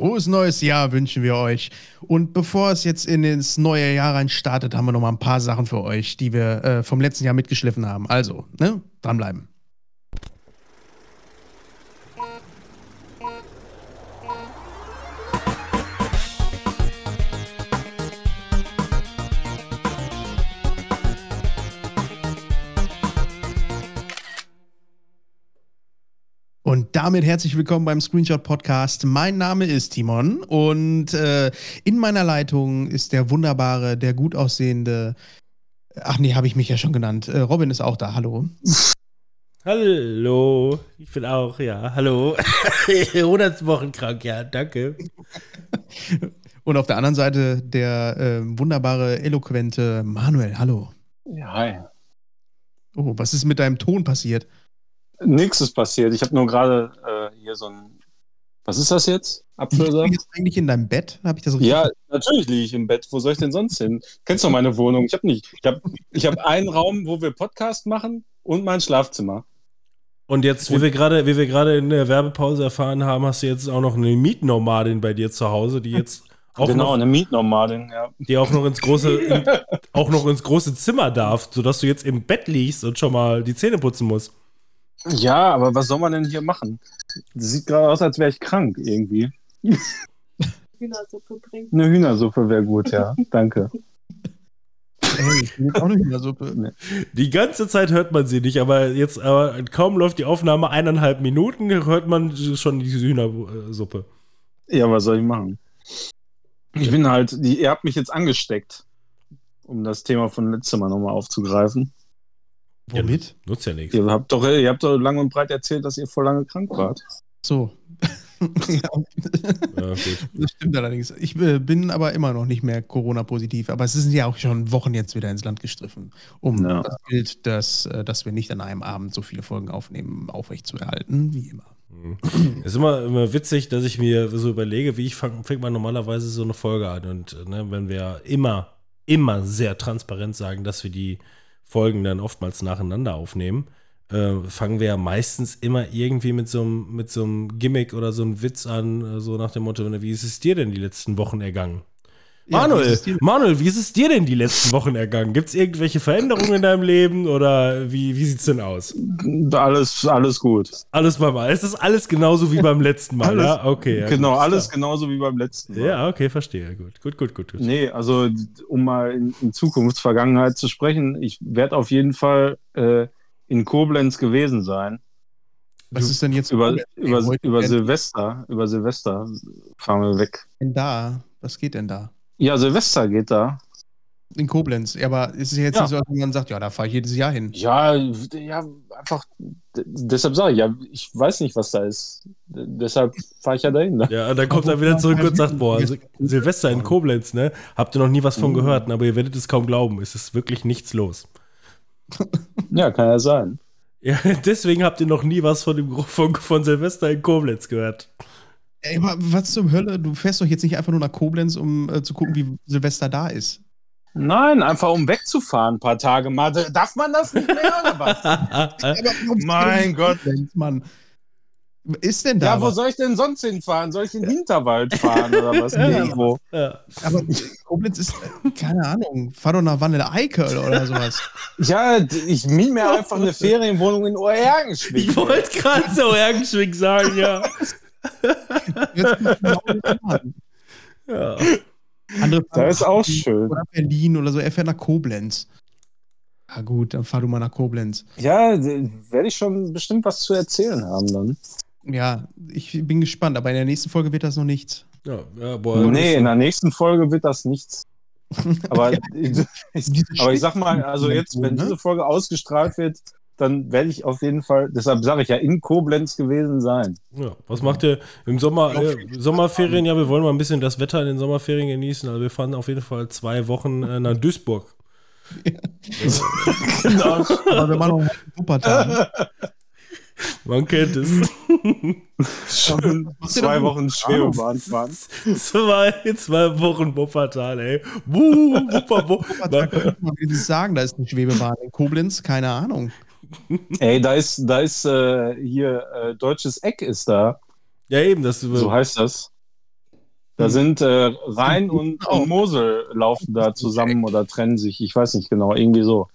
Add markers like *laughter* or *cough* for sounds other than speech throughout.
frohes neues Jahr wünschen wir euch. Und bevor es jetzt in ins neue Jahr rein startet, haben wir noch mal ein paar Sachen für euch, die wir äh, vom letzten Jahr mitgeschliffen haben. Also, ne, dranbleiben. Damit herzlich willkommen beim Screenshot Podcast. Mein Name ist Timon und äh, in meiner Leitung ist der wunderbare, der gut aussehende, ach nee, habe ich mich ja schon genannt. Äh, Robin ist auch da. Hallo. Hallo, ich bin auch, ja, hallo. 100 Wochen krank, ja, danke. Und auf der anderen Seite der äh, wunderbare, eloquente Manuel. Hallo. Ja, hi. Oh, was ist mit deinem Ton passiert? Nichts ist passiert. Ich habe nur gerade äh, hier so ein. Was ist das jetzt? Apfelsaft? Bist du eigentlich in deinem Bett? Hab ich das richtig Ja, natürlich liege ich im Bett. Wo soll ich denn sonst hin? Kennst du meine Wohnung? Ich habe nicht. Ich habe ich hab einen Raum, wo wir Podcast machen und mein Schlafzimmer. Und jetzt, wie wir gerade, wie wir gerade in der Werbepause erfahren haben, hast du jetzt auch noch eine Mietnomadin bei dir zu Hause, die jetzt auch genau, noch, eine Mietnomadin, ja. die auch noch ins große, in, auch noch ins große Zimmer darf, sodass du jetzt im Bett liegst und schon mal die Zähne putzen musst. Ja, aber was soll man denn hier machen? Das sieht gerade aus, als wäre ich krank irgendwie. Hühnersuppe bringen. Eine Hühnersuppe wäre gut, ja. *laughs* Danke. Hey, ich auch eine Hühnersuppe. Die ganze Zeit hört man sie nicht, aber jetzt, aber kaum läuft die Aufnahme eineinhalb Minuten, hört man schon die Hühnersuppe. Ja, was soll ich machen? Ich bin halt, die, ihr habt mich jetzt angesteckt, um das Thema von letztem Mal nochmal aufzugreifen. Womit? Ja, nutzt ja nichts. Ihr habt doch, ihr habt doch lang und breit erzählt, dass ihr vor lange krank wart. So. *laughs* ja, *laughs* das stimmt allerdings. Ich äh, bin aber immer noch nicht mehr Corona-positiv. Aber es sind ja auch schon Wochen jetzt wieder ins Land gestriffen, um Ja. das Bild, dass, äh, dass wir nicht an einem Abend so viele Folgen aufnehmen, aufrechtzuerhalten, wie immer. Mhm. Es ist immer, immer witzig, dass ich mir so überlege, wie ich fang- fängt man normalerweise so eine Folge an. Und äh, ne, wenn wir immer, immer sehr transparent sagen, dass wir die Folgen dann oftmals nacheinander aufnehmen, äh, fangen wir ja meistens immer irgendwie mit so einem mit so einem Gimmick oder so einem Witz an, äh, so nach dem Motto, wie ist es dir denn die letzten Wochen ergangen? Ja, Manuel, wie ist es dir- Manuel, wie ist es dir denn die letzten Wochen ergangen? Gibt es irgendwelche Veränderungen in deinem Leben oder wie, wie sieht es denn aus? Alles, alles gut. Alles beim Mal. Es ist alles genauso wie beim letzten Mal, Alles- ja? Okay. Ja, genau, gut. alles genauso wie beim letzten Mal. Ja, okay, verstehe. Gut, gut, gut, gut. gut. Nee, also um mal in, in Zukunftsvergangenheit zu sprechen, ich werde auf jeden Fall äh, in Koblenz gewesen sein. Was ist denn jetzt Über, über, über Silvester, über Silvester fahren wir weg. denn da? Was geht denn da? Ja, Silvester geht da. In Koblenz. Ja, aber ist es jetzt Ja. nicht so, wenn man sagt, ja, da fahre ich jedes Jahr hin. Ja, ja, einfach, deshalb sage ich, ja, ich weiß nicht, was da ist. D deshalb fahre ich ja dahin. Ne? Ja, und dann kommt er wieder zurück und sagt, boah, Sil Silvester in Koblenz, ne? Habt ihr noch nie was von gehört, ne? aber ihr werdet es kaum glauben. Es ist wirklich nichts los. *laughs* Ja, kann ja sein. Ja, *laughs* deswegen habt ihr noch nie was von, dem, von, von Silvester in Koblenz gehört. Ey, aber was zum Hölle? Du fährst doch jetzt nicht einfach nur nach Koblenz, um äh, zu gucken, wie Silvester da ist. Nein, einfach um wegzufahren, ein paar Tage mal. Darf man das nicht mehr oder was? *laughs* Aber Mein Gott. Mann. Ist denn da? Ja, wo was? soll ich denn sonst hinfahren? Soll ich in den Hinterwald fahren oder was? Nirgendwo. ja. aber Koblenz ist, keine Ahnung, fahr doch nach Wanne Eickel oder sowas. Ja, ich miete mir einfach eine Ferienwohnung in Oergenschwick. Ich wollte gerade so Ergenschwick sagen, ja. *laughs* Ja. Andere Das ist auch schön. Oder Berlin oder so. Er fährt nach Koblenz. Ja, gut, dann fahr du mal nach Koblenz. Ja, werde ich schon bestimmt was zu erzählen haben dann. Ja, ich bin gespannt, aber in der nächsten Folge wird das noch nichts. Ja, ja, boah. nee, in der nächsten Folge wird das nichts. *laughs* Aber, ich, aber ich sag mal, also jetzt, wenn Ne? diese Folge ausgestrahlt wird, dann werde ich auf jeden Fall, deshalb sage ich ja, in Koblenz gewesen sein. Ja, was macht ihr im Sommer, äh, Sommerferien? Ja, wir wollen mal ein bisschen das Wetter in den Sommerferien genießen. Also wir fahren auf jeden Fall zwei Wochen äh, nach Duisburg. *laughs* Genau. Aber wir machen noch Wuppertal. *laughs* Man kennt es. Schön zwei Wochen Schwebebahn fahren. zwei, zwei Wochen Wuppertal, ey. Buh, Wupper, Wu- Wuppertal könnte man wenigstens sagen, da ist eine Schwebebahn. In Koblenz, keine Ahnung. Ey, da ist, da ist äh, hier äh, deutsches Eck ist da. Ja, eben, das So heißt das. Da Hm. sind äh, Rhein *laughs* und, und Mosel laufen da zusammen oder trennen sich. Ich weiß nicht genau, irgendwie so.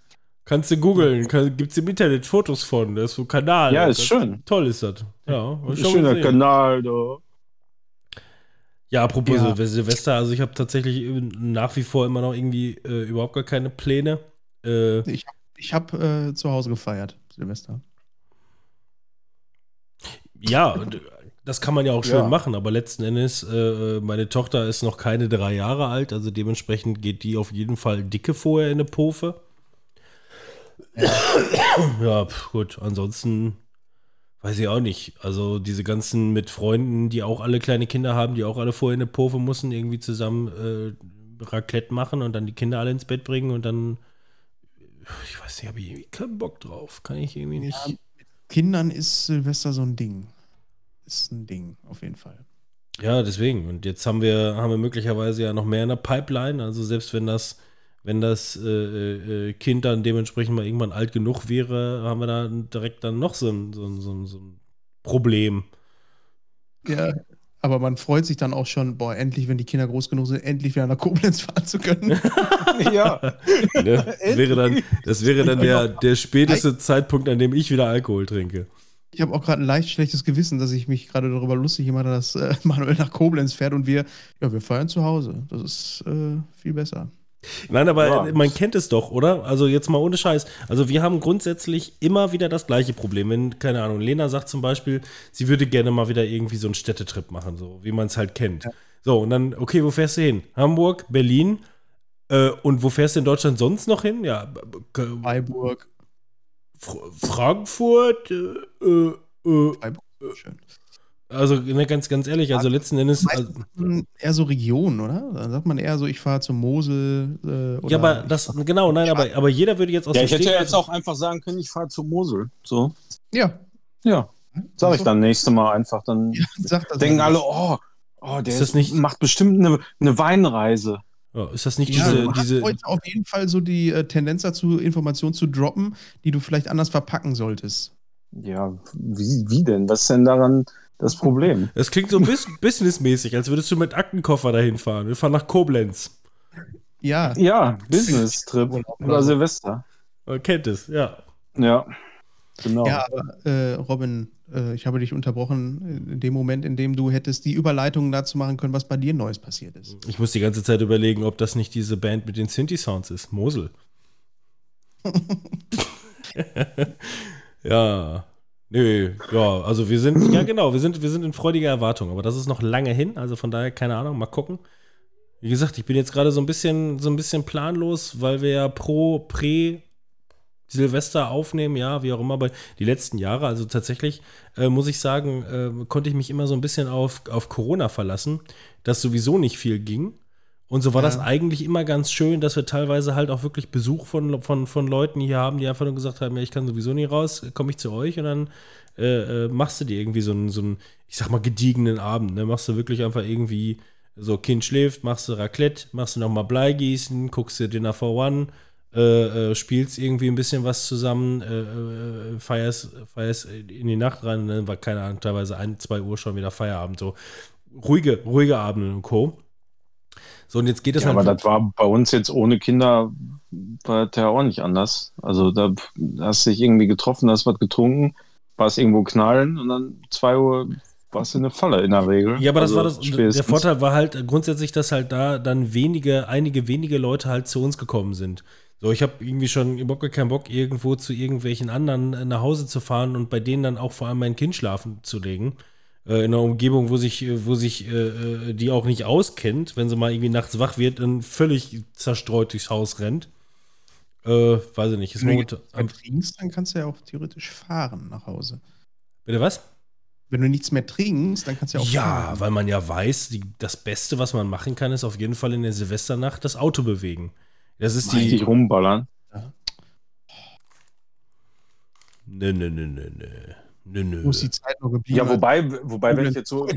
Kannst du googeln, kann, gibt's im Internet Fotos von, das ist so ein Kanal. Ja, ist schön. Toll ist das. Ja, schon Schöner. Kanal da. Ja, apropos Ja. Sil- Silvester, also ich habe tatsächlich nach wie vor immer noch irgendwie äh, überhaupt gar keine Pläne. Äh, Ich habe äh, zu Hause gefeiert, Silvester. ja, und, äh, das kann man ja auch schön Ja. machen, aber letzten Endes, äh, meine Tochter ist noch keine drei Jahre alt, also dementsprechend geht die auf jeden Fall dicke vorher in eine Pofe. Ja, pf, gut, ansonsten weiß ich auch nicht. Also diese ganzen mit Freunden, die auch alle kleine Kinder haben, die auch alle vorher in eine Pofe müssen, irgendwie zusammen äh, Raclette machen und dann die Kinder alle ins Bett bringen und dann, ich weiß nicht, habe ich irgendwie keinen Bock drauf. Kann ich irgendwie nicht. Ja. Kindern ist Silvester so ein Ding. Ist ein Ding, auf jeden Fall. Ja, deswegen. Und jetzt haben wir, haben wir möglicherweise ja noch mehr in der Pipeline. Also selbst wenn das, wenn das äh, äh, Kind dann dementsprechend mal irgendwann alt genug wäre, haben wir da direkt dann noch so ein, so ein, so ein, so ein Problem. Ja. Aber man freut sich dann auch schon, boah, endlich, wenn die Kinder groß genug sind, endlich wieder nach Koblenz fahren zu können. *laughs* ja. Ne? Das wäre dann, das wäre dann der, der späteste Zeitpunkt, an dem ich wieder Alkohol trinke. Ich habe auch gerade ein leicht schlechtes Gewissen, dass ich mich gerade darüber lustig habe, dass äh, *laughs* Manuel nach Koblenz fährt und wir, ja, wir feiern zu Hause. Das ist äh, viel besser. Nein, aber Ja. man kennt es doch, oder? Also jetzt mal ohne Scheiß. Also wir haben grundsätzlich immer wieder das gleiche Problem. Wenn, keine Ahnung, Lena sagt zum Beispiel, sie würde gerne mal wieder irgendwie so einen Städtetrip machen, so wie man es halt kennt. So, und dann, okay, wo fährst du hin? Hamburg, Berlin. Äh, und wo fährst du in Deutschland sonst noch hin? Ja, Freiburg, Fr Frankfurt. Äh, äh, äh, Freiburg, schön. Also ne, ganz, ganz ehrlich, also letzten Endes. Also, eher so Regionen, oder? Dann sagt man eher so, ich fahre zur Mosel. Äh, oder ja, aber das, genau, nein, aber, aber jeder würde jetzt aus Ja, dem ich hätte ja jetzt auch einfach sagen können, ich fahre zu Mosel. So. Ja, Ja. Sag ich dann nächste Mal einfach. Dann *laughs* das denken alle, oh, oh der Ist das nicht- macht bestimmt eine, eine Weinreise. Ja, ist das nicht Ja, diese, du hast diese, heute auf jeden Fall so die äh, Tendenz dazu, Informationen zu droppen, die du vielleicht anders verpacken solltest. Ja, wie, wie denn? Was ist denn daran das Problem? Das klingt so ein bisschen businessmäßig, als würdest du mit Aktenkoffer dahin fahren. Wir fahren nach Koblenz. Ja, Ja, Business-Trip oder. Silvester. Man kennt es, ja. Ja, genau. ja aber äh, Robin, äh, ich habe dich unterbrochen in dem Moment, in dem du hättest die Überleitung dazu machen können, was bei dir Neues passiert ist. Ich muss die ganze Zeit überlegen, ob das nicht diese Band mit den Synthi-Sounds ist. Mosel. *laughs* ja. Nö, ja, also wir sind, ja genau, wir sind, wir sind in freudiger Erwartung, aber das ist noch lange hin, also von daher keine Ahnung, mal gucken. Wie gesagt, ich bin jetzt gerade so ein bisschen, so ein bisschen planlos, weil wir ja pro, prä Silvester aufnehmen, ja, wie auch immer, aber die letzten Jahre, also tatsächlich, äh, muss ich sagen, äh, konnte ich mich immer so ein bisschen auf, auf Corona verlassen, dass sowieso nicht viel ging. Und so war Ja. das eigentlich immer ganz schön, dass wir teilweise halt auch wirklich Besuch von, von, von Leuten hier haben, die einfach nur gesagt haben, ja, ich kann sowieso nie raus, komme ich zu euch und dann äh, äh, machst du dir irgendwie so einen, so einen, ich sag mal, gediegenen Abend. Ne? Machst du wirklich einfach irgendwie, so Kind schläft, machst du Raclette, machst du nochmal Bleigießen, guckst dir Dinner for One, äh, äh, spielst irgendwie ein bisschen was zusammen, äh, äh, feierst, feierst in die Nacht rein und dann war, keine Ahnung, teilweise ein, zwei Uhr schon wieder Feierabend. So ruhige, ruhige Abende und Co. So, und jetzt geht es Ja, halt. aber das war bei uns jetzt ohne Kinder war das ja auch nicht anders. Also da hast du dich irgendwie getroffen, hast was getrunken, warst irgendwo knallen und dann zwei Uhr warst du in der Falle in der Regel. Ja, aber das Also war das. Der spätestens. Vorteil war halt grundsätzlich, dass halt da dann wenige, einige wenige Leute halt zu uns gekommen sind. So, ich habe irgendwie schon überhaupt gar keinen Bock, irgendwo zu irgendwelchen anderen äh, nach Hause zu fahren und bei denen dann auch vor allem mein Kind schlafen zu legen. Äh, in einer Umgebung, wo sich, äh, wo sich äh, äh, die auch nicht auskennt, wenn sie mal irgendwie nachts wach wird und völlig zerstreut durchs Haus rennt. Äh, weiß ich nicht. Ist Wenn du mehr trinkst, dann kannst du ja auch theoretisch fahren nach Hause. Bitte was? Wenn du nichts mehr trinkst, dann kannst du ja auch Ja, fahren. weil man ja weiß, die, das Beste, was man machen kann, ist auf jeden Fall in der Silvesternacht das Auto bewegen. Das ist die. richtig rumballern. Nö, nö, nö, nö, nö. Nö, nö. Wo ist die Zeit noch geblieben? Ja, wobei, wobei, wenn ich jetzt so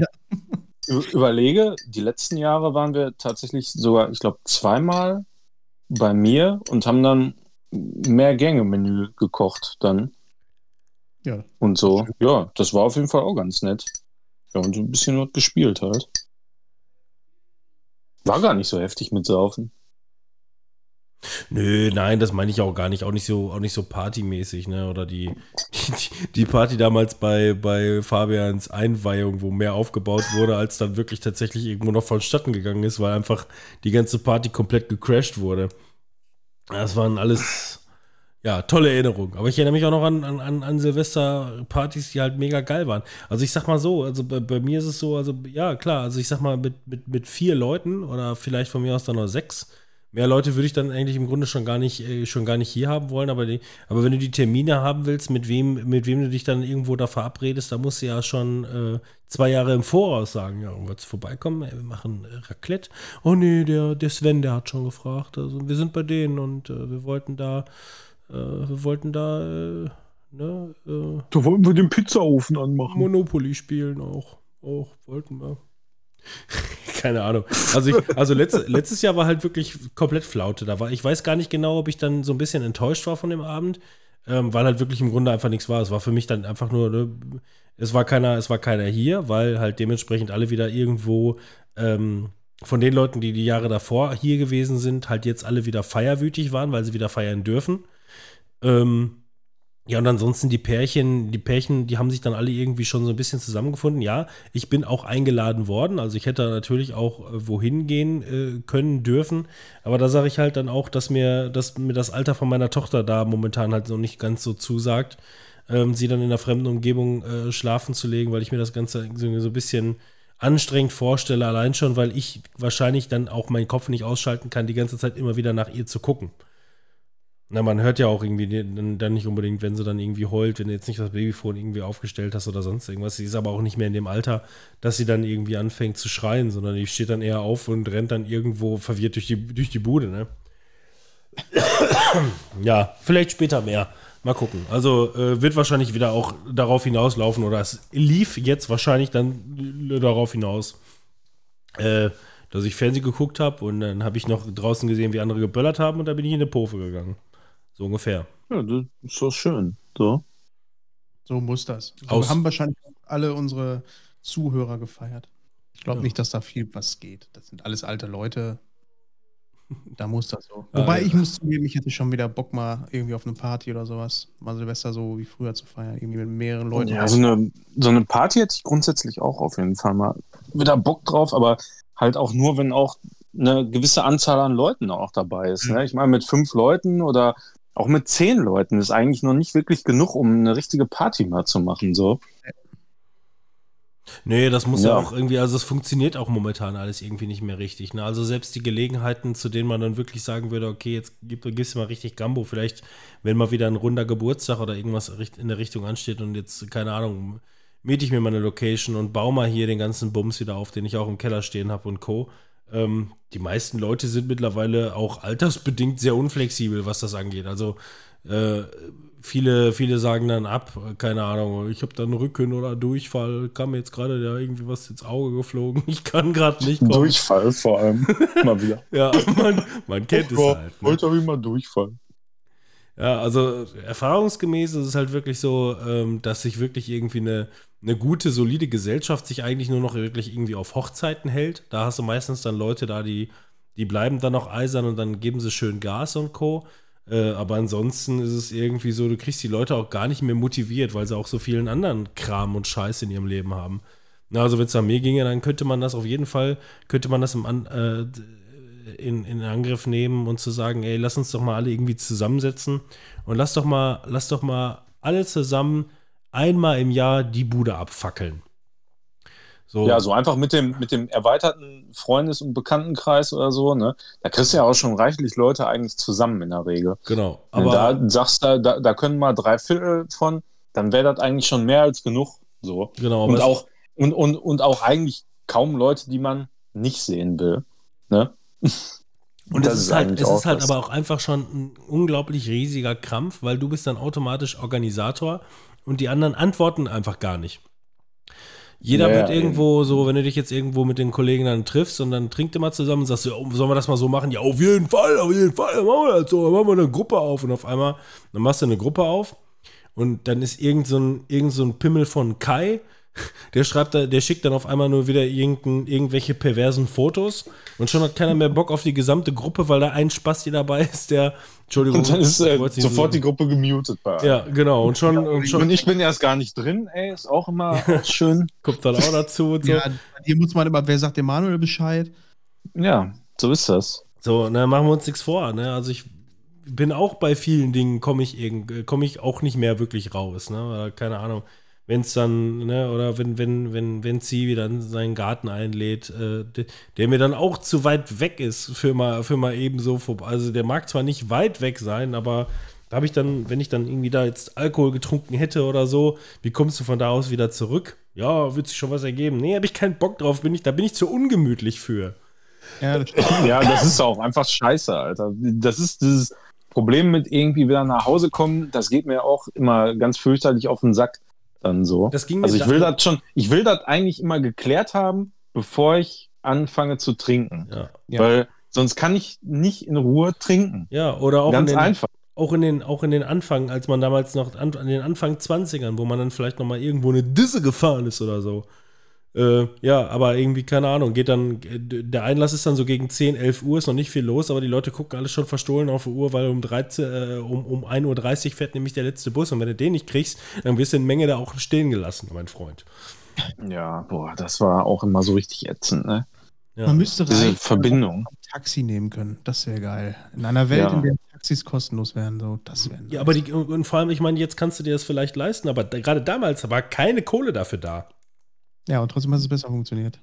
überlege, die letzten Jahre waren wir tatsächlich sogar, ich glaube, zweimal bei mir und haben dann mehr Gänge-Menü gekocht dann Ja. und so. Ja, das war auf jeden Fall auch ganz nett. Ja, und so ein bisschen was gespielt halt. War gar nicht so heftig mit Saufen. Nö, nein, das meine ich auch gar nicht. Auch nicht so, auch nicht so partymäßig, ne? Oder die, die, die Party damals bei, bei Fabians Einweihung, wo mehr aufgebaut wurde, als dann wirklich tatsächlich irgendwo noch vonstatten gegangen ist, weil einfach die ganze Party komplett gecrashed wurde. Das waren alles, ja, tolle Erinnerungen. Aber ich erinnere mich auch noch an, an, an Silvesterpartys, die halt mega geil waren. Also ich sag mal so, also bei, bei, mir ist es so, also ja, klar, also ich sag mal mit, mit, mit vier Leuten oder vielleicht von mir aus dann noch sechs Mehr Leute würde ich dann eigentlich im Grunde schon gar nicht, äh, schon gar nicht hier haben wollen, aber, die, aber wenn du die Termine haben willst, mit wem, mit wem du dich dann irgendwo da verabredest, da musst du ja schon äh, zwei Jahre im Voraus sagen, ja, willst du vorbeikommen? Ey, wir machen äh, Raclette. Oh nee, der, der Sven, der hat schon gefragt. Also wir sind bei denen und äh, wir wollten da, äh, wir wollten da, äh, ne, da wollten wir den Pizzaofen anmachen. Monopoly spielen auch. Auch wollten wir. *laughs* Keine Ahnung. Also, ich, also letzt, letztes Jahr war halt wirklich komplett Flaute. Da war, ich weiß gar nicht genau, ob ich dann so ein bisschen enttäuscht war von dem Abend, ähm, weil halt wirklich im Grunde einfach nichts war. Es war für mich dann einfach nur, ne, es war keiner, es war keiner hier, weil halt dementsprechend alle wieder irgendwo ähm, von den Leuten, die die Jahre davor hier gewesen sind, halt jetzt alle wieder feierwütig waren, weil sie wieder feiern dürfen. Ähm, ja, und ansonsten die Pärchen, die Pärchen, die haben sich dann alle irgendwie schon so ein bisschen zusammengefunden. Ja, ich bin auch eingeladen worden, also ich hätte natürlich auch äh, wohin gehen äh, können, dürfen. Aber da sage ich halt dann auch, dass mir, dass mir das Alter von meiner Tochter da momentan halt noch nicht ganz so zusagt, ähm, sie dann in einer fremden Umgebung äh, schlafen zu legen, weil ich mir das Ganze so, so ein bisschen anstrengend vorstelle, allein schon, weil ich wahrscheinlich dann auch meinen Kopf nicht ausschalten kann, die ganze Zeit immer wieder nach ihr zu gucken. Na, man hört ja auch irgendwie dann, nicht unbedingt, wenn sie dann irgendwie heult, wenn du jetzt nicht das Babyfon irgendwie aufgestellt hast oder sonst irgendwas. Sie ist aber auch nicht mehr in dem Alter, dass sie dann irgendwie anfängt zu schreien, sondern die steht dann eher auf und rennt dann irgendwo verwirrt durch die, durch die Bude, ne? *coughs* ja, vielleicht später mehr. Mal gucken. Also äh, wird wahrscheinlich wieder auch darauf hinauslaufen oder es lief jetzt wahrscheinlich dann darauf hinaus, äh, dass ich Fernsehen geguckt habe und dann habe ich noch draußen gesehen, wie andere geböllert haben und da bin ich in eine Pofe gegangen. So ungefähr. Ja, das ist doch schön. So. So muss das. So Aus haben wahrscheinlich alle unsere Zuhörer gefeiert. Ich glaube ja. nicht, dass da viel was geht. Das sind alles alte Leute. Da muss das so. *laughs* Wobei ah, ja. ich muss zugeben, ich hätte schon wieder Bock mal irgendwie auf eine Party oder sowas. Mal Silvester so wie früher zu feiern, irgendwie mit mehreren Leuten. Ja, so eine, so eine Party hätte ich grundsätzlich auch auf jeden Fall mal wieder Bock drauf, aber halt auch nur, wenn auch eine gewisse Anzahl an Leuten auch dabei ist. Mhm. Ne? Ich meine, mit fünf Leuten oder auch mit zehn Leuten ist eigentlich noch nicht wirklich genug, um eine richtige Party mal zu machen. So. Nee, das muss ja. ja. auch irgendwie, also es funktioniert auch momentan alles irgendwie nicht mehr richtig. Ne? Also selbst die Gelegenheiten, zu denen man dann wirklich sagen würde, okay, jetzt gib, gibst du mal richtig Gambo, vielleicht, wenn mal wieder ein runder Geburtstag oder irgendwas in der Richtung ansteht und jetzt, keine Ahnung, miete ich mir mal eine Location und baue mal hier den ganzen Bums wieder auf, den ich auch im Keller stehen habe und Co. Ähm, die meisten Leute sind mittlerweile auch altersbedingt sehr unflexibel, was das angeht. Also äh, viele, viele sagen dann ab, keine Ahnung, ich habe dann Rücken oder Durchfall, kam mir jetzt gerade da irgendwie was ins Auge geflogen, *laughs* ich kann gerade nicht kommen. Durchfall vor allem, *laughs* mal wieder. ja, man, man kennt es halt. Ne? Heute habe ich mal Durchfall. Ja, also erfahrungsgemäß ist es halt wirklich so, ähm, dass sich wirklich irgendwie eine, eine gute, solide Gesellschaft sich eigentlich nur noch wirklich irgendwie auf Hochzeiten hält. Da hast du meistens dann Leute da, die, die bleiben dann noch eisern und dann geben sie schön Gas und Co. Äh, aber ansonsten ist es irgendwie so, du kriegst die Leute auch gar nicht mehr motiviert, weil sie auch so vielen anderen Kram und Scheiß in ihrem Leben haben. Na, also wenn es an mir ginge, dann könnte man das auf jeden Fall, könnte man das im äh, in, in Angriff nehmen und zu sagen, ey, lass uns doch mal alle irgendwie zusammensetzen und lass doch mal, lass doch mal alle zusammen einmal im Jahr die Bude abfackeln. So. Ja, so einfach mit dem, mit dem erweiterten Freundes- und Bekanntenkreis oder so, ne? Da kriegst du ja auch schon reichlich Leute eigentlich zusammen in der Regel. Genau. Aber da sagst du, da, da können mal drei Viertel von, dann wäre das eigentlich schon mehr als genug. So. Genau. Und auch, und, und, und auch eigentlich kaum Leute, die man nicht sehen will. Ne? Und das es ist, halt, es ist halt aber auch einfach schon ein unglaublich riesiger Krampf, weil du bist dann automatisch Organisator und die anderen antworten einfach gar nicht. Jeder ja, wird irgendwo so, wenn du dich jetzt irgendwo mit den Kollegen dann triffst und dann trinkt mal zusammen und sagst, ja, sollen wir das mal so machen? Ja, auf jeden Fall, auf jeden Fall, dann machen wir das so, dann machen wir eine Gruppe auf und auf einmal, dann machst du eine Gruppe auf und dann ist irgend so ein, irgend so ein Pimmel von Kai, Der schreibt da, der schickt dann auf einmal nur wieder irgendein, irgendwelche perversen Fotos und schon hat keiner mehr Bock auf die gesamte Gruppe, weil da ein Spasti dabei ist, der, Entschuldigung, Und dann ist äh, sofort so- die Gruppe gemutet bei. Ja, genau, und schon, und schon Und ich bin erst gar nicht drin, ey, ist auch immer auch schön. *laughs* kommt dann auch dazu und so. Ja, hier muss man immer, wer sagt dem Manuel Bescheid? Ja, so ist das. So, ne, machen wir uns nichts vor, ne? Also ich bin auch bei vielen Dingen, komme ich irgend, komme ich auch nicht mehr wirklich raus, ne? Keine Ahnung. Wenn es dann, ne, oder wenn, wenn, wenn, wenn sie wieder in seinen Garten einlädt, äh, de- der mir dann auch zu weit weg ist für mal, für mal eben so vorbei. Also der mag zwar nicht weit weg sein, aber da habe ich dann, wenn ich dann irgendwie da jetzt Alkohol getrunken hätte oder so, wie kommst du von da aus wieder zurück? Ja, wird sich schon was ergeben. Nee, habe ich keinen Bock drauf, bin ich, da bin ich zu ungemütlich für. Ja, das. Ja, das ist auch einfach scheiße, Alter. Das ist dieses Problem mit irgendwie wieder nach Hause kommen, das geht mir auch immer ganz fürchterlich auf den Sack dann so. Das ging mir Also ich will das schon, ich will das eigentlich immer geklärt haben, bevor ich anfange zu trinken. Ja. Ja. Weil sonst kann ich nicht in Ruhe trinken. Ja, oder auch Ganz in den, einfach. auch in den, auch in den Anfang, als man damals noch an, an den Anfang 20ern, wo man dann vielleicht noch mal irgendwo eine Disse gefahren ist oder so. Äh, ja, aber irgendwie, keine Ahnung, geht dann, äh, der Einlass ist dann so gegen 10, 11 Uhr, ist noch nicht viel los, aber die Leute gucken alles schon verstohlen auf die Uhr, weil um, 13, äh, um, um 1.30 Uhr fährt nämlich der letzte Bus und wenn du den nicht kriegst, dann wirst du in Menge da auch stehen gelassen, mein Freund. Ja, boah, das war auch immer so richtig ätzend, ne? Ja. Man müsste Diese rein Verbindung. Taxi nehmen können. Das wäre geil. In einer Welt, Ja. in der Taxis kostenlos wären, so, das wäre ja, aber die, und vor allem, ich meine, jetzt kannst du dir das vielleicht leisten, aber da, gerade damals war keine Kohle dafür da. Ja, und trotzdem hat es besser funktioniert.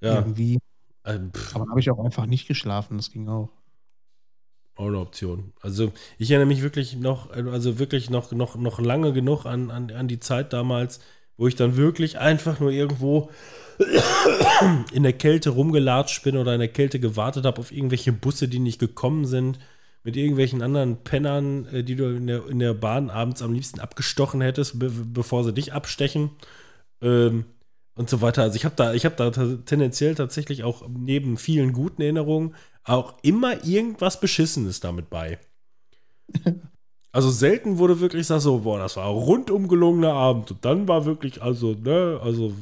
Ja, Irgendwie. äh, pff. Aber dann habe ich auch einfach nicht geschlafen, das ging auch. Auch eine Option. Also ich erinnere mich wirklich noch, also wirklich noch, noch, noch lange genug an, an, an die Zeit damals, wo ich dann wirklich einfach nur irgendwo *coughs* in der Kälte rumgelatscht bin oder in der Kälte gewartet habe auf irgendwelche Busse, die nicht gekommen sind, mit irgendwelchen anderen Pennern, äh, die du in der, in der Bahn abends am liebsten abgestochen hättest, be bevor sie dich abstechen. Ähm, und so weiter. Also ich habe da, ich habe da tendenziell tatsächlich auch neben vielen guten Erinnerungen auch immer irgendwas Beschissenes damit bei. *laughs* Also selten wurde wirklich gesagt so, boah, das war ein rundum gelungener Abend. Und dann war wirklich, also, ne, also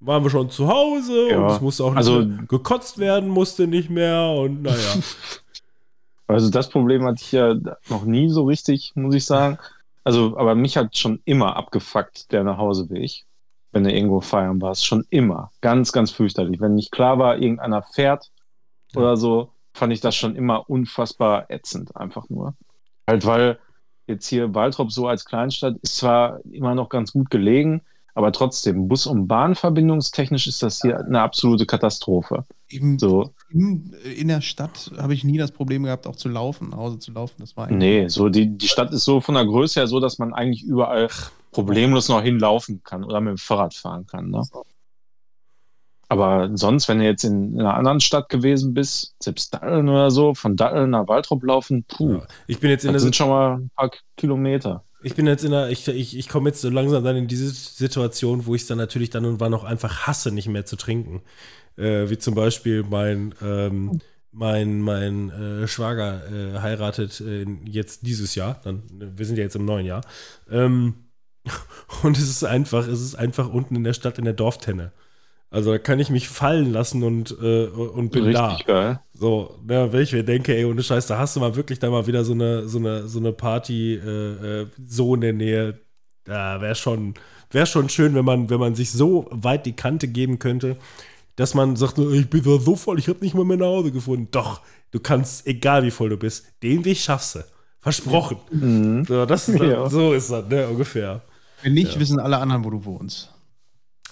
waren wir schon zu Hause Ja, und es musste auch nicht also- mehr gekotzt werden, musste nicht mehr und naja. *laughs* Also das Problem hatte ich ja noch nie so richtig, muss ich sagen. Also, aber mich hat schon immer abgefuckt, der Nachhauseweg, wenn du irgendwo feiern warst. Schon immer. Ganz, ganz fürchterlich. Wenn nicht klar war, irgendeiner fährt Ja. oder so, fand ich das schon immer unfassbar ätzend, einfach nur. Halt, weil jetzt hier Waltrop so als Kleinstadt ist zwar immer noch ganz gut gelegen, aber trotzdem, Bus- und Bahnverbindungstechnisch ist das hier eine absolute Katastrophe. Eben So, in, in der Stadt habe ich nie das Problem gehabt, auch zu laufen, nach Hause zu laufen. Das war Nee, so die, die Stadt ist so von der Größe her so, dass man eigentlich überall problemlos noch hinlaufen kann oder mit dem Fahrrad fahren kann. Ne? Aber sonst, wenn du jetzt in, in einer anderen Stadt gewesen bist, selbst Datteln oder so, von Datteln nach Waldrop laufen, puh, Ja. Ich bin jetzt in das der sind schon mal ein paar Kilometer. Ich bin jetzt in der, ich, ich, ich komme jetzt so langsam dann in diese Situation, wo ich es dann natürlich dann und wann noch einfach hasse, nicht mehr zu trinken. Äh, wie zum Beispiel mein, ähm, mein, mein äh, Schwager äh, heiratet äh, jetzt dieses Jahr, dann, wir sind ja jetzt im neuen Jahr. Ähm, *laughs* und es ist einfach, es ist einfach unten in der Stadt in der Dorftenne. Also da kann ich mich fallen lassen und, äh, und bin da. Richtig geil. So, ne, wenn ich mir denke, ey, ohne Scheiß, da hast du mal wirklich da mal wieder so eine, so eine, so eine Party äh, äh, so in der Nähe. Da wäre schon, wär schon schön, wenn man, wenn man sich so weit die Kante geben könnte, dass man sagt, ich bin so voll, ich habe nicht mal mehr nach Hause gefunden. Doch, du kannst, egal wie voll du bist, den Weg schaffst du. Versprochen. Mhm. So, das ist, Ja. so ist das, ne, ungefähr. Wenn nicht, wissen alle anderen, wo du wohnst.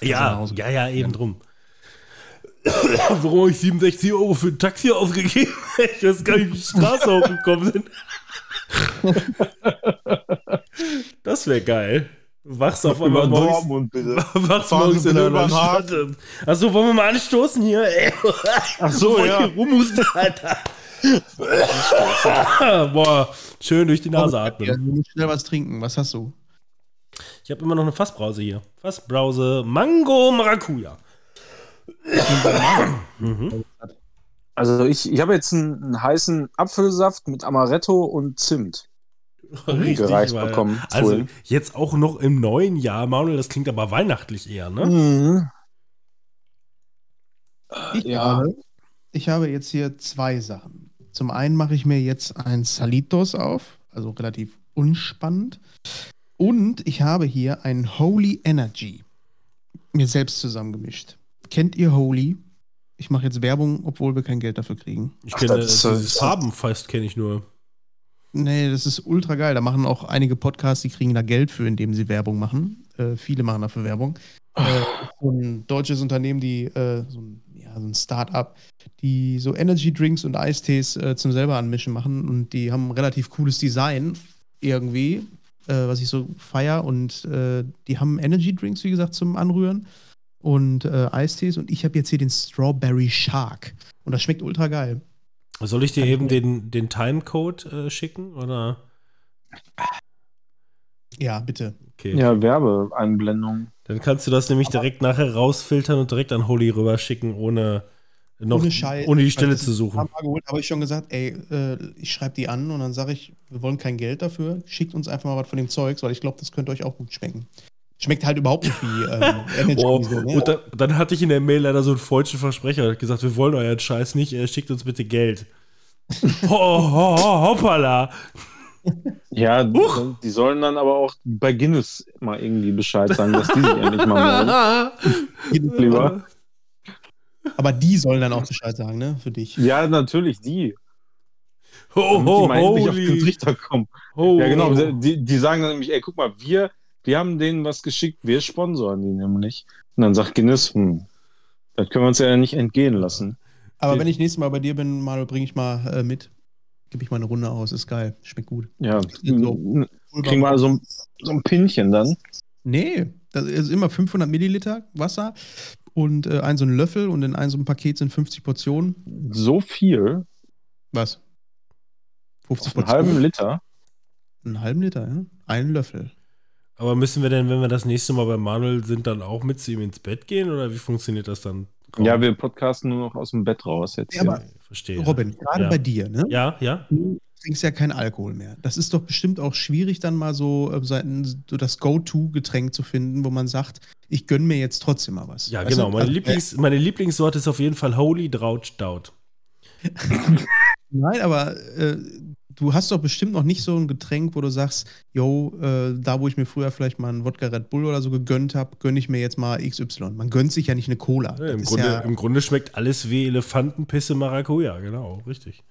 Ja, ja, ja, eben drum. *coughs* Warum habe ich 67 Euro für ein Taxi ausgegeben? *laughs* Ich weiß gar nicht, wie die Straße *laughs* hochgekommen sind. Das wäre geil. Wachst auf einmal morgens, Dortmund, bitte. *laughs* wachst morgens Sie in einer Stadt. Achso, wollen wir mal anstoßen hier? Ey. Ach ja. hier rumhuste, Alter. Boah, schön durch die Nase Ja, atmen. du musst schnell was trinken. Was hast du? Ich habe immer noch eine Fassbrause hier. Fassbrause Mango Maracuja. Mhm. *clears throat* Also ich, ich habe jetzt einen, einen heißen Apfelsaft mit Amaretto und Zimt. Richtig, gereicht weil- bekommen. Also Fohlen. jetzt auch noch im neuen Jahr, Manuel, das klingt aber weihnachtlich eher, ne? Mhm. Ich, Ja. habe, ich habe jetzt hier zwei Sachen. Zum einen mache ich mir jetzt ein Salitos auf, also relativ unspannend. Und ich habe hier ein Holy Energy mir selbst zusammengemischt. Kennt ihr Holy? Ich mache jetzt Werbung, obwohl wir kein Geld dafür kriegen. Ich kenne das dieses Farbenfest kenne ich nur. Nee, das ist ultra geil. Da machen auch einige Podcasts, die kriegen da Geld für, indem sie Werbung machen. Äh, viele machen dafür Werbung. Äh, so ein deutsches Unternehmen, die äh, so ein, ja, so ein Start-up, die so Energy Drinks und Eistees äh, zum selber anmischen machen und die haben ein relativ cooles Design irgendwie, äh, was ich so feier und äh, die haben Energy Drinks, wie gesagt, zum Anrühren und äh, Eistees und ich habe jetzt hier den Strawberry Shark und das schmeckt ultra geil. Soll ich dir Kann ich eben mir- den, den Timecode äh, schicken? Oder? Ja, bitte. Okay. Ja, Werbeeinblendung. Dann kannst du das nämlich direkt nachher rausfiltern und direkt an Holy rüberschicken, ohne noch Ohne Scheiß. ohne die Ich Stelle zu suchen. geholt, habe ich schon gesagt, ey, äh, ich schreibe die an und dann sage ich, wir wollen kein Geld dafür, schickt uns einfach mal was von dem Zeugs, weil ich glaube, das könnte euch auch gut schmecken. Schmeckt halt überhaupt nicht wie ähm, *laughs* Energy. Oh, so, ne? und dann, dann hatte ich in der Mail leider so einen falschen Versprecher. Hat gesagt, wir wollen euren Scheiß nicht, äh, schickt uns bitte Geld. *laughs* ho, ho, ho, hoppala. Ja, die sollen dann aber auch bei Guinness mal irgendwie Bescheid sagen, dass die sich endlich mal melden. *laughs* Lieber. Aber die sollen dann auch Bescheid sagen, ne? Für dich. Ja, natürlich, die. Ho, ho, die mal endlich auf den holy. Trichter kommen. Ho. Ja, genau. Die, die sagen dann nämlich, ey, guck mal, wir, wir haben denen was geschickt, wir sponsoren die nämlich. Und dann sagt Guinness, hm, das können wir uns ja nicht entgehen lassen. Aber wenn ich nächstes Mal bei dir bin, mal bringe ich mal äh, mit. Gebe ich mal eine Runde aus, ist geil. Schmeckt gut. Ja, So. kriegen wir so, ein- so ein Pinchen dann. Nee, das ist immer 500 Milliliter Wasser und äh, ein so ein Löffel und in einem so ein Paket sind 50 Portionen. So viel, Was? 50 auf einen halben Liter. Einen halben Liter, ja? Einen Löffel. Aber müssen wir denn, wenn wir das nächste Mal bei Manuel sind, dann auch mit zu ihm ins Bett gehen? Oder wie funktioniert das dann? Ja, wir podcasten nur noch aus dem Bett raus jetzt. Ja, aber- verstehe. Robin, gerade Ja. bei dir, ne? Ja, ja. Du trinkst ja keinen Alkohol mehr. Das ist doch bestimmt auch schwierig, dann mal so, äh, seiten- so das Go-To-Getränk zu finden, wo man sagt, ich gönne mir jetzt trotzdem mal was. Ja, Weißt genau. du? Meine, Also, Lieblings, meine Lieblingssorte ist auf jeden Fall Holy Drought Stout. Äh, *laughs* nein, aber äh, du hast doch bestimmt noch nicht so ein Getränk, wo du sagst, yo, äh, da wo ich mir früher vielleicht mal einen Wodka Red Bull oder so gegönnt habe, gönne ich mir jetzt mal XY. Man gönnt sich ja nicht eine Cola. Ja, im, Grunde, ja, Im Grunde schmeckt alles wie Elefantenpisse Maracuja, genau, richtig.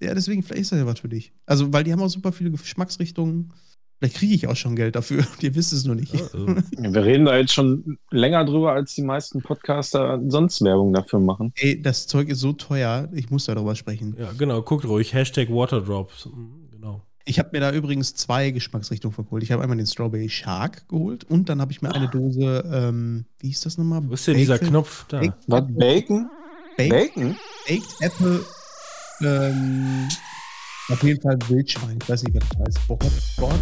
Ja, deswegen, vielleicht ist das ja was für dich. Also, weil die haben auch super viele Geschmacksrichtungen. Vielleicht kriege ich auch schon Geld dafür. *laughs* Ihr wisst es nur nicht. Also, *laughs* Wir reden da jetzt schon länger drüber, als die meisten Podcaster sonst Werbung dafür machen. Ey, das Zeug ist so teuer, ich muss darüber sprechen. ja, genau, guckt ruhig. Hashtag Waterdrops. Genau. Ich habe mir da übrigens zwei Geschmacksrichtungen verholt. Ich habe einmal den Strawberry Shark geholt und dann habe ich mir eine Dose, ähm, wie hieß das nochmal? Wo ist denn dieser Knopf da? Bacon- Was? Bacon? Baked, Bacon? Baked Apple, ähm, auf jeden Fall Wildschwein. Ich weiß nicht, was das heißt. Board, Board?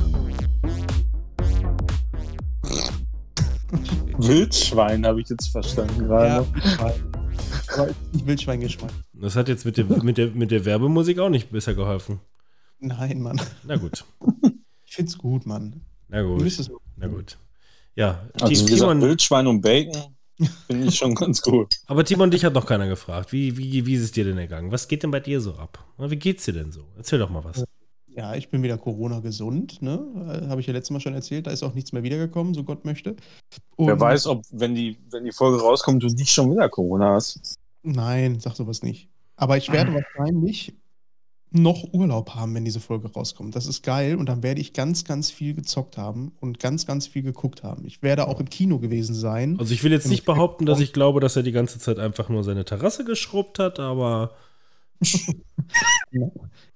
Wildschwein habe ich jetzt verstanden gerade. Ja. Wildschwein. Aber Wildschweingeschmack. Das hat jetzt mit der, mit, der, mit der Werbemusik auch nicht besser geholfen. Nein, Mann. Na gut. Ich find's gut, Mann. Na Du gut. Na gut. Ja, Also Ti- wie gesagt, Timon, Wildschwein und Bacon finde ich schon ganz gut. aber Timon, dich hat noch keiner gefragt. Wie, wie, wie ist es dir denn ergangen? Was geht denn bei dir so ab? Wie geht's dir denn so? Erzähl doch mal was. Ja, ich bin wieder Corona gesund, ne? Habe ich ja letztes Mal schon erzählt, da ist auch nichts mehr wiedergekommen, so Gott möchte. Wer Und- weiß, ob, wenn die, wenn die Folge rauskommt, du nicht schon wieder Corona hast. Nein, sag sowas nicht. Aber ich werde *clears throat* wahrscheinlich noch Urlaub haben, wenn diese Folge rauskommt. Das ist geil und dann werde ich ganz, ganz viel gezockt haben und ganz, ganz viel geguckt haben. Ich werde auch im Kino gewesen sein. Also ich will jetzt nicht behaupten, dass ich glaube, dass er die ganze Zeit einfach nur seine Terrasse geschrubbt hat, aber *laughs*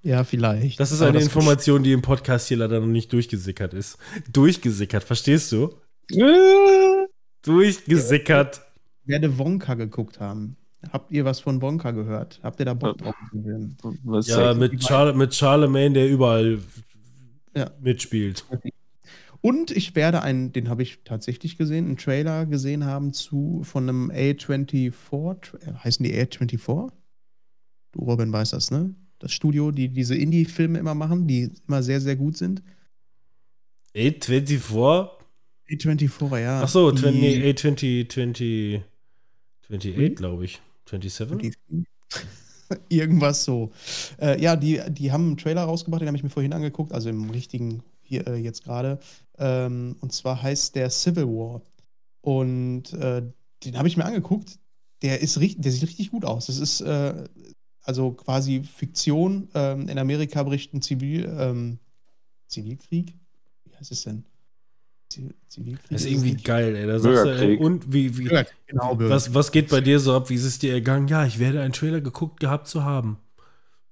Ja, vielleicht. das ist eine Information, die im Podcast hier leider noch nicht durchgesickert ist. Durchgesickert, verstehst du? *laughs* Durchgesickert. Ich werde Wonka geguckt haben. Habt ihr was von Wonka gehört? Habt ihr da Bock drauf? Was Ja, mit, Charle, mit Charlemagne, der überall Ja. mitspielt. Und ich werde einen, den habe ich tatsächlich gesehen, einen Trailer gesehen haben zu von einem A24, Tra- heißen die A24? Du Robin weißt das, ne? das Studio, die diese Indie-Filme immer machen, die immer sehr, sehr gut sind. A24? A24, ja. Ach so, die, 20, nee, A20, 20, 28, glaube ich. 27? *laughs* Irgendwas so. Äh, ja, die, die haben einen Trailer rausgebracht, den habe ich mir vorhin angeguckt, also im richtigen hier äh, jetzt gerade. Ähm, und zwar heißt der Civil War. Und äh, den habe ich mir angeguckt. Der ist der sieht richtig gut aus. Das ist äh, also quasi Fiktion. Ähm, in Amerika bricht ein Zivil, ähm, Zivilkrieg. Wie heißt es denn? Zivilkrieg. Das ist irgendwie geil, ey. Da sagst du, ey, und wie, wie genau, was, was geht bei dir so ab? Wie ist es dir ergangen? Ja, ich werde einen Trailer geguckt gehabt zu haben.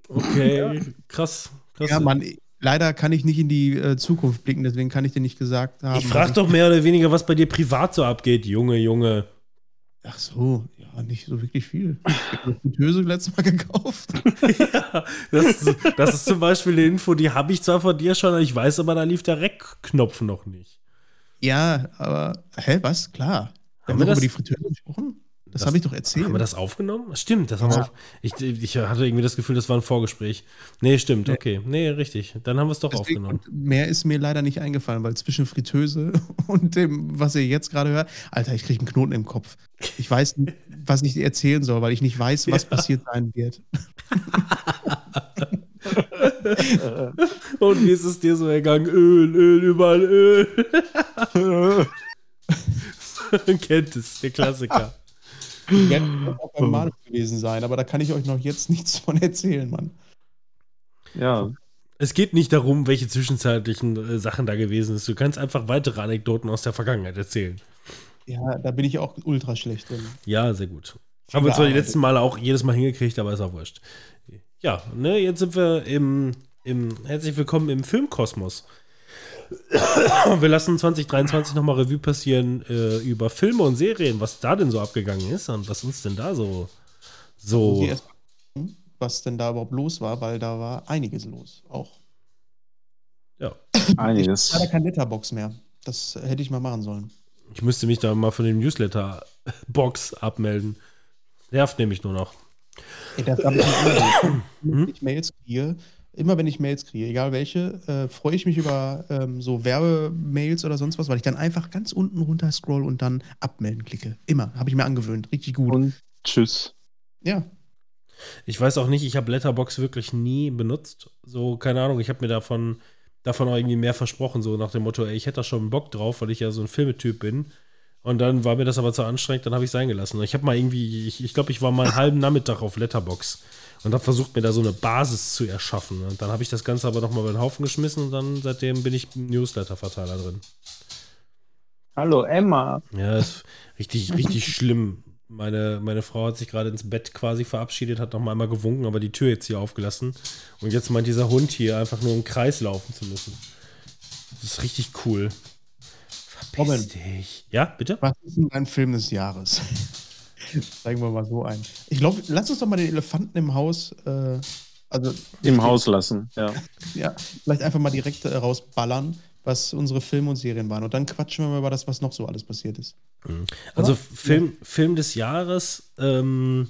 Okay, ja. krass, krass. Ja, Mann, leider kann ich nicht in die äh, Zukunft blicken, deswegen kann ich dir nicht gesagt haben. Ich frage doch mehr oder weniger, was bei dir privat so abgeht, Junge, Junge. Ach so, ja, nicht so wirklich viel. Ich habe eine Fritteuse letztes Mal gekauft. *laughs* ja, das, das, ist zum Beispiel eine Info, die habe ich zwar von dir schon, ich weiß aber, da lief der Rec-Knopf noch nicht. Ja, aber, hä, was? Klar. Wir haben, wir das, über die Fritteuse gesprochen? Das, das habe ich doch erzählt. Haben wir das aufgenommen? Stimmt, das haben wir auf, ich, ich hatte irgendwie das Gefühl, das war ein Vorgespräch. Nee, stimmt, okay. Nee, richtig. Dann haben wir es doch Deswegen, aufgenommen. Mehr ist mir leider nicht eingefallen, weil zwischen Fritteuse *laughs* und dem, was ihr jetzt gerade hört, Alter, ich kriege einen Knoten im Kopf. Ich weiß nicht, was ich erzählen soll, weil ich nicht weiß, was *laughs* ja. passiert sein wird. *laughs* *laughs* und wie ist es dir so ergangen? Öl, Öl, überall Öl. *laughs* Man kennt es, der Klassiker. Wird auch beim Malus gewesen sein, aber da kann ich euch noch jetzt nichts von erzählen, Mann. Ja. Es geht nicht darum, welche zwischenzeitlichen äh, Sachen da gewesen sind. Du kannst einfach weitere Anekdoten aus der Vergangenheit erzählen. Ja, da bin ich auch ultra schlecht drin. Ja, sehr gut. Haben wir zwar die letzten Male auch jedes Mal hingekriegt, aber ist auch wurscht. Ja, ne, jetzt sind wir im, im herzlich willkommen im Filmkosmos. *coughs* wir lassen 2023 nochmal Revue passieren äh, über Filme und Serien, was da denn so abgegangen ist und was uns denn da so. so was denn da überhaupt los war, weil da war einiges los. Auch. Ja. Einiges. Ich hatte kein Letterbox mehr. Das hätte ich mal machen sollen. Ich müsste mich da mal von dem Newsletter-Box abmelden. Nervt nämlich nur noch. Ey, das habe ich nicht *coughs* Wenn ich Mails kriege, immer wenn ich Mails kriege, egal welche, äh, freue ich mich über ähm, so Werbemails oder sonst was, weil ich dann einfach ganz unten runter scroll und dann abmelden klicke. Immer. Habe ich mir angewöhnt. Richtig gut. Und tschüss. Ja. Ich weiß auch nicht, ich habe Letterbox wirklich nie benutzt. So, keine Ahnung, ich habe mir davon, davon auch irgendwie mehr versprochen, so nach dem Motto, ey, ich hätte da schon Bock drauf, weil ich ja so ein Filmetyp bin. Und dann war mir das aber zu anstrengend, dann habe ich es sein gelassen. Ich habe mal irgendwie, ich, ich glaube, ich war mal einen halben Nachmittag auf Letterbox und habe versucht, mir da so eine Basis zu erschaffen. Und dann habe ich das Ganze aber nochmal über den Haufen geschmissen und dann seitdem bin ich Newsletter-Verteiler drin. Hallo Emma. Ja, ist richtig, richtig schlimm. Meine, meine Frau hat sich gerade ins Bett quasi verabschiedet, hat noch mal einmal gewunken, aber die Tür jetzt hier aufgelassen. Und jetzt meint dieser Hund hier einfach nur im Kreis laufen zu müssen. Das ist richtig cool. Verpiss dich. Ja, bitte? Was ist denn dein Film des Jahres? *laughs* Zeigen wir mal so ein. Ich glaube, lass uns doch mal den Elefanten im Haus, äh, also im Haus lassen, ja. *laughs* ja, vielleicht einfach mal direkt äh, rausballern, was unsere Filme und Serien waren. Und dann quatschen wir mal über das, was noch so alles passiert ist. Mhm. Also Film, ja. Film des Jahres, ähm,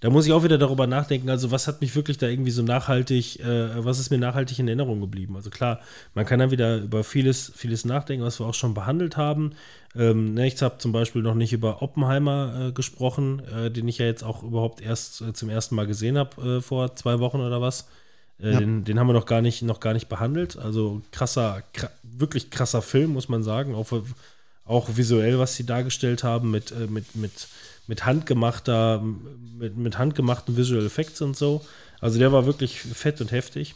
da muss ich auch wieder darüber nachdenken, also was hat mich wirklich da irgendwie so nachhaltig, äh, was ist mir nachhaltig in Erinnerung geblieben? Also klar, man kann dann wieder über vieles, vieles nachdenken, was wir auch schon behandelt haben. Ähm, ne, ich habe zum Beispiel noch nicht über Oppenheimer äh, gesprochen, äh, den ich ja jetzt auch überhaupt erst äh, zum ersten Mal gesehen habe äh, vor zwei Wochen oder was. Äh, ja. Den, den, haben wir noch gar nicht, noch gar nicht behandelt. Also krasser, kr wirklich krasser Film, muss man sagen. Auch, auch visuell, was sie dargestellt haben mit, mit, mit mit handgemachter, mit, mit handgemachten Visual Effects und so. Also der war wirklich fett und heftig.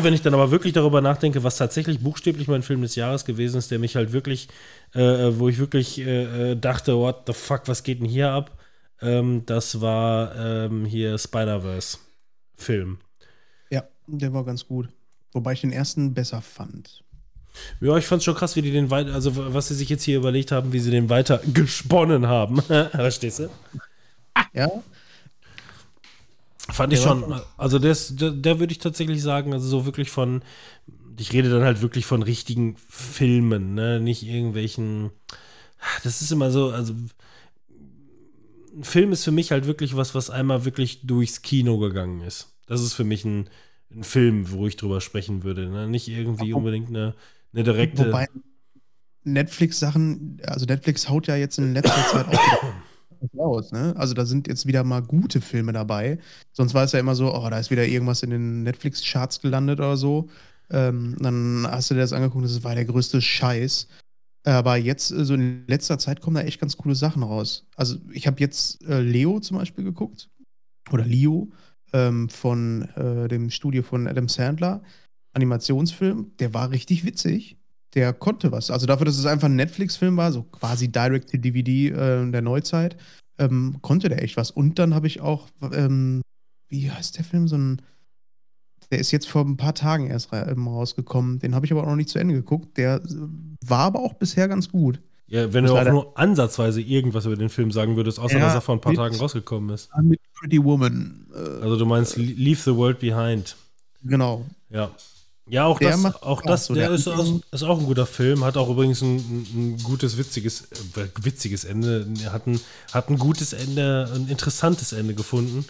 Wenn ich dann aber wirklich darüber nachdenke, was tatsächlich buchstäblich mein Film des Jahres gewesen ist, der mich halt wirklich, äh, wo ich wirklich äh, dachte, what the fuck, was geht denn hier ab? Ähm, das war ähm, hier Spider-Verse-Film. Ja, der war ganz gut. Wobei ich den ersten besser fand. Ja, ich fand's schon krass, wie die den weiter, also was sie sich jetzt hier überlegt haben, wie sie den weiter *laughs* gesponnen haben. *laughs* Verstehst du? Ja. Fand ich schon, also der, der, der würde ich tatsächlich sagen, also so wirklich von, ich rede dann halt wirklich von richtigen Filmen, ne, nicht irgendwelchen, das ist immer so, also ein Film ist für mich halt wirklich was, was einmal wirklich durchs Kino gegangen ist. Das ist für mich ein, ein Film, wo ich drüber sprechen würde. Ne? Nicht irgendwie unbedingt eine, eine direkte. Wobei Netflix-Sachen, also Netflix haut ja jetzt in letzter *coughs* Zeit auch raus, ne? Also da sind jetzt wieder mal gute Filme dabei. Sonst war es ja immer so, oh, da ist wieder irgendwas in den Netflix-Charts gelandet oder so. Ähm, dann hast du dir das angeguckt, das war der größte Scheiß. Aber jetzt, äh, so in letzter Zeit kommen da echt ganz coole Sachen raus. Also ich habe jetzt äh, Leo zum Beispiel geguckt. Oder Leo ähm, von äh, dem Studio von Adam Sandler. Animationsfilm, der war richtig witzig. Der konnte was. Also dafür, dass es einfach ein Netflix-Film war, so quasi Direct-to-DVD äh, der Neuzeit, ähm, konnte der echt was. Und dann habe ich auch, ähm, wie heißt der Film? So ein, der ist jetzt vor ein paar Tagen erst ähm, rausgekommen. Den habe ich aber auch noch nicht zu Ende geguckt. Der äh, war aber auch bisher ganz gut. Ja, wenn du auch nur ansatzweise irgendwas über den Film sagen würdest, außer Ja, dass er vor ein paar mit- Tagen rausgekommen ist. Mit Pretty Woman. Äh, Also du meinst Leave the World Behind. genau. Ja. Ja, auch Der das, macht auch das, so der der ist, auch, ist auch ein guter Film, hat auch übrigens ein, ein, gutes, witziges, äh, witziges Ende, Er hat ein, hat ein gutes Ende, ein interessantes Ende gefunden.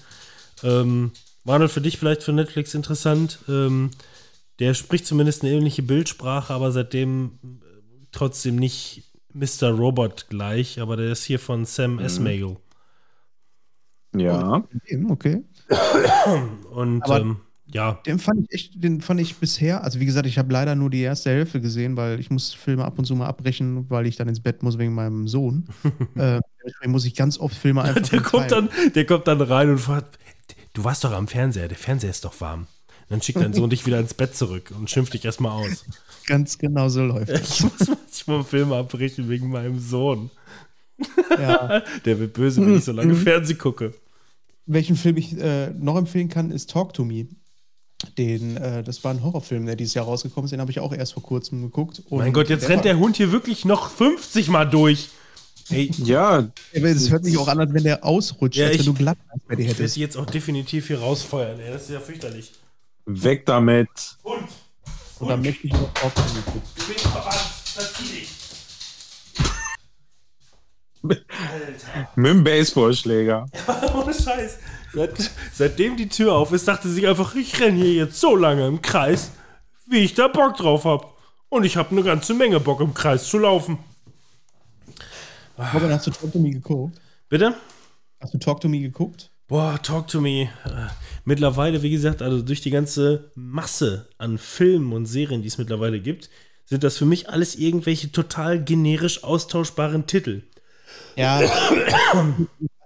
Ähm, Manuel, für dich vielleicht für Netflix interessant. Ähm, der spricht zumindest eine ähnliche Bildsprache, aber seitdem äh, trotzdem nicht Mr. Robot gleich, aber der ist hier von Sam Esmail. Ja. Okay. Und Aber- ähm, ja, Den fand ich echt, den fand ich bisher, also wie gesagt, ich habe leider nur die erste Hälfte gesehen, weil ich muss Filme ab und zu mal abbrechen, weil ich dann ins Bett muss wegen meinem Sohn. *laughs* äh, muss ich ganz oft Filme *laughs* einfach. der kommt, dann, der kommt dann rein und fragt, du warst doch am Fernseher, der Fernseher ist doch warm. Dann schickt dein Sohn *laughs* dich wieder ins Bett zurück und schimpft dich erstmal aus. Ganz genau so läuft. das. Ich muss manchmal Filme abbrechen wegen meinem Sohn. ja. Der wird böse, wenn ich so lange Mhm. Fernsehen gucke. Welchen Film ich äh, noch empfehlen kann, ist Talk to Me. Den, äh, das war ein Horrorfilm, der dieses Jahr rausgekommen ist. Den habe ich auch erst vor kurzem geguckt. Und mein Gott, jetzt rennt war- der Hund hier wirklich noch 50 Mal durch. Ey, Ja, Es hört sich auch an, als wenn der ausrutscht, Ja, als wenn du glatt bei dir ich werde hättest. jetzt auch definitiv hier rausfeuern. Ey, das ist ja fürchterlich. weg damit. Hund, Und dann möchte ich noch gucken. du bist verbannt, verzieh dich. Alter. *laughs* Mit dem Baseballschläger. *laughs* Ohne Scheiß. Seit, seitdem die Tür auf ist, dachte sich einfach, ich renne hier jetzt so lange im Kreis, wie ich da Bock drauf hab. Und ich habe eine ganze Menge Bock im Kreis zu laufen. Robin, hast du Talk to Me geguckt? Bitte? Hast du Talk to Me geguckt? Boah, talk to me. Äh, Mittlerweile, wie gesagt, also durch die ganze Masse an Filmen und Serien, die es mittlerweile gibt, sind das für mich alles irgendwelche total generisch austauschbaren Titel. Ja. *coughs*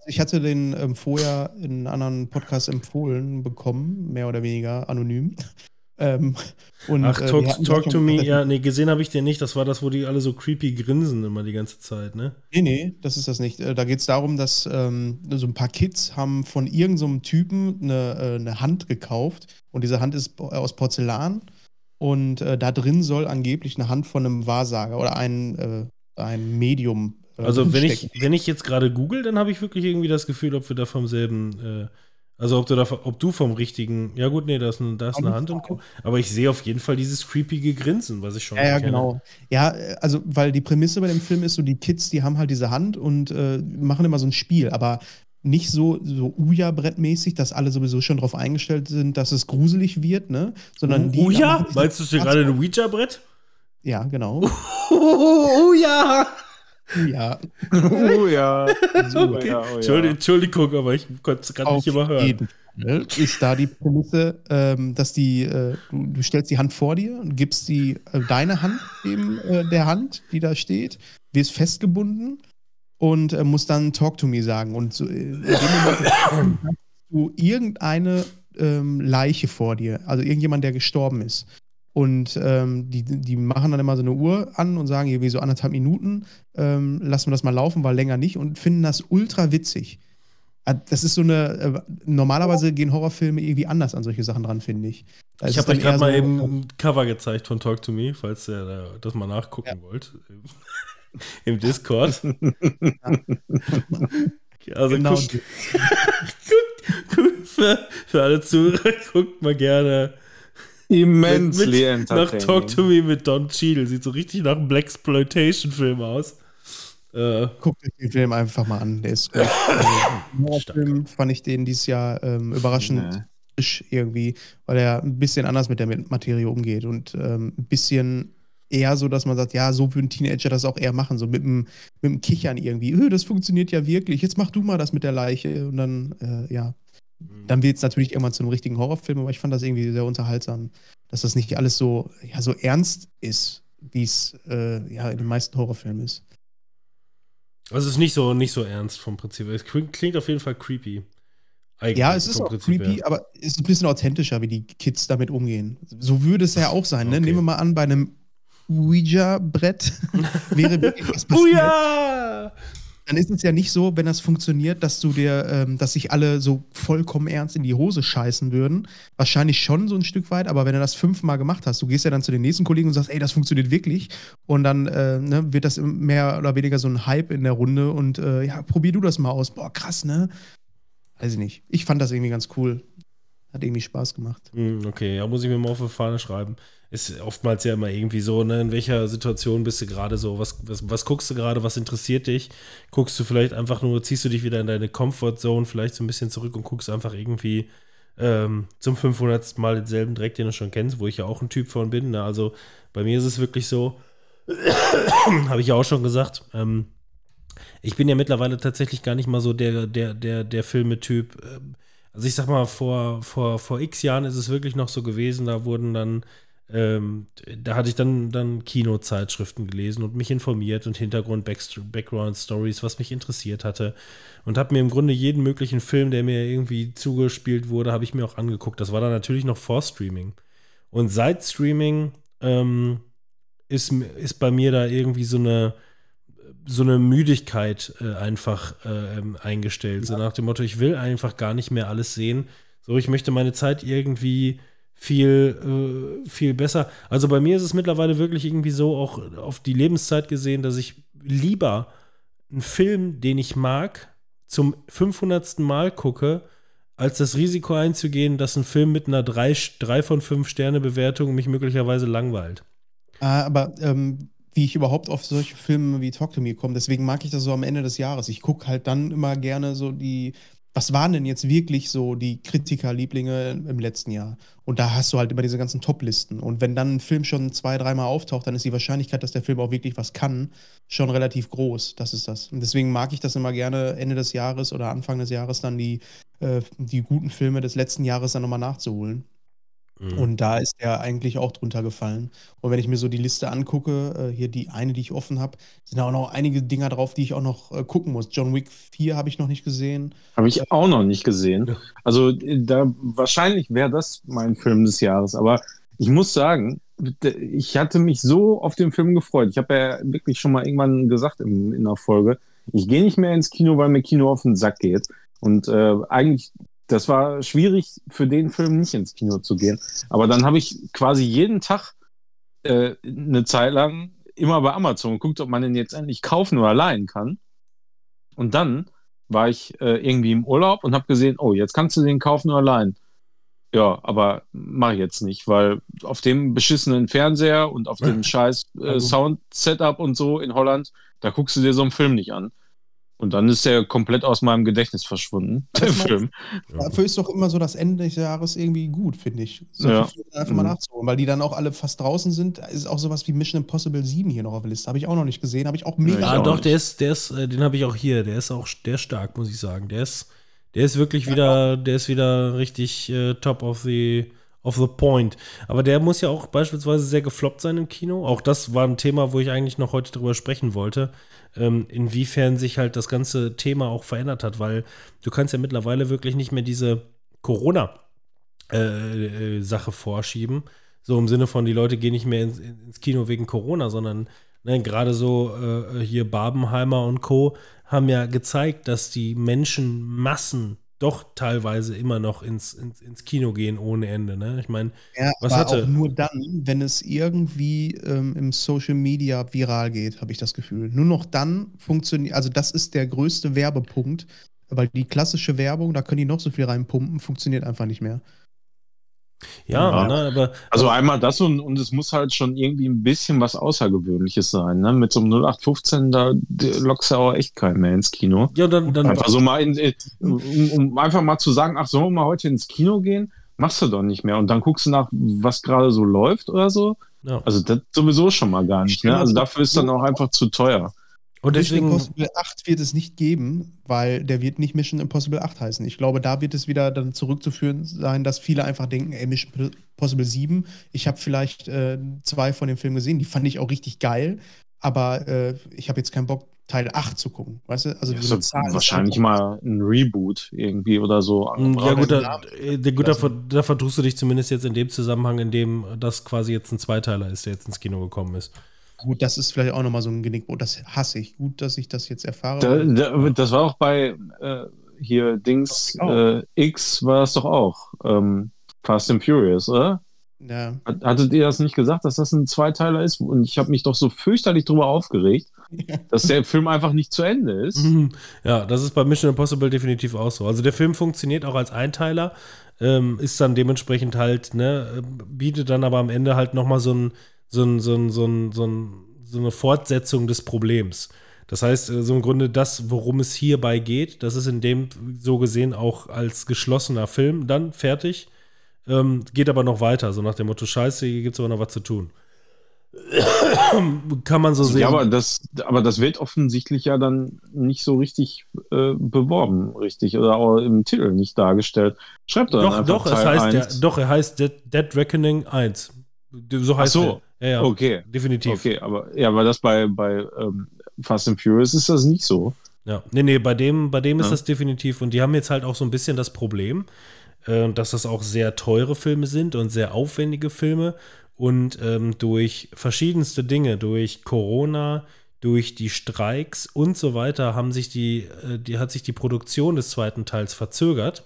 Ich hatte den ähm, vorher in einem anderen Podcast empfohlen bekommen, mehr oder weniger anonym. *laughs* Ähm, und, Ach, äh, talk, talk to me. Ja, nee, gesehen habe ich den nicht. Das war das, wo die alle so creepy grinsen immer die ganze Zeit, ne? Nee, nee, das ist das nicht. Äh, Da geht es darum, dass ähm, so ein paar Kids haben von irgendeinem so Typen eine, äh, eine Hand gekauft und diese Hand ist po- aus Porzellan und äh, da drin soll angeblich eine Hand von einem Wahrsager oder ein, äh, ein Medium. Also wenn ich, wenn ich jetzt gerade google, dann habe ich wirklich irgendwie das Gefühl, ob wir da vom selben, äh, also ob du da, ob du vom richtigen, ja gut, nee, da ist eine, da ist eine Hand und Co. Aber ich sehe auf jeden Fall dieses creepige Grinsen, was ich schon Ja, ja, kenne. genau. Ja, also, weil die Prämisse bei dem Film ist so, die Kids, die haben halt diese Hand und äh, machen immer so ein Spiel, aber nicht so, so Uja-Brettmäßig, dass alle sowieso schon darauf eingestellt sind, dass es gruselig wird, ne? Sondern die. Uja? Meinst du hier gerade ein Ouija-Brett? Ja, genau. *laughs* Oh, ja! Uja. Oh ja. *laughs* So, Okay. ja, oh ja. Entschuldigung, Entschuldigung, aber ich konnte es gerade nicht überhören. jeden Fall ist da die Prämisse, ähm, dass die, äh, du, du stellst die Hand vor dir und gibst die, äh, deine Hand dem äh, der Hand, die da steht, wirst festgebunden und äh, musst dann Talk to me sagen. Und so, äh, in dem Moment hast du irgendeine ähm, Leiche vor dir, also irgendjemand, der gestorben ist. Und ähm, die, die machen dann immer so eine Uhr an und sagen, irgendwie so anderthalb Minuten, ähm, lassen wir das mal laufen, weil länger nicht und finden das ultra witzig. Ah, Das ist so eine, äh, normalerweise gehen Horrorfilme irgendwie anders an solche Sachen dran, finde ich. Da Ich habe euch gerade eher mal so- eben ein Cover gezeigt von Talk to Me, falls ihr da, das mal nachgucken wollt. *laughs* Im Discord. *laughs* Also Genau. guckt, *laughs* guckt, guckt für, für alle Zuhörer, guckt mal gerne Immensely mit, nach entertaining. Talk to Me mit Don Cheadle. Sieht so richtig nach einem Blaxploitation-Film aus. Äh, Guckt euch den Film einfach mal an. Der ist gut. Also, *laughs* Horrorfilm fand ich den dieses Jahr ähm, überraschend Nee. frisch irgendwie, weil er ein bisschen anders mit der Materie umgeht und ähm, ein bisschen eher so, dass man sagt, ja, so würden Teenager das auch eher machen, so mit dem, mit dem Kichern irgendwie. Öh, das funktioniert ja wirklich. Jetzt mach du mal das mit der Leiche. Und dann, äh, ja, dann wird es natürlich irgendwann zu einem richtigen Horrorfilm, aber ich fand das irgendwie sehr unterhaltsam, dass das nicht alles so, ja, so ernst ist, wie es äh, ja in den meisten Horrorfilmen ist. Also es ist nicht so, nicht so ernst vom Prinzip. Es klingt auf jeden Fall creepy. Eigentlich Ja, es ist auch Prinzip creepy, her. aber es ist ein bisschen authentischer, wie die Kids damit umgehen. So würde es ja auch sein. Ne? Okay. Nehmen wir mal an, bei einem Ouija-Brett *laughs* wäre wirklich was passiert. ja! Dann ist es ja nicht so, wenn das funktioniert, dass du dir, ähm, dass sich alle so vollkommen ernst in die Hose scheißen würden. Wahrscheinlich schon so ein Stück weit, aber wenn du das fünfmal gemacht hast, du gehst ja dann zu den nächsten Kollegen und sagst, ey, das funktioniert wirklich. Und dann äh, ne, wird das mehr oder weniger so ein Hype in der Runde und äh, ja, probier du das mal aus. Boah, krass, ne? Weiß ich nicht. Ich fand das irgendwie ganz cool. Hat irgendwie Spaß gemacht. Hm, Okay, ja, muss ich mir mal auf die Fahne schreiben. Ist oftmals ja immer irgendwie so, ne, in welcher Situation bist du gerade so, was, was, was guckst du gerade, was interessiert dich? Guckst du vielleicht einfach nur, ziehst du dich wieder in deine Comfortzone vielleicht so ein bisschen zurück und guckst einfach irgendwie ähm, zum 500. Mal denselben Dreck, den du schon kennst, wo ich ja auch ein Typ von bin. Ne? Also bei mir ist es wirklich so, *coughs* habe ich ja auch schon gesagt, ähm, ich bin ja mittlerweile tatsächlich gar nicht mal so der, der, der, der Filmetyp. Ähm, also ich sag mal, vor, vor, vor x Jahren ist es wirklich noch so gewesen, da wurden dann, ähm, da hatte ich dann, dann Kinozeitschriften gelesen und mich informiert und Hintergrund-Background-Stories, was mich interessiert hatte. Und habe mir im Grunde jeden möglichen Film, der mir irgendwie zugespielt wurde, habe ich mir auch angeguckt. Das war dann natürlich noch vor Streaming. Und seit Streaming ähm, ist, ist bei mir da irgendwie so eine, so eine Müdigkeit äh, einfach äh, ähm, eingestellt. So nach dem Motto, ich will einfach gar nicht mehr alles sehen. So, ich möchte meine Zeit irgendwie viel, äh, viel besser. Also bei mir ist es mittlerweile wirklich irgendwie so, auch auf die Lebenszeit gesehen, dass ich lieber einen Film, den ich mag, zum 500. Mal gucke, als das Risiko einzugehen, dass ein Film mit einer 3, 3 von 5 Sterne Bewertung mich möglicherweise langweilt. Ah, aber ähm, wie ich überhaupt auf solche Filme wie Talk to Me komme, deswegen mag ich das so am Ende des Jahres. Ich gucke halt dann immer gerne so die, was waren denn jetzt wirklich so die Kritikerlieblinge im letzten Jahr? Und da hast du halt immer diese ganzen Top-Listen. Und wenn dann ein Film schon zwei, dreimal auftaucht, dann ist die Wahrscheinlichkeit, dass der Film auch wirklich was kann, schon relativ groß. Das ist das. Und deswegen mag ich das immer gerne Ende des Jahres oder Anfang des Jahres dann die, äh, die guten Filme des letzten Jahres dann nochmal nachzuholen. Mhm. Und da ist er eigentlich auch drunter gefallen. Und wenn ich mir so die Liste angucke, äh, hier die eine, die ich offen habe, sind da auch noch einige Dinger drauf, die ich auch noch äh, gucken muss. John Wick 4 habe ich noch nicht gesehen. Habe ich auch noch nicht gesehen. Also äh, da wahrscheinlich wäre das mein Film des Jahres. Aber ich muss sagen, ich hatte mich so auf den Film gefreut. Ich habe ja wirklich schon mal irgendwann gesagt in, in der Folge, ich gehe nicht mehr ins Kino, weil mir Kino auf den Sack geht. Und äh, eigentlich, das war schwierig für den Film nicht ins Kino zu gehen. Aber dann habe ich quasi jeden Tag äh, eine Zeit lang immer bei Amazon geguckt, ob man den jetzt endlich kaufen oder leihen kann. Und dann war ich äh, irgendwie im Urlaub und habe gesehen, oh, jetzt kannst du den kaufen oder leihen. Ja, aber mache ich jetzt nicht, weil auf dem beschissenen Fernseher und auf dem *laughs* scheiß äh, Also- Sound-Setup und so in Holland, da guckst du dir so einen Film nicht an. Und dann ist der komplett aus meinem Gedächtnis verschwunden, der Film. Dafür ist doch immer so das Ende des Jahres irgendwie gut, finde ich. Solche Ja. Filme einfach mal Mhm. nachzuholen, weil die dann auch alle fast draußen sind. Da Ist auch sowas wie Mission Impossible 7 hier noch auf der Liste. Habe ich auch noch nicht gesehen, habe ich auch mega. ich Ah, doch, nicht. der ist, der ist, äh, den habe ich auch hier. Der ist auch, der ist stark, muss ich sagen. Der ist, der ist wirklich wieder, der ist wieder richtig äh, top of the, of the point. Aber der muss ja auch beispielsweise sehr gefloppt sein im Kino. Auch das war ein Thema, wo ich eigentlich noch heute drüber sprechen wollte. Ähm, inwiefern sich halt das ganze Thema auch verändert hat, weil du kannst ja mittlerweile wirklich nicht mehr diese Corona- äh, äh, vorschieben. So im Sinne von, die Leute gehen nicht mehr ins, ins Kino wegen Corona, sondern ne, gerade so äh, hier Barbenheimer und Co. haben ja gezeigt, dass die Menschenmassen doch teilweise immer noch ins, ins, ins Kino gehen ohne Ende. Ne? Ich meine, Ja, Was aber hatte- auch nur dann, wenn es irgendwie ähm, im Social Media viral geht, habe ich das Gefühl. Nur noch dann funktioniert, also das ist der größte Werbepunkt, weil die klassische Werbung, da können die noch so viel reinpumpen, funktioniert einfach nicht mehr. Ja, Ja. Ne, aber Also einmal das und, und es muss halt schon irgendwie ein bisschen was Außergewöhnliches sein. Ne? Mit so einem 0815, da lockst du auch echt keinen mehr ins Kino. ja, dann, dann Einfach so mal, in, um, um einfach mal zu sagen, ach, sollen wir mal heute ins Kino gehen? Machst du doch nicht mehr. Und dann guckst du nach, was gerade so läuft oder so. ja. Also das sowieso schon mal gar nicht. Ne? Also dafür ist dann auch einfach zu teuer. Und Mission deswegen, Impossible 8 wird es nicht geben, weil der wird nicht Mission Impossible 8 heißen. Ich glaube, da wird es wieder dann zurückzuführen sein, dass viele einfach denken, ey, Mission Impossible 7, ich habe vielleicht äh, zwei von dem Film gesehen, die fand ich auch richtig geil, aber äh, ich habe jetzt keinen Bock, Teil 8 zu gucken. Weißt du? Also Ja, so wahrscheinlich mal ein Reboot irgendwie oder so. Mm, Ja, gut, da, äh, der, gut da, ver- da verdrust du dich zumindest jetzt in dem Zusammenhang, in dem das quasi jetzt ein Zweiteiler ist, der jetzt ins Kino gekommen ist. Gut, das ist vielleicht auch nochmal so ein Genickbrot. Das hasse ich. Gut, dass ich das jetzt erfahre. Da, da, das war auch bei äh, hier Dings äh, X war das doch auch. Ähm, Fast and Furious, oder? ja. Hat- Hattet ihr das nicht gesagt, dass das ein Zweiteiler ist? Und ich habe mich doch so fürchterlich drüber aufgeregt, *laughs* dass der Film einfach nicht zu Ende ist. Mhm. Ja, das ist bei Mission Impossible definitiv auch so. Also der Film funktioniert auch als Einteiler, ähm, ist dann dementsprechend halt, ne, äh, bietet dann aber am Ende halt nochmal so, ein, so, ein, so, ein, so, ein, so, ein, so eine Fortsetzung des Problems. Das heißt, äh, so im Grunde das, worum es hierbei geht, das ist in dem so gesehen auch als geschlossener Film dann fertig. Ähm, geht aber noch weiter, so nach dem Motto, scheiße, hier gibt es aber noch was zu tun. *coughs* Kann man so sehen. Ja, aber das, aber das wird offensichtlich ja dann nicht so richtig äh, beworben, richtig, oder auch im Titel nicht dargestellt. Schreibt doch, dann Doch, doch, es Teil heißt ja, 1. doch, er heißt Dead, Dead Reckoning 1. So heißt Ach so. Ja, ja, Okay, definitiv. okay, aber ja, weil das bei, bei ähm, Fast and Furious ist das nicht so. Ja. Nee, nee, bei dem, bei dem ist Ja. das definitiv. Und die haben jetzt halt auch so ein bisschen das Problem, äh, dass das auch sehr teure Filme sind und sehr aufwendige Filme. Und ähm, durch verschiedenste Dinge, durch Corona, durch die Streiks und so weiter, haben sich die, äh, die, hat sich die Produktion des zweiten Teils verzögert.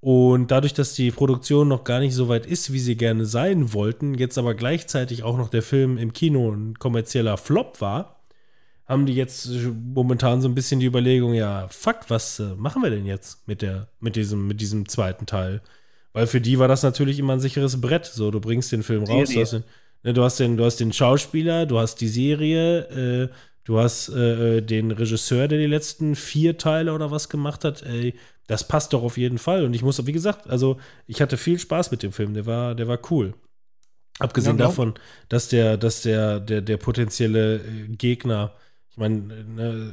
Und dadurch, dass die Produktion noch gar nicht so weit ist, wie sie gerne sein wollten, jetzt aber gleichzeitig auch noch der Film im Kino ein kommerzieller Flop war, haben die jetzt momentan so ein bisschen die Überlegung, ja, fuck, was äh, machen wir denn jetzt mit, der, mit, diesem, mit diesem zweiten Teil? Weil für die war das natürlich immer ein sicheres Brett. So, du bringst den Film raus, du hast den, ne, du, hast den, du hast den Schauspieler, du hast die Serie, äh, du hast äh, den Regisseur, der die letzten vier Teile oder was gemacht hat. Ey, das passt doch auf jeden Fall. Und ich muss, wie gesagt, also ich hatte viel Spaß mit dem Film, der war, der war cool. Abgesehen Ja, glaub- davon, dass der, dass der, der, der potenzielle äh, Gegner, ich meine, ne,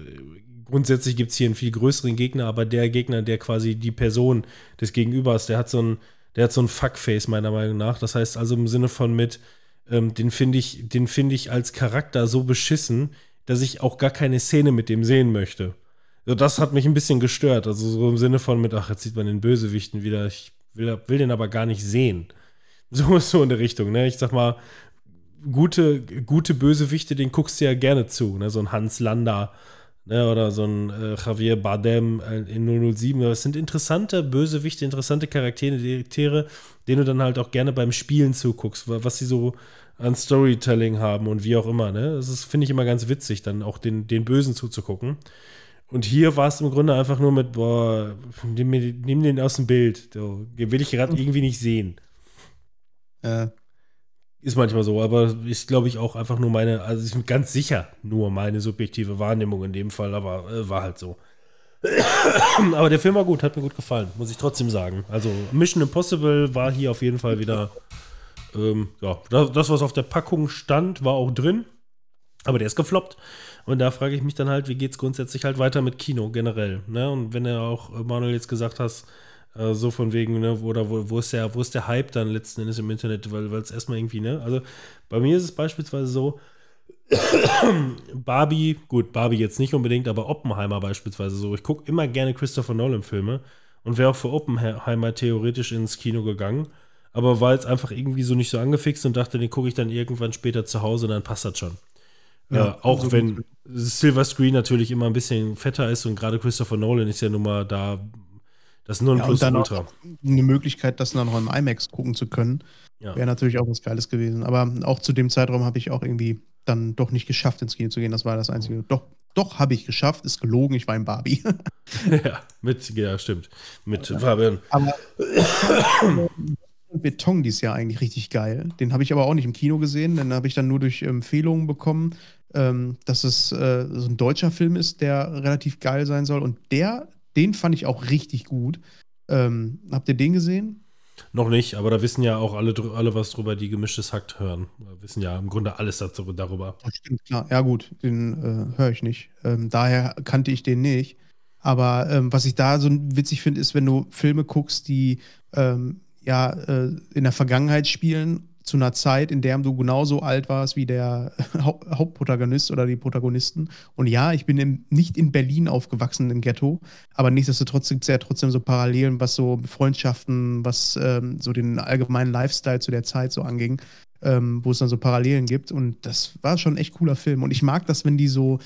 grundsätzlich gibt es hier einen viel größeren Gegner, aber der Gegner, der quasi die Person des Gegenübers, der hat so ein, der hat so ein Fuckface, meiner Meinung nach. Das heißt also im Sinne von mit, ähm, den finde ich, den finde ich als Charakter so beschissen, dass ich auch gar keine Szene mit dem sehen möchte. So, das hat mich ein bisschen gestört. Also so im Sinne von mit, ach, jetzt sieht man den Bösewichten wieder. Ich will, will den aber gar nicht sehen. *laughs* So so in der Richtung, ne? Ich sag mal, gute, gute Bösewichte, den guckst du ja gerne zu, ne? So ein Hans Landa, ne? Oder so ein äh, Javier Bardem äh, in 007. Das sind interessante Bösewichte, interessante Charaktere, denen du dann halt auch gerne beim Spielen zuguckst, wa- was sie so an Storytelling haben und wie auch immer, ne? Das ist, finde ich, immer ganz witzig, dann auch den, den Bösen zuzugucken. Und hier war es im Grunde einfach nur mit, boah, nimm, nimm den aus dem Bild. So, den will ich gerade irgendwie nicht sehen. Äh, Ist manchmal so, aber ist, glaube ich, auch einfach nur meine, also ist ganz sicher nur meine subjektive Wahrnehmung in dem Fall, aber äh, war halt so. *coughs* aber der Film war gut, hat mir gut gefallen, muss ich trotzdem sagen. Also Mission Impossible war hier auf jeden Fall wieder, ähm, ja, das, was auf der Packung stand, war auch drin, aber der ist gefloppt. Und da frage ich mich dann halt, wie geht es grundsätzlich halt weiter mit Kino generell? Ne? Und wenn du auch, äh, Manuel, jetzt gesagt hast, äh, so von wegen, ne, oder wo, wo, ist der, wo ist der Hype dann letzten Endes im Internet, weil es erstmal irgendwie, ne? Also bei mir ist es beispielsweise so, *coughs* Barbie, gut, Barbie jetzt nicht unbedingt, aber Oppenheimer beispielsweise so. Ich gucke immer gerne Christopher Nolan-Filme und wäre auch für Oppenheimer theoretisch ins Kino gegangen, aber war jetzt einfach irgendwie so nicht so angefixt und dachte, den gucke ich dann irgendwann später zu Hause und dann passt das schon. Ja, äh, auch so wenn gut. Silver Screen natürlich immer ein bisschen fetter ist und gerade Christopher Nolan ist ja nun mal da das ja, und dann auch Nonplusultra. eine Möglichkeit, das dann noch im IMAX gucken zu können, Ja. wäre natürlich auch was Geiles gewesen. Aber auch zu dem Zeitraum habe ich auch irgendwie dann doch nicht geschafft, ins Kino zu gehen. Das war das Einzige. Doch, doch habe ich geschafft, ist gelogen, ich war in Barbie. *laughs* ja, mit, ja, stimmt. Mit Fabian. Aber *laughs* Beton dieses Jahr eigentlich richtig geil. Den habe ich aber auch nicht im Kino gesehen, den habe ich dann nur durch Empfehlungen bekommen, ähm, dass es äh, so ein deutscher Film ist, der relativ geil sein soll. Und der, den fand ich auch richtig gut. Ähm, habt ihr den gesehen? Noch nicht, aber da wissen ja auch alle, alle was drüber, die gemischtes Hackt hören. Wir wissen ja im Grunde alles dazu, darüber. Das stimmt, klar. Ja, gut, den äh, höre ich nicht. Ähm, daher kannte ich den nicht. Aber ähm, was ich da so witzig finde, ist, wenn du Filme guckst, die ähm, ja äh, in der Vergangenheit spielen zu einer Zeit, in der du genauso alt warst wie der *laughs* Haupt Hauptprotagonist oder die Protagonisten. Und ja, ich bin im, nicht in Berlin aufgewachsen im Ghetto, aber nichtsdestotrotz gibt es ja trotzdem so Parallelen, was so Freundschaften, was ähm, so den allgemeinen Lifestyle zu der Zeit so anging, ähm, wo es dann so Parallelen gibt. Und das war schon ein echt cooler Film. Und ich mag das, wenn die so,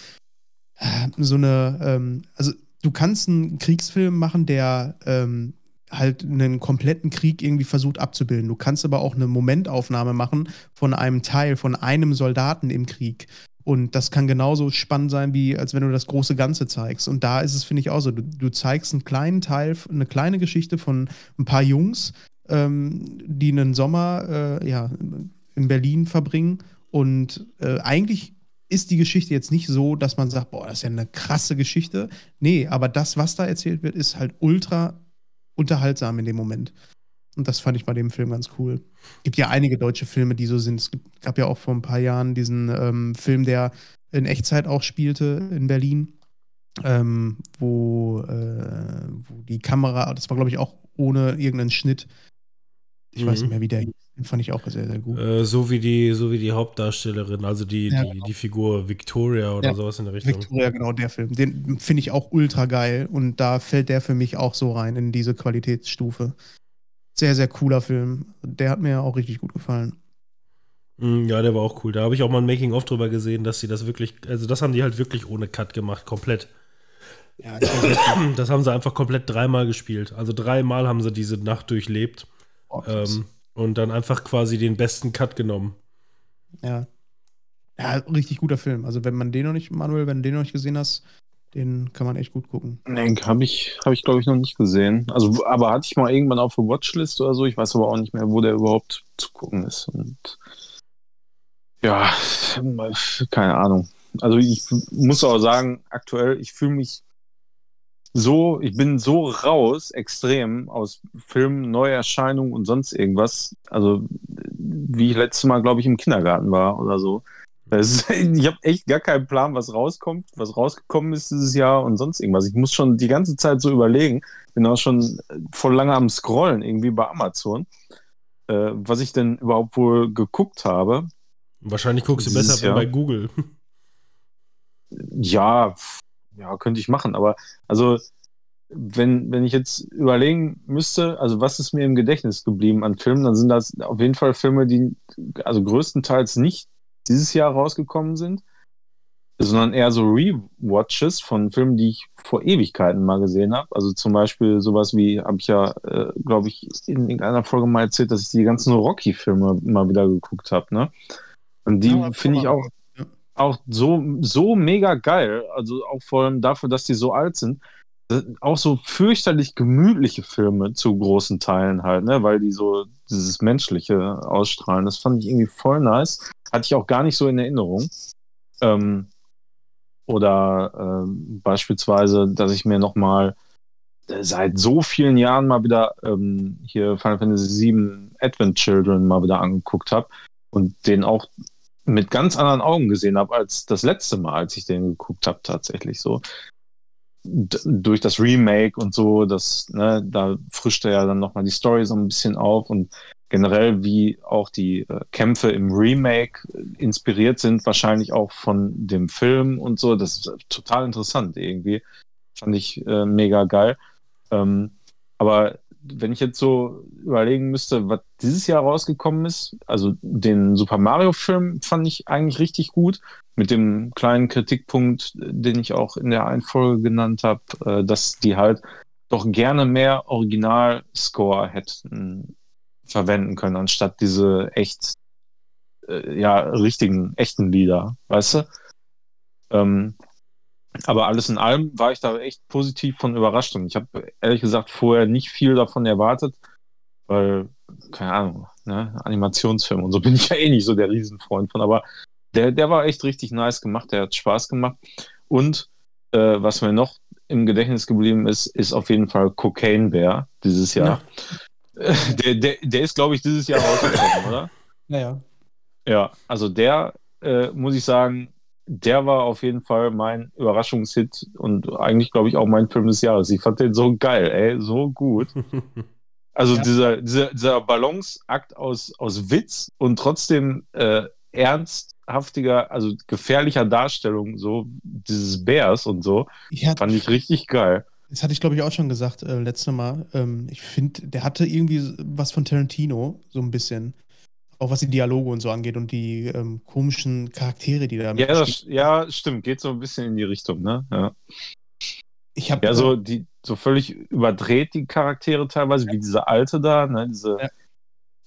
äh, so eine, ähm, also du kannst einen Kriegsfilm machen, der ähm, halt einen kompletten Krieg irgendwie versucht abzubilden. Du kannst aber auch eine Momentaufnahme machen von einem Teil, von einem Soldaten im Krieg. Und das kann genauso spannend sein, wie als wenn du das große Ganze zeigst. Und da ist es, finde ich, auch so. Du, du, zeigst einen kleinen Teil, eine kleine Geschichte von ein paar Jungs, ähm, die einen Sommer äh, ja, in Berlin verbringen. Und äh, eigentlich ist die Geschichte jetzt nicht so, dass man sagt, boah, das ist ja eine krasse Geschichte. Nee, aber das, was da erzählt wird, ist halt ultra unterhaltsam in dem Moment. Und das fand ich bei dem Film ganz cool. Es gibt ja einige deutsche Filme, die so sind. Es gab ja auch vor ein paar Jahren diesen ähm, Film, der in Echtzeit auch spielte in Berlin, ähm, wo, äh, wo die Kamera, das war glaube ich auch ohne irgendeinen Schnitt. Ich mhm. weiß nicht mehr, wie der hieß. Den fand ich auch sehr, sehr gut. Äh, so, wie die, so wie die Hauptdarstellerin, also die, ja, die, genau. die Figur Victoria oder ja, sowas in der Richtung. Victoria, genau, der Film. Den finde ich auch ultra geil und da fällt der für mich auch so rein in diese Qualitätsstufe. Sehr, sehr cooler Film. Der hat mir auch richtig gut gefallen. Mm, ja, der war auch cool. Da habe ich auch mal ein Making-of drüber gesehen, dass sie das wirklich, also das haben die halt wirklich ohne Cut gemacht, komplett. Ja, das haben sie einfach komplett dreimal gespielt. Also dreimal haben sie diese Nacht durchlebt. Oh, ähm, und dann einfach quasi den besten Cut genommen. Ja. Ja, richtig guter Film. Also, wenn man den noch nicht, Manuel, wenn du den noch nicht gesehen hast, den kann man echt gut gucken. Nee, habe ich, hab ich glaube ich, noch nicht gesehen. Also, aber hatte ich mal irgendwann auf der Watchlist oder so. Ich weiß aber auch nicht mehr, wo der überhaupt zu gucken ist. Und ja, keine Ahnung. Also, ich muss auch sagen, aktuell, ich fühle mich so, ich bin so raus, extrem aus Filmen, Neuerscheinungen und sonst irgendwas. Also, wie ich letztes Mal, glaube ich, im Kindergarten war oder so. Ist, *laughs* ich habe echt gar keinen Plan, was rauskommt, was rausgekommen ist dieses Jahr und sonst irgendwas. Ich muss schon die ganze Zeit so überlegen, bin auch schon voll lange am Scrollen irgendwie bei Amazon, äh, was ich denn überhaupt wohl geguckt habe. Wahrscheinlich guckst du besser Jahr. bei Google. *laughs* Ja, ja, könnte ich machen, aber also wenn, wenn ich jetzt überlegen müsste, also was ist mir im Gedächtnis geblieben an Filmen, dann sind das auf jeden Fall Filme, die also größtenteils nicht dieses Jahr rausgekommen sind, sondern eher so Rewatches von Filmen, die ich vor Ewigkeiten mal gesehen habe. Also zum Beispiel sowas wie, habe ich ja, äh, glaube ich, in irgendeiner Folge mal erzählt, dass ich die ganzen Rocky-Filme mal wieder geguckt habe. Ne? Und die ja, finde ich auch auch so, so mega geil. Also auch vor allem dafür, dass die so alt sind. Auch so fürchterlich gemütliche Filme zu großen Teilen halt, ne? weil die so dieses Menschliche ausstrahlen. Das fand ich irgendwie voll nice. Hatte ich auch gar nicht so in Erinnerung. Ähm, oder ähm, beispielsweise, dass ich mir nochmal äh, seit so vielen Jahren mal wieder ähm, hier Final Fantasy VII Advent Children mal wieder angeguckt habe und den auch mit ganz anderen Augen gesehen habe als das letzte Mal, als ich den geguckt habe, tatsächlich so. D durch das Remake und so, das, ne, da frischt er ja dann nochmal die Story so ein bisschen auf und generell, wie auch die äh, Kämpfe im Remake äh, inspiriert sind, wahrscheinlich auch von dem Film und so. Das ist total interessant irgendwie. Fand ich äh, mega geil. Ähm, aber wenn ich jetzt so überlegen müsste, was dieses Jahr rausgekommen ist, also den Super Mario-Film fand ich eigentlich richtig gut, mit dem kleinen Kritikpunkt, den ich auch in der Einfolge genannt habe, äh, dass die halt doch gerne mehr Original-Score hätten verwenden können, anstatt diese echt, äh, ja, richtigen, echten Lieder, weißt du? Ähm, aber alles in allem war ich da echt positiv von überrascht und ich habe ehrlich gesagt vorher nicht viel davon erwartet, weil keine Ahnung, ne, Animationsfilme und so *laughs* bin ich ja eh nicht so der Riesenfreund von, aber der, der war echt richtig nice gemacht, der hat Spaß gemacht. Und äh, was mir noch im Gedächtnis geblieben ist, ist auf jeden Fall Cocaine Bear dieses Jahr. Ja. *laughs* Der, der, der ist, glaube ich, dieses Jahr rausgekommen, oder? Naja. Ja, also der, äh, muss ich sagen, der war auf jeden Fall mein Überraschungshit und eigentlich, glaube ich, auch mein Film des Jahres. Ich fand den so geil, ey, so gut. *laughs* Also ja. dieser, dieser, dieser Balanceakt aus, aus Witz und trotzdem äh, ernsthaftiger, also gefährlicher Darstellung, so dieses Bärs und so, ja, fand ich richtig geil. Das hatte ich, glaube ich, auch schon gesagt äh, letzte Mal. Ähm, ich finde, der hatte irgendwie was von Tarantino, so ein bisschen. Auch was die Dialoge und so angeht und die ähm, komischen Charaktere, die da ja, das, ja, stimmt. Geht so ein bisschen in die Richtung, ne? Ja. Ich habe ja so die so völlig überdreht die Charaktere teilweise, ja. wie diese alte da, ne, diese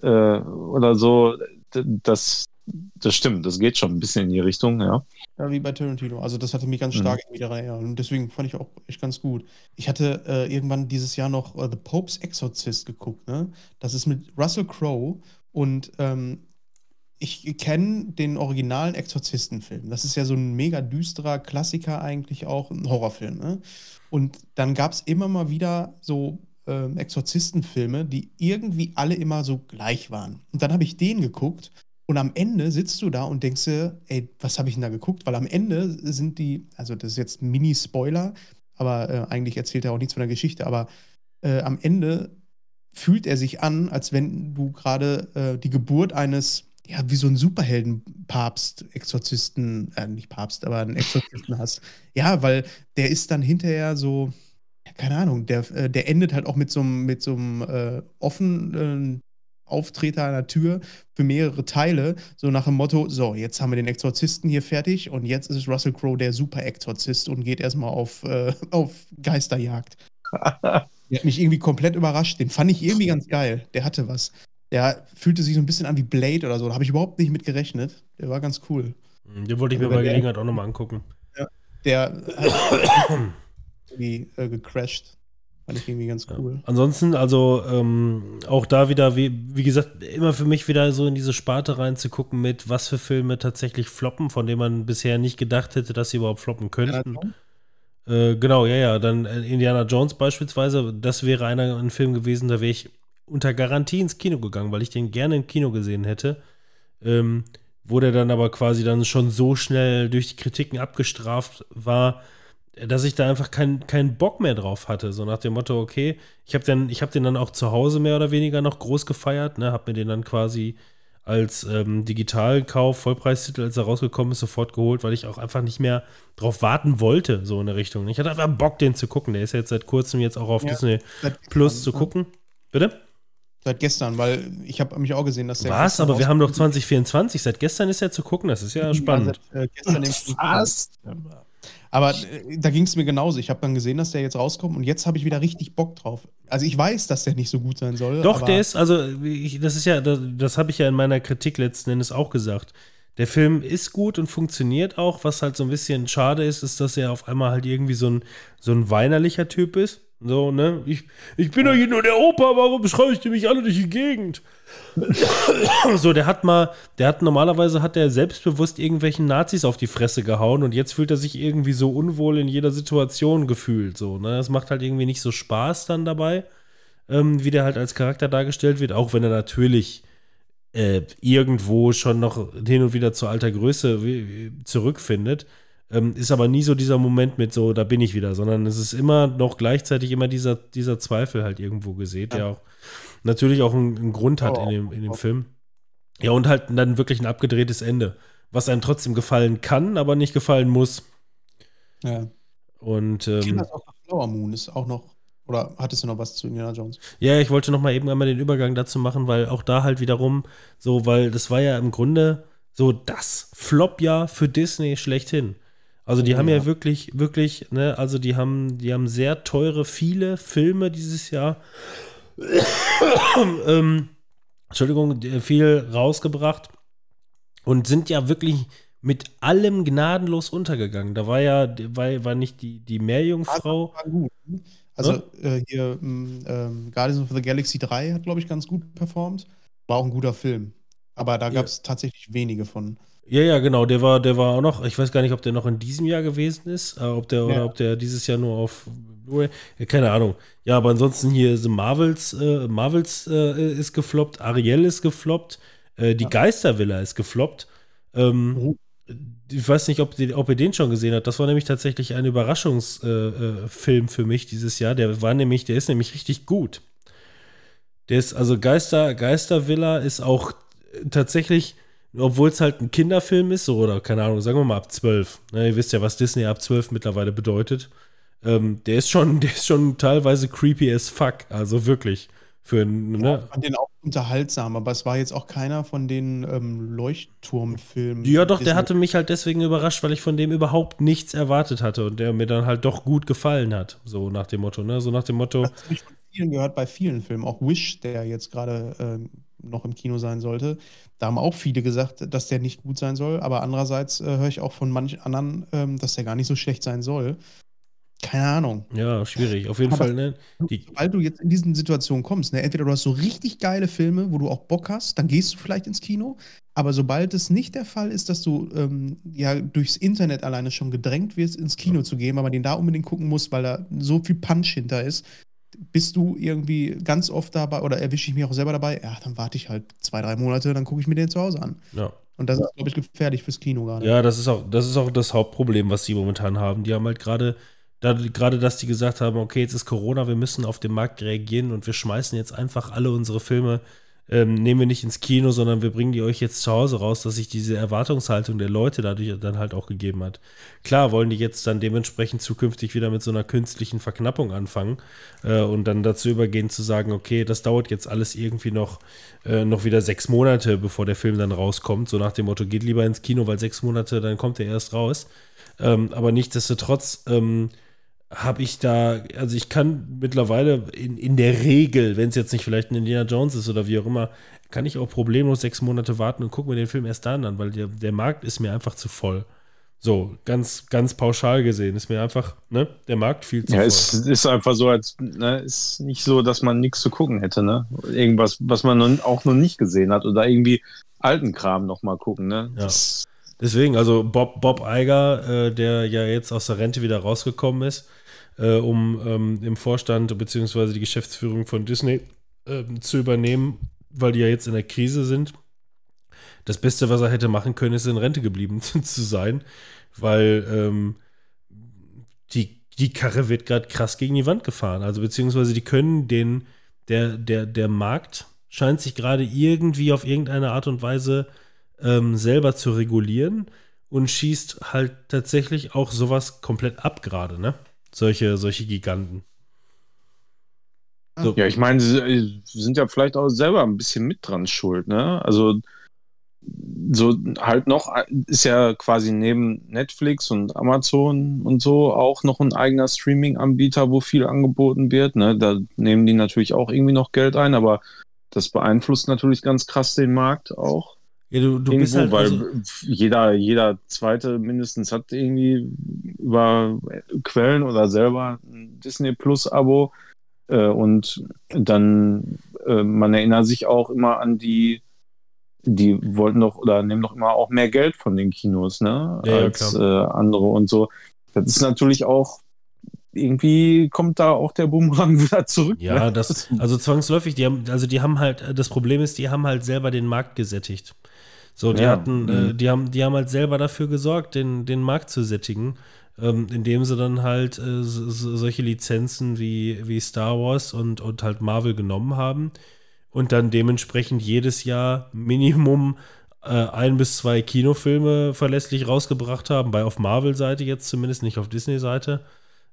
ja. äh, oder so. Das das stimmt, das geht schon ein bisschen in die Richtung, ja. Ja, wie bei Tarantino. Also das hatte mich ganz stark mhm. wieder erinnert. Und deswegen fand ich auch echt ganz gut. Ich hatte äh, irgendwann dieses Jahr noch uh, The Pope's Exorcist geguckt, ne? Das ist mit Russell Crowe und ähm, ich kenne den originalen Exorzistenfilm. Das ist ja so ein mega düsterer Klassiker eigentlich auch, ein Horrorfilm, ne? Und dann gab es immer mal wieder so äh, Exorzistenfilme, die irgendwie alle immer so gleich waren. Und dann habe ich den geguckt und am Ende sitzt du da und denkst dir, ey, was habe ich denn da geguckt? Weil am Ende sind die, also das ist jetzt Mini-Spoiler, aber äh, eigentlich erzählt er auch nichts von der Geschichte, aber äh, am Ende fühlt er sich an, als wenn du gerade äh, die Geburt eines, ja, wie so ein Superhelden-Papst, Exorzisten, äh, nicht Papst, aber einen Exorzisten hast. Ja, weil der ist dann hinterher so, keine Ahnung, der, äh, der endet halt auch mit so einem mit äh, offenen Auftreter an der Tür für mehrere Teile, so nach dem Motto: So, jetzt haben wir den Exorzisten hier fertig und jetzt ist Russell Crowe der Super-Exorzist und geht erstmal auf, äh, *laughs* auf Geisterjagd. *laughs* der hat mich irgendwie komplett überrascht. Den fand ich irgendwie ganz geil. Der hatte was. Der fühlte sich so ein bisschen an wie Blade oder so. Da habe ich überhaupt nicht mit gerechnet. Der war ganz cool. Hm, den wollte ich mir bei Gelegenheit auch nochmal angucken. Ja, der hat *coughs* irgendwie äh, gecrashed. Fand ich irgendwie ganz cool. Ja. Ansonsten, also ähm, auch da wieder, wie, wie gesagt, immer für mich wieder so in diese Sparte reinzugucken mit, was für Filme tatsächlich floppen, von denen man bisher nicht gedacht hätte, dass sie überhaupt floppen könnten. Äh, genau, ja, ja. Dann äh, Indiana Jones beispielsweise, das wäre einer ein Film gewesen, da wäre ich unter Garantie ins Kino gegangen, weil ich den gerne im Kino gesehen hätte. Ähm, wo der dann aber quasi dann schon so schnell durch die Kritiken abgestraft war, dass ich da einfach keinen kein Bock mehr drauf hatte. So nach dem Motto, okay, ich habe den, hab den dann auch zu Hause mehr oder weniger noch groß gefeiert, ne? Hab mir den dann quasi als ähm, Digitalkauf, Vollpreistitel, als er rausgekommen ist, sofort geholt, weil ich auch einfach nicht mehr drauf warten wollte, so in der Richtung. Ich hatte einfach Bock, den zu gucken. Der ist jetzt seit kurzem jetzt auch auf ja, Disney Plus zu gucken. Bitte? Seit gestern, weil ich habe mich auch gesehen, dass der. Was? Aber wir haben doch 2024. Seit gestern ist er zu gucken. Das ist ja spannend. Ja, seit, äh, gestern *laughs* Was? Aber äh, da ging es mir genauso. Ich habe dann gesehen, dass der jetzt rauskommt und jetzt habe ich wieder richtig Bock drauf. Also ich weiß, dass der nicht so gut sein soll. Doch, der ist, also ich, das ist ja, das, das habe ich ja in meiner Kritik letzten Endes auch gesagt. Der Film ist gut und funktioniert auch. Was halt so ein bisschen schade ist, ist, dass er auf einmal halt irgendwie so ein, so ein weinerlicher Typ ist. So, ne? Ich, ich bin doch hier nur der Opa, warum schreibst du mich alle durch die Gegend? *coughs* so, der hat mal, der hat normalerweise hat er selbstbewusst irgendwelchen Nazis auf die Fresse gehauen und jetzt fühlt er sich irgendwie so unwohl in jeder Situation gefühlt. So, ne? Das macht halt irgendwie nicht so Spaß dann dabei, ähm, wie der halt als Charakter dargestellt wird, auch wenn er natürlich äh, irgendwo schon noch hin und wieder zur alter Größe zurückfindet. Ähm, ist aber nie so dieser Moment mit so, da bin ich wieder, sondern es ist immer noch gleichzeitig immer dieser, dieser Zweifel halt irgendwo gesehen, ja. der auch natürlich auch einen, einen Grund hat oh, in, dem, in dem oh. Film. Ja, und halt dann wirklich ein abgedrehtes Ende, was einem trotzdem gefallen kann, aber nicht gefallen muss. Ja. Und ähm, ich das auch Flower Moon ist auch noch oder hattest du noch was zu Indiana Jones? Ja, ich wollte noch mal eben einmal den Übergang dazu machen, weil auch da halt wiederum so, weil das war ja im Grunde so das Flop-Jahr für Disney schlechthin. Also die oh, haben ja. ja wirklich, wirklich, ne, also die haben, die haben sehr teure, viele Filme dieses Jahr *coughs* ähm, Entschuldigung, viel rausgebracht und sind ja wirklich mit allem gnadenlos untergegangen. Da war ja, war, war nicht die, die Meerjungfrau. Also äh, hier m, ähm, Guardians of the Galaxy 3 hat, glaube ich, ganz gut performt. War auch ein guter Film. Aber da Ja. gab es tatsächlich wenige von. Ja, ja, genau, der war, der war auch noch, ich weiß gar nicht, ob der noch in diesem Jahr gewesen ist, äh, ob der oder Ja. ob der dieses Jahr nur auf Blu-ray, ja, keine Ahnung. Ja, aber ansonsten hier The Marvels, äh, Marvels äh, ist gefloppt, Ariel ist gefloppt, äh, die Ja. Geistervilla ist gefloppt. Ähm, Oh. Ich weiß nicht, ob, ob ihr den schon gesehen habt. Das war nämlich tatsächlich ein Überraschungsfilm äh, äh, für mich dieses Jahr. Der war nämlich, der ist nämlich richtig gut. Der ist, also Geister, Geistervilla ist auch tatsächlich, obwohl es halt ein Kinderfilm ist, so, oder keine Ahnung, sagen wir mal ab 12. Ne, ihr wisst ja, was Disney ab 12 mittlerweile bedeutet. Ähm, der ist schon, *laughs* der ist schon teilweise creepy as fuck. Also wirklich. Für ne? Ich fand den auch unterhaltsam, aber es war jetzt auch keiner von den ähm, Leuchtturmfilmen. Ja, doch, der hatte mich halt deswegen überrascht, weil ich von dem überhaupt nichts erwartet hatte und der mir dann halt doch gut gefallen hat. So nach dem Motto, ne? So nach dem Motto, Das habe ich von vielen gehört, bei vielen Filmen. Auch Wish, der jetzt gerade ähm, noch im Kino sein sollte. Da haben auch viele gesagt, dass der nicht gut sein soll. Aber andererseits äh, höre ich auch von manchen anderen, ähm, dass der gar nicht so schlecht sein soll. Keine Ahnung. ja, schwierig. Auf jeden Aber- Fall, ne? Die, Sobald du jetzt in diesen Situationen kommst, ne, entweder du hast so richtig geile Filme, wo du auch Bock hast, dann gehst du vielleicht ins Kino. Aber sobald es nicht der Fall ist, dass du ähm, ja durchs Internet alleine schon gedrängt wirst, ins Kino zu gehen, man den da unbedingt gucken muss, weil da so viel Punch hinter ist, bist du irgendwie ganz oft dabei oder erwische ich mich auch selber dabei, ja, dann warte ich halt zwei, drei Monate, dann gucke ich mir den zu Hause an. ja. Und das ist, glaube ich, gefährlich fürs Kino gerade. Ja, das ist auch, das ist auch das Hauptproblem, was sie momentan haben. Die haben halt gerade, da, gerade, dass die gesagt haben, okay, jetzt ist Corona, wir müssen auf den Markt reagieren und wir schmeißen jetzt einfach alle unsere Filme, ähm, nehmen wir nicht ins Kino, sondern wir bringen die euch jetzt zu Hause raus, dass sich diese Erwartungshaltung der Leute dadurch dann halt auch gegeben hat. Klar wollen die jetzt dann dementsprechend zukünftig wieder mit so einer künstlichen Verknappung anfangen äh, und dann dazu übergehen zu sagen, okay, das dauert jetzt alles irgendwie noch, äh, noch wieder sechs Monate, bevor der Film dann rauskommt. So nach dem Motto, geht lieber ins Kino, weil sechs Monate, dann kommt er erst raus. Ähm, aber nichtsdestotrotz ähm, habe ich da, also ich kann mittlerweile in, in der Regel, wenn es jetzt nicht vielleicht ein Indiana Jones ist oder wie auch immer, kann ich auch problemlos sechs Monate warten und gucke mir den Film erst dann an, weil der, der Markt ist mir einfach zu voll. So, ganz, ganz pauschal gesehen ist mir einfach, ne, der Markt viel zu Ja, voll. es ist einfach so, als ne, ist nicht so, dass man nichts zu gucken hätte, ne? Irgendwas, was man noch, auch noch nicht gesehen hat oder irgendwie alten Kram noch mal gucken, ne? Ja. Das, Deswegen, also Bob, Bob Iger, äh, der ja jetzt aus der Rente wieder rausgekommen ist, äh, um ähm, im Vorstand bzw. die Geschäftsführung von Disney ähm, zu übernehmen, weil die ja jetzt in der Krise sind. Das Beste, was er hätte machen können, ist in Rente geblieben *laughs* zu sein, weil ähm, die, die Karre wird gerade krass gegen die Wand gefahren. Also beziehungsweise die können den, der, der, der Markt scheint sich gerade irgendwie auf irgendeine Art und Weise ähm, selber zu regulieren und schießt halt tatsächlich auch sowas komplett ab gerade, ne? Solche, solche Giganten. So. ja, ich meine, sie sind ja vielleicht auch selber ein bisschen mit dran schuld, ne? Also so halt noch ist ja quasi neben Netflix und Amazon und so auch noch ein eigener Streaming-Anbieter, wo viel angeboten wird. Ne? Da nehmen die natürlich auch irgendwie noch Geld ein, aber das beeinflusst natürlich ganz krass den Markt auch. Ja, du, du bist Irgendwo, halt. weil Also, jeder, jeder zweite mindestens hat irgendwie über Quellen oder selber ein Disney Plus Abo. Äh, und dann, äh, man erinnert sich auch immer an die, die wollten doch oder nehmen doch immer auch mehr Geld von den Kinos, ne? Ja, ja, als äh, andere und so. Das ist natürlich auch, irgendwie kommt da auch der Boomerang *laughs* wieder zurück. ja, ne? das, also zwangsläufig, die haben, also die haben halt, das Problem ist, die haben halt selber den Markt gesättigt. So, die Ja, hatten, äh, mhm. die haben, die haben halt selber dafür gesorgt, den, den Markt zu sättigen, ähm, indem sie dann halt äh, so, so- solche Lizenzen wie, wie Star Wars und, und halt Marvel genommen haben und dann dementsprechend jedes Jahr Minimum äh, ein bis zwei Kinofilme verlässlich rausgebracht haben, bei auf Marvel-Seite jetzt zumindest, nicht auf Disney-Seite.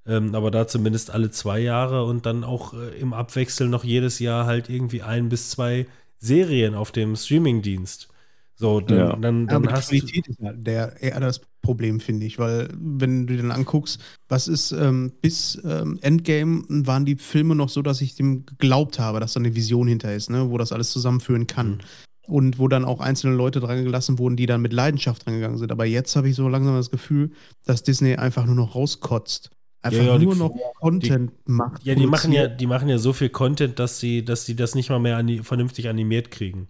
Ähm, aber da zumindest alle zwei Jahre und dann auch äh, im Abwechsel noch jedes Jahr halt irgendwie ein bis zwei Serien auf dem Streamingdienst. So, dann, Ja. dann, dann Ja, aber die hast du. Qualität ist halt der, eher das Problem, finde ich, weil wenn du dir dann anguckst, was ist ähm, bis ähm, Endgame waren die Filme noch so, dass ich dem geglaubt habe, dass da eine Vision hinter ist, ne, wo das alles zusammenführen kann. Mhm. Und wo dann auch einzelne Leute dran gelassen wurden, die dann mit Leidenschaft dran gegangen sind. Aber jetzt habe ich so langsam das Gefühl, dass Disney einfach nur noch rauskotzt. einfach Ja, ja, die- nur noch Content macht. Ja, die machen ja, die machen ja so viel Content, dass sie, dass sie das nicht mal mehr ani vernünftig animiert kriegen.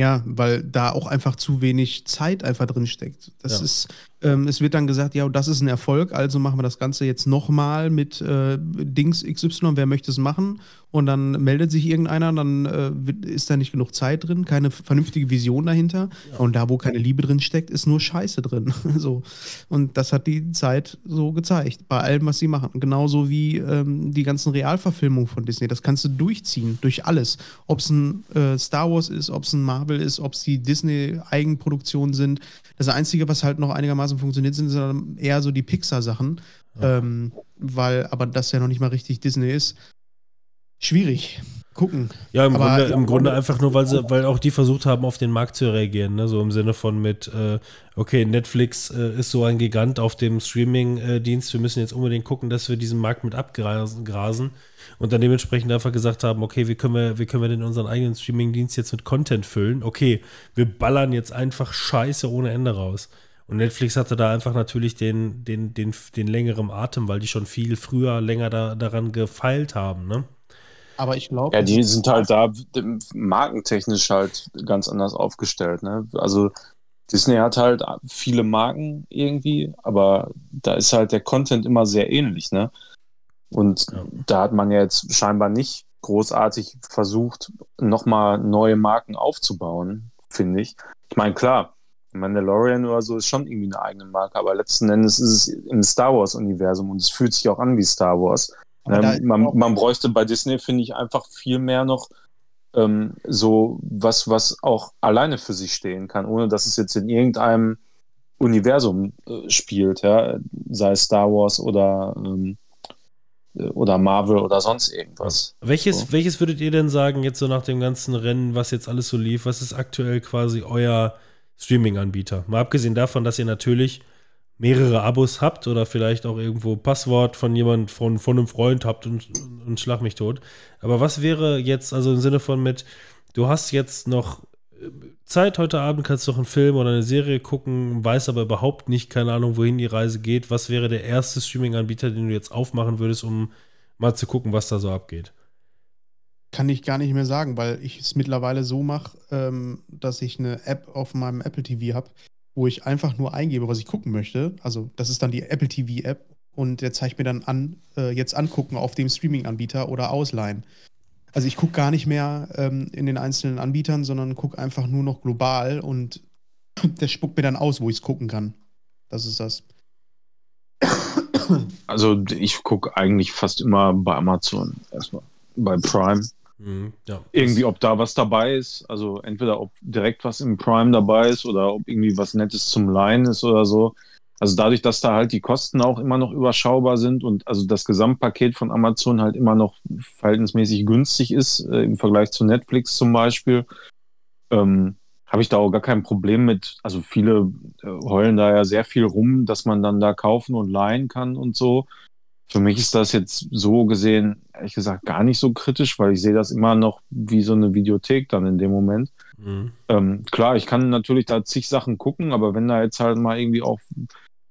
Ja, weil da auch einfach zu wenig Zeit einfach drin steckt. Das Ja. ist, ähm, es wird dann gesagt, ja, das ist ein Erfolg, also machen wir das Ganze jetzt nochmal mit äh, Dings XY, wer möchte es machen? Und dann meldet sich irgendeiner, dann äh, ist da nicht genug Zeit drin, keine vernünftige Vision dahinter. Und da, wo keine Liebe drin steckt, ist nur Scheiße drin. *laughs* so. Und das hat die Zeit so gezeigt, bei allem, was sie machen. Genauso wie ähm, die ganzen Realverfilmungen von Disney. Das kannst du durchziehen, durch alles. Ob es ein äh, Star Wars ist, ob es ein Marvel ist, ob es die Disney-Eigenproduktionen sind. Das Einzige, was halt noch einigermaßen funktioniert, sind dann eher so die Pixar-Sachen. Ähm, weil, aber das ja noch nicht mal richtig Disney ist. Schwierig. Gucken. Ja, im, Aber- Grunde, im Grunde einfach nur, weil sie, weil auch die versucht haben, auf den Markt zu reagieren, ne? So im Sinne von mit, äh, okay, Netflix äh, ist so ein Gigant auf dem Streaming-Dienst, wir müssen jetzt unbedingt gucken, dass wir diesen Markt mit abgrasen grasen. und dann dementsprechend einfach gesagt haben, okay, wie können wir, wie können wir denn unseren eigenen Streaming-Dienst jetzt mit Content füllen? Okay, wir ballern jetzt einfach Scheiße ohne Ende raus. Und Netflix hatte da einfach natürlich den, den, den, den längeren Atem, weil die schon viel früher länger da, daran gefeilt haben, ne? Aber ich glaube. Ja, die sind halt da markentechnisch halt ganz anders aufgestellt. Ne? Also Disney hat halt viele Marken irgendwie, aber da ist halt der Content immer sehr ähnlich. Ne? Und Ja. da hat man ja jetzt scheinbar nicht großartig versucht, nochmal neue Marken aufzubauen, finde ich. Ich meine, klar, Mandalorian oder so ist schon irgendwie eine eigene Marke, aber letzten Endes ist es im Star Wars-Universum und es fühlt sich auch an wie Star Wars. Ähm, man, man bräuchte bei Disney, finde ich, einfach viel mehr noch ähm, so was, was auch alleine für sich stehen kann, ohne dass es jetzt in irgendeinem Universum äh, spielt, ja, sei es Star Wars oder, ähm, äh, oder Marvel oder sonst irgendwas. Welches, So. welches würdet ihr denn sagen, jetzt so nach dem ganzen Rennen, was jetzt alles so lief, was ist aktuell quasi euer Streaming-Anbieter? Mal abgesehen davon, dass ihr natürlich mehrere Abos habt oder vielleicht auch irgendwo Passwort von jemand, von, von einem Freund habt und, und schlag mich tot. Aber was wäre jetzt, also im Sinne von mit, du hast jetzt noch äh, Zeit heute Abend, kannst doch einen Film oder eine Serie gucken, weiß aber überhaupt nicht, keine Ahnung, wohin die Reise geht. Was wäre der erste Streaming-Anbieter, den du jetzt aufmachen würdest, um mal zu gucken, was da so abgeht? Kann ich gar nicht mehr sagen, weil ich es mittlerweile so mache, ähm, dass ich eine App auf meinem Apple TV habe, wo ich einfach nur eingebe, was ich gucken möchte. Also das ist dann die Apple TV App und der zeigt mir dann an, äh, jetzt angucken auf dem Streaming-Anbieter oder ausleihen. Also ich gucke gar nicht mehr ähm, in den einzelnen Anbietern, sondern gucke einfach nur noch global und *laughs* der spuckt mir dann aus, wo ich es gucken kann. Das ist das. Also ich gucke eigentlich fast immer bei Amazon erstmal, bei Prime. Mhm, ja. Irgendwie, ob da was dabei ist. Also entweder ob direkt was im Prime dabei ist oder ob irgendwie was Nettes zum Leihen ist oder so. Also dadurch, dass da halt die Kosten auch immer noch überschaubar sind und also das Gesamtpaket von Amazon halt immer noch verhältnismäßig günstig ist äh, im Vergleich zu Netflix zum Beispiel, ähm, habe ich da auch gar kein Problem mit. Also viele äh, heulen da ja sehr viel rum, dass man dann da kaufen und leihen kann und so. Für mich ist das jetzt so gesehen, ehrlich gesagt, gar nicht so kritisch, weil ich sehe das immer noch wie so eine Videothek dann in dem Moment. Mhm. Ähm, klar, ich kann natürlich da zig Sachen gucken, aber wenn da jetzt halt mal irgendwie auch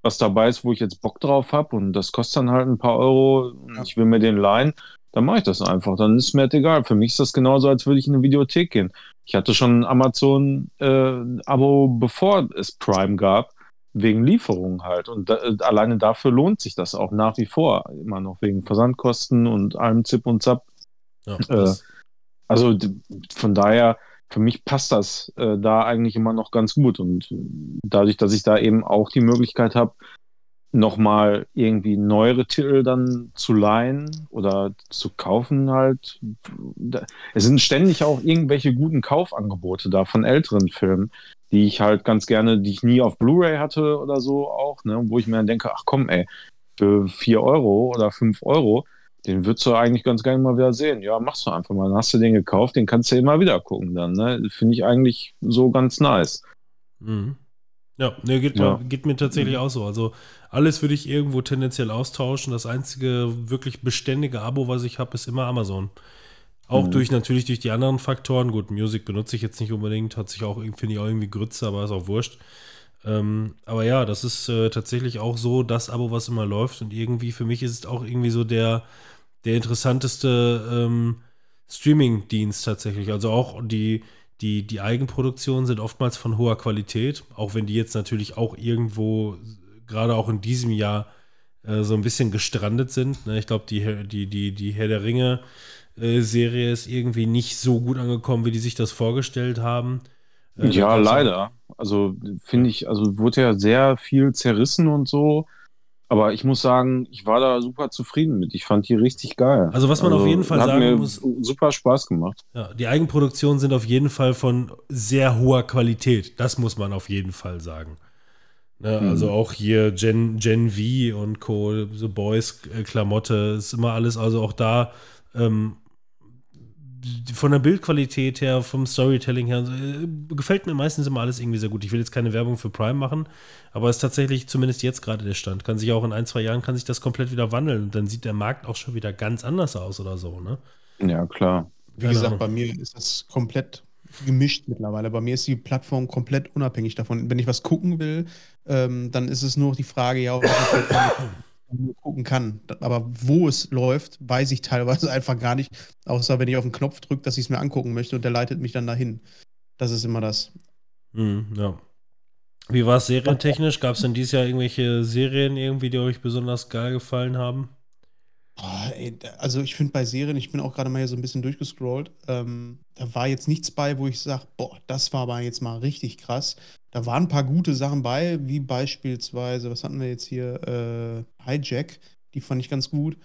was dabei ist, wo ich jetzt Bock drauf habe und das kostet dann halt ein paar Euro und ich will mir den leihen, dann mache ich das einfach. Dann ist mir das egal. Für mich ist das genauso, als würde ich in eine Videothek gehen. Ich hatte schon ein Amazon-Abo, bevor es Prime gab, wegen Lieferungen halt. Und da, äh, alleine dafür lohnt sich das auch nach wie vor. Immer noch wegen Versandkosten und allem Zip und Zap. Ja, Äh, Also von daher, für mich passt das äh, da eigentlich immer noch ganz gut. Und dadurch, dass ich da eben auch die Möglichkeit habe, nochmal irgendwie neuere Titel dann zu leihen oder zu kaufen halt. Es sind ständig auch irgendwelche guten Kaufangebote da von älteren Filmen, die ich halt ganz gerne, die ich nie auf Blu-ray hatte oder so auch, ne, wo ich mir dann denke, ach komm, ey, für 4 Euro oder 5 Euro, den würdest du eigentlich ganz gerne mal wieder sehen. Ja, machst du einfach mal. Dann hast du den gekauft, den kannst du immer wieder gucken dann. Ne? Finde ich eigentlich so ganz nice. mhm. Ja, nee, geht, Ja. Mir, geht mir tatsächlich auch so. Also alles würde ich irgendwo tendenziell austauschen. Das einzige wirklich beständige Abo, was ich habe, ist immer Amazon. Auch Mhm. durch natürlich durch die anderen Faktoren. Gut, Music benutze ich jetzt nicht unbedingt, hat sich auch irgendwie, finde ich auch irgendwie Grütze, aber ist auch wurscht. Ähm, aber ja, das ist äh, tatsächlich auch so das Abo, was immer läuft. Und irgendwie für mich ist es auch irgendwie so der, der interessanteste ähm, Streaming-Dienst tatsächlich. Also auch die, die, die Eigenproduktionen sind oftmals von hoher Qualität, auch wenn die jetzt natürlich auch irgendwo, gerade auch in diesem Jahr, äh, so ein bisschen gestrandet sind. Ne? Ich glaube, die, die, die, die Herr der Ringe äh, Serie ist irgendwie nicht so gut angekommen, wie die sich das vorgestellt haben. Äh, ja, leider. Also finde ich, also wurde ja sehr viel zerrissen und so. Aber ich muss sagen, ich war da super zufrieden mit. Ich fand die richtig geil. Also was man also, auf jeden Fall sagen muss, super Spaß gemacht. Ja, die Eigenproduktionen sind auf jeden Fall von sehr hoher Qualität. Das muss man auf jeden Fall sagen. Ne, mhm. Also auch hier Gen, Gen V und Co. The Boys äh, Klamotte ist immer alles. Also auch da ähm, von der Bildqualität her, vom Storytelling her, äh, gefällt mir meistens immer alles irgendwie sehr gut. Ich will jetzt keine Werbung für Prime machen, aber es ist tatsächlich zumindest jetzt gerade der Stand. Kann sich auch in ein, zwei Jahren kann sich das komplett wieder wandeln und dann sieht der Markt auch schon wieder ganz anders aus oder so, ne? Ja, klar. Wie Keine gesagt, Ahnung. bei mir ist das komplett gemischt mittlerweile. Bei mir ist die Plattform komplett unabhängig davon. Wenn ich was gucken will, ähm, dann ist es nur die Frage, ja, welcher Plattform gucken kann. Aber wo es läuft, weiß ich teilweise *laughs* einfach gar nicht. Außer wenn ich auf den Knopf drücke, dass ich es mir angucken möchte und der leitet mich dann dahin. Das ist immer das. Mhm, ja. Wie war es serientechnisch? Gab es denn dieses Jahr irgendwelche Serien irgendwie, die euch besonders geil gefallen haben? Ey, also ich finde bei Serien, ich bin auch gerade mal hier so ein bisschen durchgescrollt, ähm, da war jetzt nichts bei, wo ich sage, boah, das war aber jetzt mal richtig krass. Da waren ein paar gute Sachen bei, wie beispielsweise, was hatten wir jetzt hier? Äh, Hijack, die fand ich ganz gut.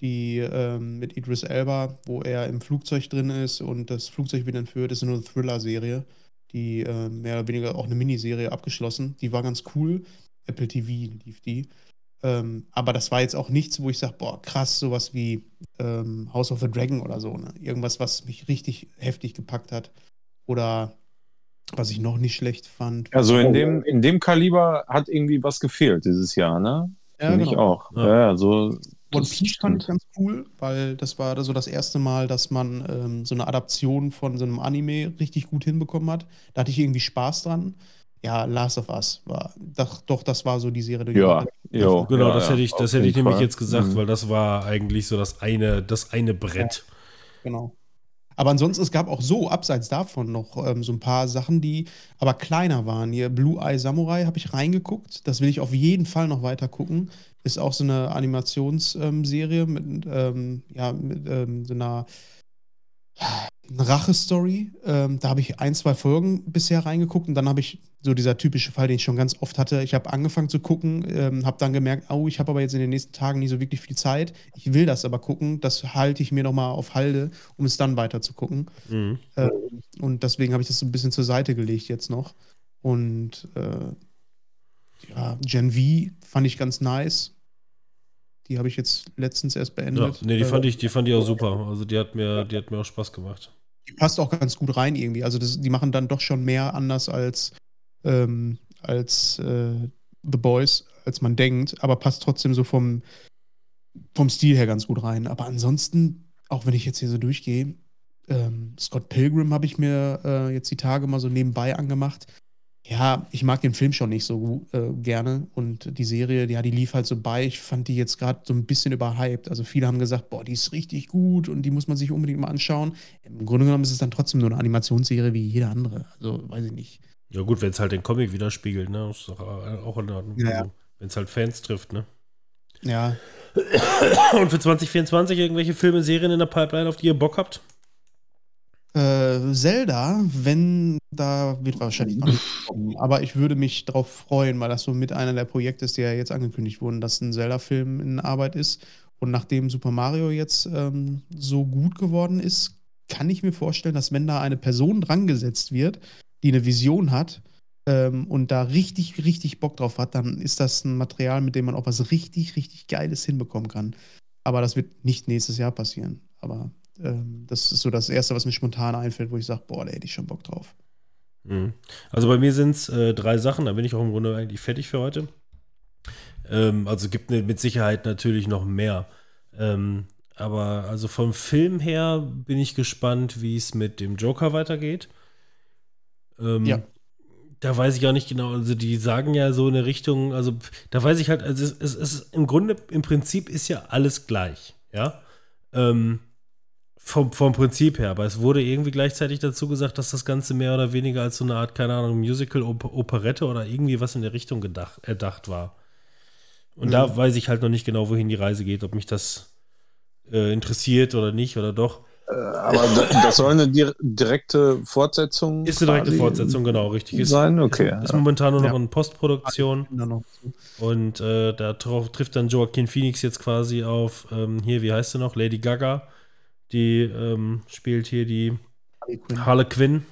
Die ähm, mit Idris Elba, wo er im Flugzeug drin ist und das Flugzeug wird entführt, ist eine Thriller-Serie. Die äh, mehr oder weniger auch eine Miniserie abgeschlossen. Die war ganz cool. Apple TV lief die. Ähm, aber das war jetzt auch nichts, wo ich sage, boah, krass, sowas wie ähm, House of the Dragon oder so. Ne? Irgendwas, was mich richtig heftig gepackt hat. Oder was ich noch nicht schlecht fand. Also in dem, in dem Kaliber hat irgendwie was gefehlt dieses Jahr, ne? Ja, Finde genau. ich auch. Ja, ja so. One Piece fand ich ganz cool, weil das war so das erste Mal, dass man ähm, so eine Adaption von so einem Anime richtig gut hinbekommen hat. Da hatte ich irgendwie Spaß dran. Ja, Last of Us war, doch, doch das war so die Serie. Die ja, jo, genau, ja, das hätte ich, das hätte ich nämlich jetzt gesagt, mhm. weil das war eigentlich so das eine, das eine Brett. Ja, genau. Aber ansonsten, es gab auch so, abseits davon, noch ähm, so ein paar Sachen, die aber kleiner waren. Hier Blue Eye Samurai habe ich reingeguckt. Das will ich auf jeden Fall noch weiter gucken. Ist auch so eine Animationsserie ähm, mit, ähm, ja, mit ähm, so einer eine Rache-Story. Ähm, da habe ich ein, zwei Folgen bisher reingeguckt und dann habe ich so dieser typische Fall, den ich schon ganz oft hatte. Ich habe angefangen zu gucken, ähm, habe dann gemerkt, oh, ich habe aber jetzt in den nächsten Tagen nicht so wirklich viel Zeit. Ich will das aber gucken. Das halte ich mir nochmal auf Halde, um es dann weiter zu gucken. Mhm. Ähm, und deswegen habe ich das so ein bisschen zur Seite gelegt jetzt noch. Und äh, ja, Gen V fand ich ganz nice. Die habe ich jetzt letztens erst beendet. Ja, nee, die fand ich, die fand ich auch super. Also die hat mir, die hat mir auch Spaß gemacht. Die passt auch ganz gut rein irgendwie. Also das, die machen dann doch schon mehr anders als, ähm, als äh, The Boys, als man denkt, aber passt trotzdem so vom, vom Stil her ganz gut rein. Aber ansonsten, auch wenn ich jetzt hier so durchgehe, ähm, Scott Pilgrim habe ich mir äh, jetzt die Tage mal so nebenbei angemacht. Ja, ich mag den Film schon nicht so äh, gerne und die Serie, ja, die lief halt so bei. Ich fand die jetzt gerade so ein bisschen überhyped. Also viele haben gesagt, boah, die ist richtig gut und die muss man sich unbedingt mal anschauen. Im Grunde genommen ist es dann trotzdem nur eine Animationsserie wie jede andere. Also weiß ich nicht. Ja gut, wenn es halt den Comic widerspiegelt, ne, ist doch auch in Ordnung. Ja. Also, wenn es halt Fans trifft, ne. Ja. Und für 2024 irgendwelche Filme, Serien in der Pipeline, auf die ihr Bock habt? Äh, Zelda, wenn, da wird wahrscheinlich noch nicht kommen. Aber ich würde mich darauf freuen, weil das so mit einer der Projekte ist, die ja jetzt angekündigt wurden, dass ein Zelda-Film in Arbeit ist. Und nachdem Super Mario jetzt ähm, so gut geworden ist, kann ich mir vorstellen, dass wenn da eine Person drangesetzt wird, die eine Vision hat ähm, und da richtig, richtig Bock drauf hat, dann ist das ein Material, mit dem man auch was richtig, richtig Geiles hinbekommen kann. Aber das wird nicht nächstes Jahr passieren. Aber ähm, das ist so das Erste, was mir spontan einfällt, wo ich sage, boah, da hätte ich schon Bock drauf. Mhm. Also bei mir sind es äh, drei Sachen, da bin ich auch im Grunde eigentlich fertig für heute. Ähm, also gibt mit Sicherheit natürlich noch mehr. Ähm, aber also vom Film her bin ich gespannt, wie es mit dem Joker weitergeht. Ähm, ja. da weiß ich auch nicht genau. Also die sagen ja so eine Richtung, also da weiß ich halt, also es, es ist im Grunde, im Prinzip ist ja alles gleich, ja. Ähm, vom, vom Prinzip her, aber es wurde irgendwie gleichzeitig dazu gesagt, dass das Ganze mehr oder weniger als so eine Art, keine Ahnung, Musical, Op Operette oder irgendwie was in der Richtung gedacht, erdacht war. Und mhm. da weiß ich halt noch nicht genau, wohin die Reise geht, ob mich das äh, interessiert oder nicht oder doch. Äh, aber das soll eine direkte Fortsetzung Ist eine direkte Fortsetzung, genau, richtig. Ist, sein, okay. Ist, ist momentan nur noch ja. in Postproduktion. Und äh, da trifft dann Joaquin Phoenix jetzt quasi auf, ähm, hier, wie heißt sie noch? Lady Gaga. Die ähm, spielt hier die Harley Quinn.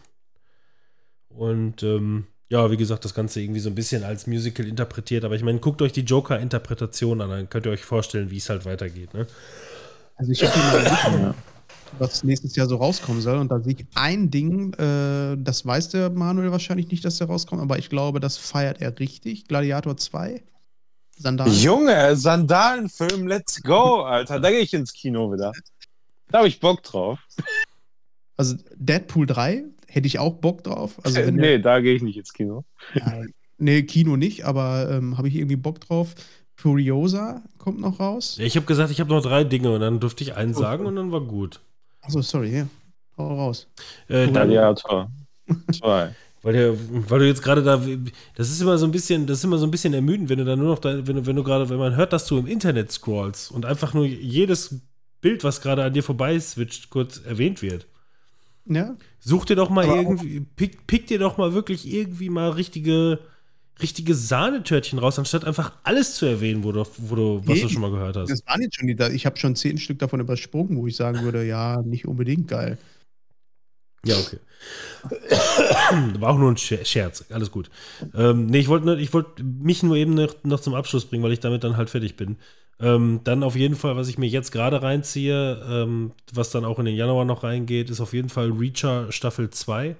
Und ähm, ja, wie gesagt, das Ganze irgendwie so ein bisschen als Musical interpretiert. Aber ich meine, guckt euch die Joker-Interpretation an, dann könnt ihr euch vorstellen, wie es halt weitergeht. Ne? Also ich habe mal ja. was nächstes Jahr so rauskommen soll. Und da sehe ich ein Ding, äh, das weiß der Manuel wahrscheinlich nicht, dass der rauskommt, aber ich glaube, das feiert er richtig. Gladiator 2. Sandalen. Junge, Sandalenfilm, let's go, Alter. Da gehe ich ins Kino wieder. Da habe ich Bock drauf. Also Deadpool 3 hätte ich auch Bock drauf. Also äh, nee, da gehe ich nicht ins Kino. Ja, nee, Kino nicht, aber ähm, habe ich irgendwie Bock drauf. Furiosa kommt noch raus. Ja, ich habe gesagt, ich habe noch drei Dinge und dann durfte ich einen oh, sagen und dann war gut. Achso, sorry, ja. Hau raus. Äh, Gladiator *laughs* 2. Weil, der, weil du jetzt gerade da, das ist immer so ein bisschen, das ist immer so ein bisschen ermüdend, wenn du da nur noch, da, wenn du, wenn du gerade, wenn man hört, dass du im Internet scrollst und einfach nur jedes Bild, was gerade an dir vorbei switcht, kurz erwähnt wird. Ja. Such dir doch mal Aber irgendwie, pick, pick, dir doch mal wirklich irgendwie mal richtige, richtige Sahnetörtchen raus, anstatt einfach alles zu erwähnen, wo du, wo du, was nee, du schon mal gehört hast. Das waren jetzt schon die, ich habe schon zehn Stück davon übersprungen, wo ich sagen würde, ja, nicht unbedingt geil. Ja, okay. *coughs* War auch nur ein Scherz, alles gut. Ähm, nee, ich wollte wollt mich nur eben noch, noch zum Abschluss bringen, weil ich damit dann halt fertig bin. Ähm, dann auf jeden Fall, was ich mir jetzt gerade reinziehe, ähm, was dann auch in den Januar noch reingeht, ist auf jeden Fall Reacher Staffel 2.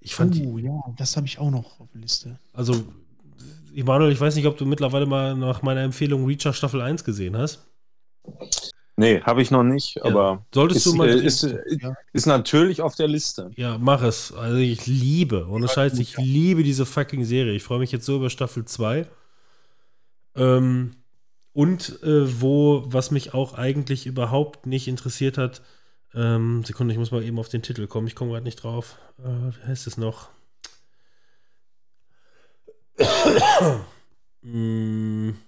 Ich fand oh, die, ja, das habe ich auch noch auf der Liste. Also, Emanuel, ich weiß nicht, ob du mittlerweile mal nach meiner Empfehlung Reacher Staffel 1 gesehen hast. Nee, habe ich noch nicht, ja. aber solltest ist, du mal äh, ist, ist, ist, natürlich auf der Liste. Ja, mach es. Also ich liebe, ohne Scheiß, ich liebe diese fucking Serie. Ich freue mich jetzt so über Staffel 2. Ähm, und äh, wo, was mich auch eigentlich überhaupt nicht interessiert hat, ähm, Sekunde, ich muss mal eben auf den Titel kommen, ich komme gerade nicht drauf. Äh, wie heißt es noch? hm. *coughs*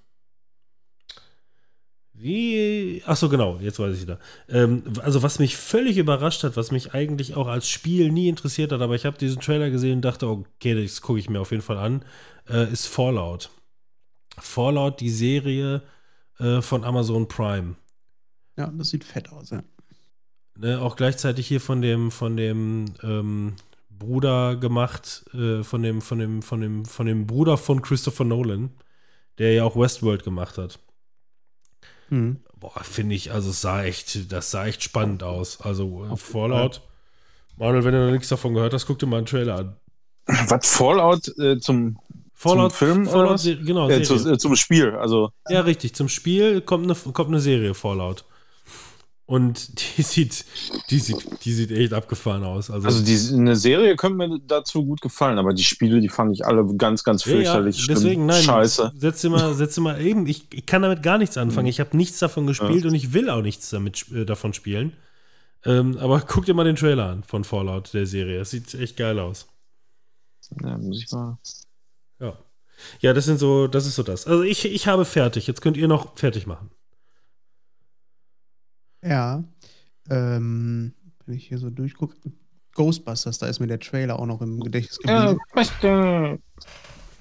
Wie. Achso, genau, jetzt weiß ich wieder. Ähm, also, was mich völlig überrascht hat, was mich eigentlich auch als Spiel nie interessiert hat, aber ich habe diesen Trailer gesehen und dachte, okay, das gucke ich mir auf jeden Fall an, äh, ist Fallout. Fallout, die Serie, äh, von Amazon Prime. Ja, das sieht fett aus, ja. Ne, auch gleichzeitig hier von dem, von dem ähm, Bruder gemacht, äh, von dem, von dem, von dem, von dem Bruder von Christopher Nolan, der ja auch Westworld gemacht hat. Mhm. Boah, finde ich, also es sah echt, das sah echt spannend aus. Also äh, Fallout. Manuel, wenn du noch nichts davon gehört hast, guck dir mal einen Trailer an. Was Fallout äh, zum Fallout, zum Film Fallout, genau, äh, zu, zum Spiel, also. Ja, richtig, zum Spiel kommt eine, kommt eine Serie Fallout. Und *laughs* die sieht, die sieht, die sieht echt abgefahren aus. Also, also die, eine Serie könnte mir dazu gut gefallen, aber die Spiele, die fand ich alle ganz, ganz fürchterlich. Ja, deswegen, nein, Scheiße. Setz dir mal, setz dir mal eben, ich, ich kann damit gar nichts anfangen. Ich habe nichts davon gespielt ja. und ich will auch nichts damit, äh, davon spielen. Ähm, aber *laughs* guck dir mal den Trailer an von Fallout, der Serie. Das sieht echt geil aus. Ja, muss ich mal. Ja. Das sind so, das ist so das. Also ich, ich habe fertig. Jetzt könnt ihr noch fertig machen. Ja. Ähm, wenn ich hier so durchgucke. Ghostbusters, da ist mir der Trailer auch noch im Gedächtnis geblieben.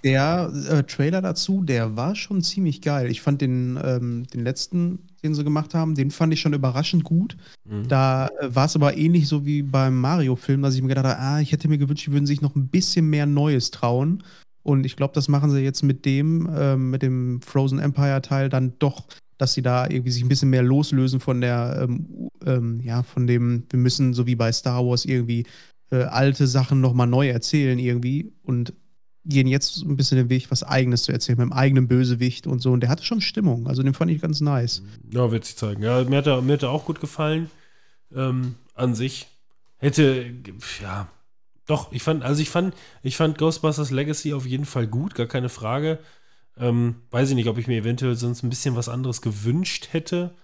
Ja, der äh, Trailer dazu, der war schon ziemlich geil. Ich fand den, ähm, den letzten, den sie gemacht haben, den fand ich schon überraschend gut. Mhm. Da äh, war es aber ähnlich so wie beim Mario-Film, dass ich mir gedacht habe, ah, ich hätte mir gewünscht, die würden sich noch ein bisschen mehr Neues trauen. Und ich glaube, das machen sie jetzt mit dem, ähm, mit dem Frozen Empire Teil dann doch, dass sie da irgendwie sich ein bisschen mehr loslösen von der, ähm, ähm, ja, von dem, wir müssen so wie bei Star Wars irgendwie äh, alte Sachen nochmal neu erzählen irgendwie und gehen jetzt ein bisschen den Weg, was Eigenes zu erzählen, mit dem eigenen Bösewicht und so. Und der hatte schon Stimmung. Also den fand ich ganz nice. Ja, wird sich zeigen. Ja, mir hat er, mir hat er auch gut gefallen. Ähm, an sich. Hätte, ja, Doch, ich fand, also ich fand, ich fand Ghostbusters Legacy auf jeden Fall gut, gar keine Frage. Ähm, weiß ich nicht, ob ich mir eventuell sonst ein bisschen was anderes gewünscht hätte.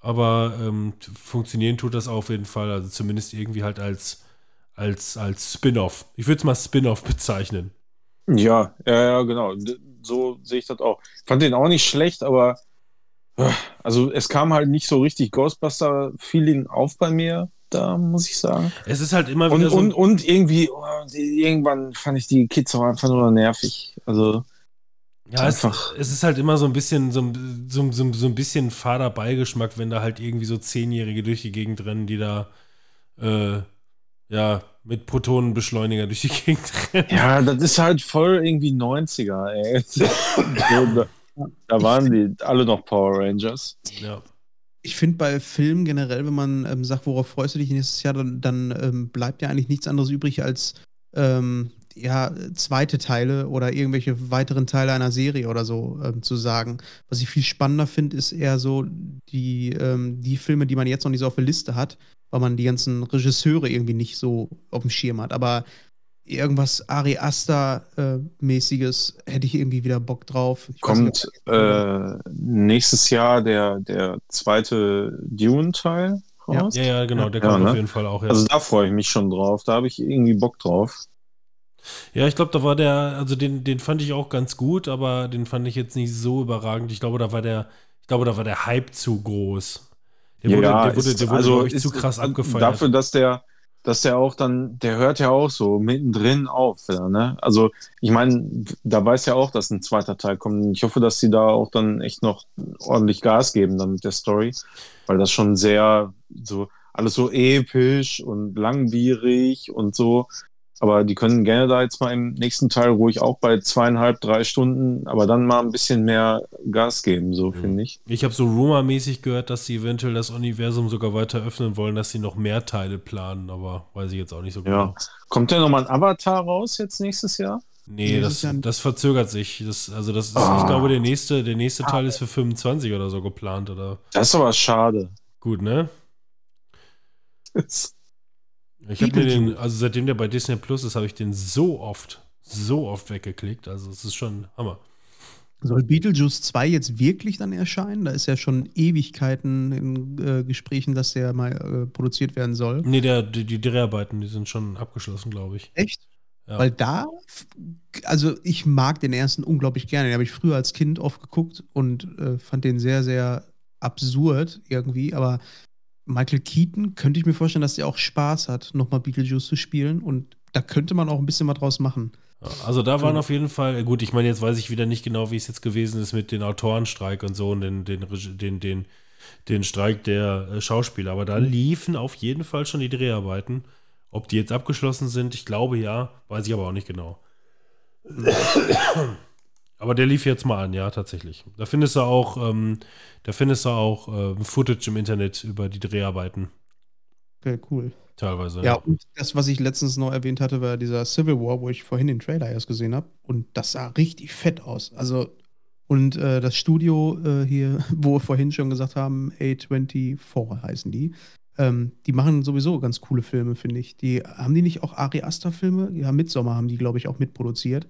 Aber ähm, funktionieren tut das auf jeden Fall. Also zumindest irgendwie halt als, als, als Spin-off. Ich würde es mal Spin-off *laughs* bezeichnen. Ja, ja, ja, genau. So sehe ich das auch. Fand den auch nicht schlecht, aber äh, also es kam halt nicht so richtig Ghostbuster-Feeling auf bei mir, da muss ich sagen. Es ist halt immer Und, wieder so. und, und irgendwie, oh, die, irgendwann fand ich die Kids auch einfach nur nervig. Also, Ja, es, Einfach. es ist halt immer so ein bisschen, so, so, so, so ein bisschen fader Beigeschmack, wenn da halt irgendwie so Zehnjährige durch die Gegend rennen, die da, äh, ja, mit Protonenbeschleuniger durch die Gegend rennen. ja, das ist halt voll irgendwie 90er, ey. *laughs* da waren die alle noch Power Rangers. Ja. Ich finde bei Filmen generell, wenn man ähm, sagt, worauf freust du dich nächstes Jahr, dann, dann ähm, bleibt ja eigentlich nichts anderes übrig als ähm, ja, zweite Teile oder irgendwelche weiteren Teile einer Serie oder so ähm, zu sagen. Was ich viel spannender finde, ist eher so die, ähm, die Filme, die man jetzt noch nicht so auf der Liste hat, weil man die ganzen Regisseure irgendwie nicht so auf dem Schirm hat. Aber irgendwas Ari Aster-mäßiges hätte ich irgendwie wieder Bock drauf. Ich weiß nicht, Kommt äh, nächstes Jahr der, der zweite Dune-Teil raus. ja, ja, genau, der Ja, kommt ne? auf jeden Fall auch. Ja, Also da freue ich mich schon drauf. Da habe ich irgendwie Bock drauf. ja ich glaube, da war der, also den, den fand ich auch ganz gut, aber den fand ich jetzt nicht so überragend. Ich glaube, da war der, ich glaube, da war der Hype zu groß. Der wurde, der wurde, ist- der wurde also glaube ich, ist- zu krass abgefeiert. Dafür, dass der, dass der auch dann, der hört ja auch so mittendrin auf, ja, ne? Also ich meine, da weiß ja auch, dass ein zweiter Teil kommt. Ich hoffe, dass sie da auch dann echt noch ordentlich Gas geben dann mit der Story, weil das schon sehr so alles so episch und langwierig und so. Aber die können gerne da jetzt mal im nächsten Teil ruhig auch bei zweieinhalb, drei Stunden, aber dann mal ein bisschen mehr Gas geben, so Mhm. finde ich. Ich habe so rumormäßig gehört, dass sie eventuell das Universum sogar weiter öffnen wollen, dass sie noch mehr Teile planen, aber weiß ich jetzt auch nicht so genau. Ja. Kommt denn nochmal ein Avatar raus jetzt nächstes Jahr? Nee, Nee, das, das das verzögert sich. Das, also das ist, ich Ah. glaube, der nächste, der nächste Teil ist für 25 oder so geplant, oder? Das ist aber schade. Gut, ne? *laughs* Ich habe mir den, also seitdem der bei Disney Plus ist, habe ich den so oft, so oft weggeklickt. Also es ist schon Hammer. Soll Beetlejuice 2 jetzt wirklich dann erscheinen? Da ist ja schon Ewigkeiten in äh, Gesprächen, dass der mal äh, produziert werden soll. Nee, der, die, die Dreharbeiten, die sind schon abgeschlossen, glaube ich. Echt? Ja. Weil da, also ich mag den ersten unglaublich gerne. Den habe ich früher als Kind oft geguckt und äh, fand den sehr, sehr absurd irgendwie. Aber Michael Keaton könnte ich mir vorstellen, dass der auch Spaß hat, nochmal Beetlejuice zu spielen. Und da könnte man auch ein bisschen was draus machen. Also da waren auf jeden Fall, gut, ich meine, jetzt weiß ich wieder nicht genau, wie es jetzt gewesen ist mit den Autorenstreik und so und den, den, den, den, den Streik der äh, Schauspieler. Aber da liefen auf jeden Fall schon die Dreharbeiten. Ob die jetzt abgeschlossen sind, ich glaube ja, weiß ich aber auch nicht genau. Aber der lief jetzt mal an, ja, tatsächlich. Da findest du auch, ähm, da findest du auch ähm, Footage im Internet über die Dreharbeiten, Okay, cool. teilweise. Ja, und das, was ich letztens noch erwähnt hatte, war dieser Civil War, wo ich vorhin den Trailer erst gesehen habe. Und das sah richtig fett aus. Also, und äh, das Studio äh, hier, *laughs* wo wir vorhin schon gesagt haben, A24 heißen die, ähm, die machen sowieso ganz coole Filme, finde ich. Die haben die nicht auch Ari Aster-Filme? Ja, Midsommar haben die, glaube ich, auch mitproduziert.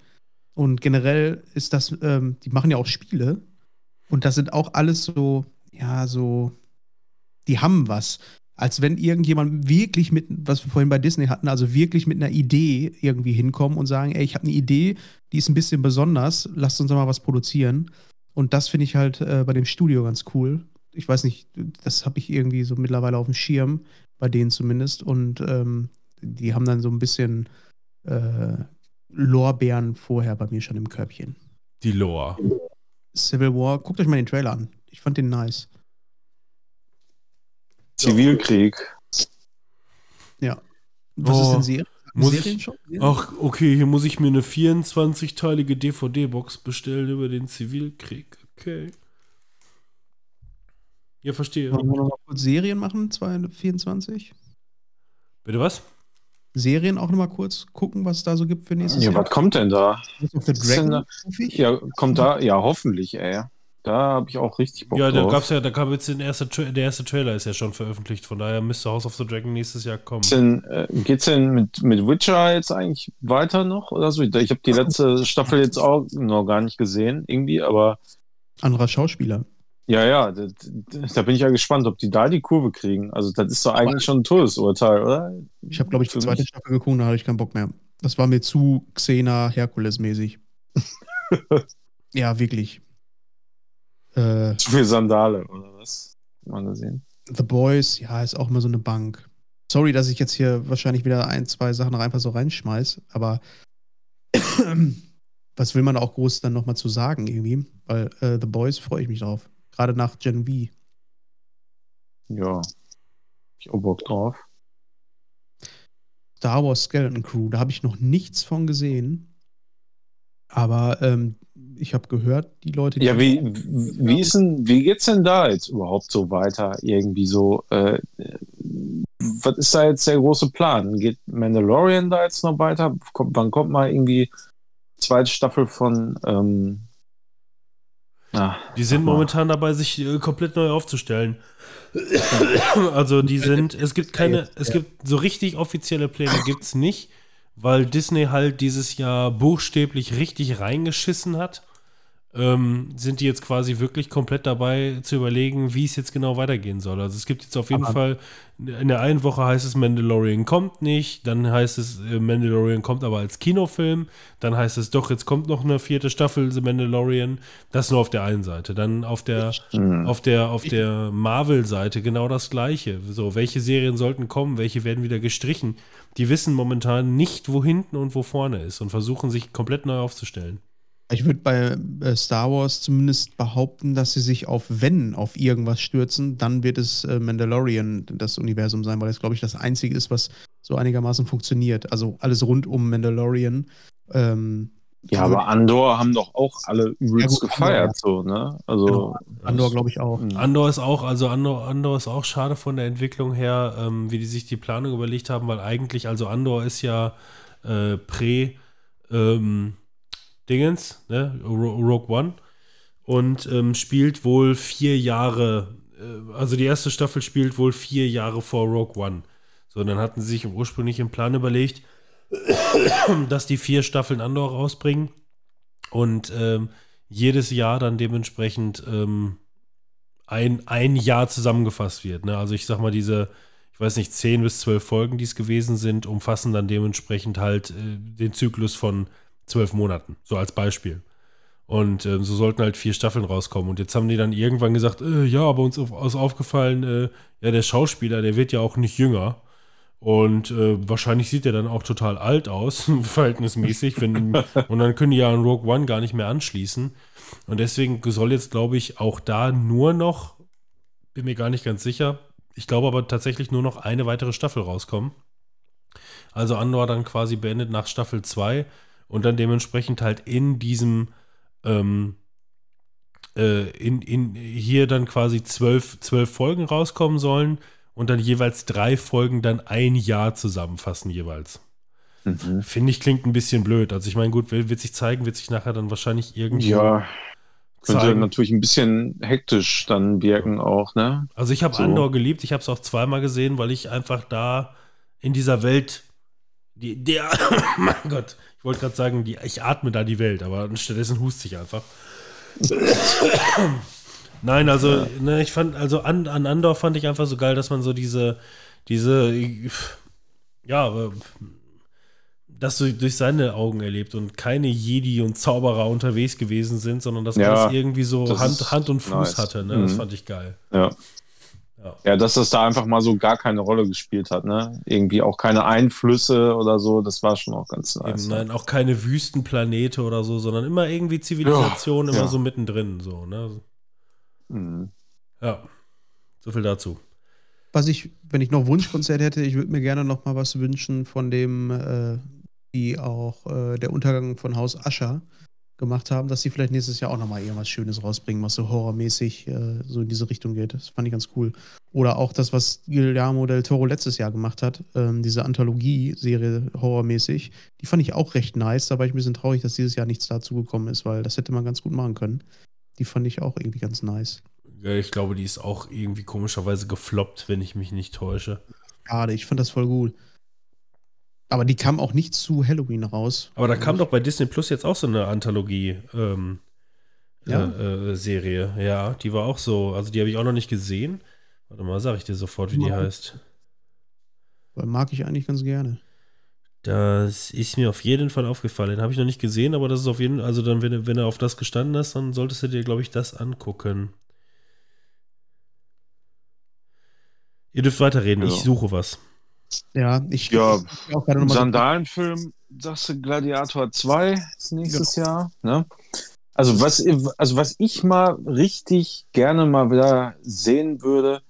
Und generell ist das, ähm, die machen ja auch Spiele. Und das sind auch alles so, ja, so, die haben was als wenn irgendjemand wirklich mit, was wir vorhin bei Disney hatten, also wirklich mit einer Idee irgendwie hinkommen und sagen, ey, ich habe eine Idee, die ist ein bisschen besonders, lasst uns mal was produzieren. Und das finde ich halt äh, bei dem Studio ganz cool. Ich weiß nicht, das habe ich irgendwie so mittlerweile auf dem Schirm, bei denen zumindest. Und ähm, die haben dann so ein bisschen äh, Lorbeeren vorher bei mir schon im Körbchen. Die Lore. Civil War, guckt euch mal den Trailer an. Ich fand den nice. Zivilkrieg. Was Oh, ist denn Serien? muss Serien ich- schon? Ach, okay, hier muss ich mir eine 24-teilige DVD-Box bestellen über den Zivilkrieg. Okay. Ja, verstehe. Wollen wir noch mal kurz Serien machen, 224? Bitte was? Serien auch noch mal kurz gucken, was es da so gibt für nächstes Ja, Jahr. was kommt denn da? Dragon, da? Ja, kommt da? Ja, hoffentlich, ey. Da habe ich auch richtig Bock Ja, da drauf. gab's ja, da kam jetzt den erste, der erste Trailer ist ja schon veröffentlicht, von daher müsste House of the Dragon nächstes Jahr kommen. Geht's denn, äh, geht's denn mit, mit Witcher jetzt eigentlich weiter noch oder so? Ich habe die letzte Staffel jetzt auch noch gar nicht gesehen, irgendwie, aber Anderer Schauspieler. Ja, ja, da, da bin ich ja gespannt, ob die da die Kurve kriegen. Also, das ist doch eigentlich schon ein Todesurteil, oder? Ich habe, glaube ich, die zweite mich- Staffel geguckt, da hatte ich keinen Bock mehr. Das war mir zu Xena Herkules-mäßig. *laughs* ja, wirklich. Äh, Zu viel Sandale, oder was? Mal gesehen. The Boys, ja, ist auch mal so eine Bank. Sorry, dass ich jetzt hier wahrscheinlich wieder ein, zwei Sachen noch einfach so reinschmeiß, aber *coughs* was will man auch groß dann nochmal zu sagen irgendwie? Weil äh, The Boys freue ich mich drauf. Gerade nach Gen V. Ja. Ich hab auch Bock drauf. Star Wars Skeleton Crew, da habe ich noch nichts von gesehen. Aber ähm, ich habe gehört, die Leute, die Ja, wie, wie ist denn, wie geht's denn da jetzt überhaupt so weiter? Irgendwie so, äh, was ist da jetzt der große Plan? Geht Mandalorian da jetzt noch weiter? Kommt, wann kommt mal irgendwie zweite Staffel von, ähm, ah, Die sind momentan dabei, sich äh, komplett neu aufzustellen. *coughs* also die sind, es gibt keine, es gibt so richtig offizielle Pläne gibt's nicht, weil Disney halt dieses Jahr buchstäblich richtig reingeschissen hat. Ähm, sind die jetzt quasi wirklich komplett dabei zu überlegen, wie es jetzt genau weitergehen soll. Also es gibt jetzt auf jeden Aber- Fall, in der einen Woche heißt es Mandalorian kommt nicht, dann heißt es äh, Mandalorian kommt aber als Kinofilm, dann heißt es doch, jetzt kommt noch eine vierte Staffel The Mandalorian. Das nur auf der einen Seite. Dann auf der, hm. auf der, auf der Marvel-Seite genau das Gleiche. So, welche Serien sollten kommen, welche werden wieder gestrichen. Die wissen momentan nicht, wo hinten und wo vorne ist und versuchen sich komplett neu aufzustellen. Ich würde bei äh, Star Wars zumindest behaupten, dass sie sich auf, wenn, auf irgendwas stürzen, dann wird es äh, Mandalorian das Universum sein, weil das, glaube ich, das Einzige ist, was so einigermaßen funktioniert. Also alles rund um Mandalorian. Ähm, Ja, aber Andor haben doch auch alle übelst Ja, gut, gefeiert, so, ne? Also, Genau. Andor, glaube ich, auch. Mhm. Andor ist auch, also Andor, Andor ist auch schade von der Entwicklung her, ähm, wie die sich die Planung überlegt haben, weil eigentlich, also Andor ist ja äh, Prä ähm, Dingens, ne? Ro- Rogue One und ähm, spielt wohl vier Jahre, äh, also die erste Staffel spielt wohl vier Jahre vor Rogue One. So, und dann hatten sie sich im ursprünglichen Plan überlegt, *coughs* dass die vier Staffeln Andor rausbringen und ähm, jedes Jahr dann dementsprechend ähm, ein, ein Jahr zusammengefasst wird. Ne? Also ich sag mal, diese, ich weiß nicht, zehn bis zwölf Folgen, die es gewesen sind, umfassen dann dementsprechend halt äh, den Zyklus von zwölf Monaten, so als Beispiel. Und ähm, so sollten halt vier Staffeln rauskommen. Und jetzt haben die dann irgendwann gesagt, äh, ja, aber uns ist aufgefallen, äh, ja, der Schauspieler, der wird ja auch nicht jünger. Und äh, wahrscheinlich sieht er dann auch total alt aus, *laughs* verhältnismäßig. Wenn, *laughs* und dann können die ja an Rogue One gar nicht mehr anschließen. Und deswegen soll jetzt, glaube ich, auch da nur noch, bin mir gar nicht ganz sicher, ich glaube aber tatsächlich nur noch eine weitere Staffel rauskommen. Also Andor dann quasi beendet nach Staffel 2 und dann dementsprechend halt in diesem, ähm, äh, in, in, hier dann quasi zwölf, zwölf Folgen rauskommen sollen und dann jeweils drei Folgen dann ein Jahr zusammenfassen jeweils. Mhm. Finde ich klingt ein bisschen blöd. Also ich meine, gut, wird, sich zeigen, wird sich nachher dann wahrscheinlich irgendwie Ja, könnte zeigen. natürlich ein bisschen hektisch dann wirken auch, ne? Also ich habe So. Andor geliebt, ich habe es auch zweimal gesehen, weil ich einfach da in dieser Welt, die, der, *laughs* mein Gott, ich wollte gerade sagen, die, ich atme da die Welt, aber stattdessen huste ich einfach. *laughs* Nein, also ne, ich fand, also an, an Andor fand ich einfach so geil, dass man so diese, diese, ja, äh, das so durch seine Augen erlebt und keine Jedi und Zauberer unterwegs gewesen sind, sondern dass Ja, alles irgendwie so das Hand, Hand und Fuß nice. hatte. Ne? Das Mhm. fand ich geil. Ja. Ja. Ja, dass das da einfach mal so gar keine Rolle gespielt hat, ne? Irgendwie auch keine Einflüsse oder so, das war schon auch ganz nice. Eben, nein, auch keine Wüstenplanete oder so, sondern immer irgendwie Zivilisation, Ja, immer ja. so mittendrin. So, ne? Mhm. Ja, so viel dazu. Was ich, wenn ich noch Wunschkonzert hätte, ich würde mir gerne noch mal was wünschen von dem, äh, die auch äh, der Untergang von Haus Ascher gemacht haben, dass sie vielleicht nächstes Jahr auch noch mal irgendwas Schönes rausbringen, was so horrormäßig äh, so in diese Richtung geht. Das fand ich ganz cool. Oder auch das, was Guillermo del Toro letztes Jahr gemacht hat, ähm, diese Anthologie-Serie horrormäßig, die fand ich auch recht nice. Da war ich ein bisschen traurig, dass dieses Jahr nichts dazu gekommen ist, weil das hätte man ganz gut machen können. Die fand ich auch irgendwie ganz nice. Ja, ich glaube, die ist auch irgendwie komischerweise gefloppt, wenn ich mich nicht täusche. Schade, ich fand das voll gut. Aber die kam auch nicht zu Halloween raus. Aber da kam doch bei Disney Plus jetzt auch so eine Anthologie. Ähm, Ja? äh, äh, Serie. Ja, die war auch so. Also die habe ich auch noch nicht gesehen. Warte mal, sag ich dir sofort, wie die heißt. Weil mag ich eigentlich ganz gerne. Das ist mir auf jeden Fall aufgefallen. Den habe ich noch nicht gesehen, aber das ist auf jeden Fall, also dann, wenn, du- wenn du auf das gestanden hast, dann solltest du dir, glaube ich, das angucken. Ihr dürft weiterreden, Ja. ich suche was. Ja, ich Ja, ich auch gerade Sandalenfilm, sagst du Gladiator 2 nächstes Jahr. Ne? Also, was, also was ich mal richtig gerne mal wieder sehen würde,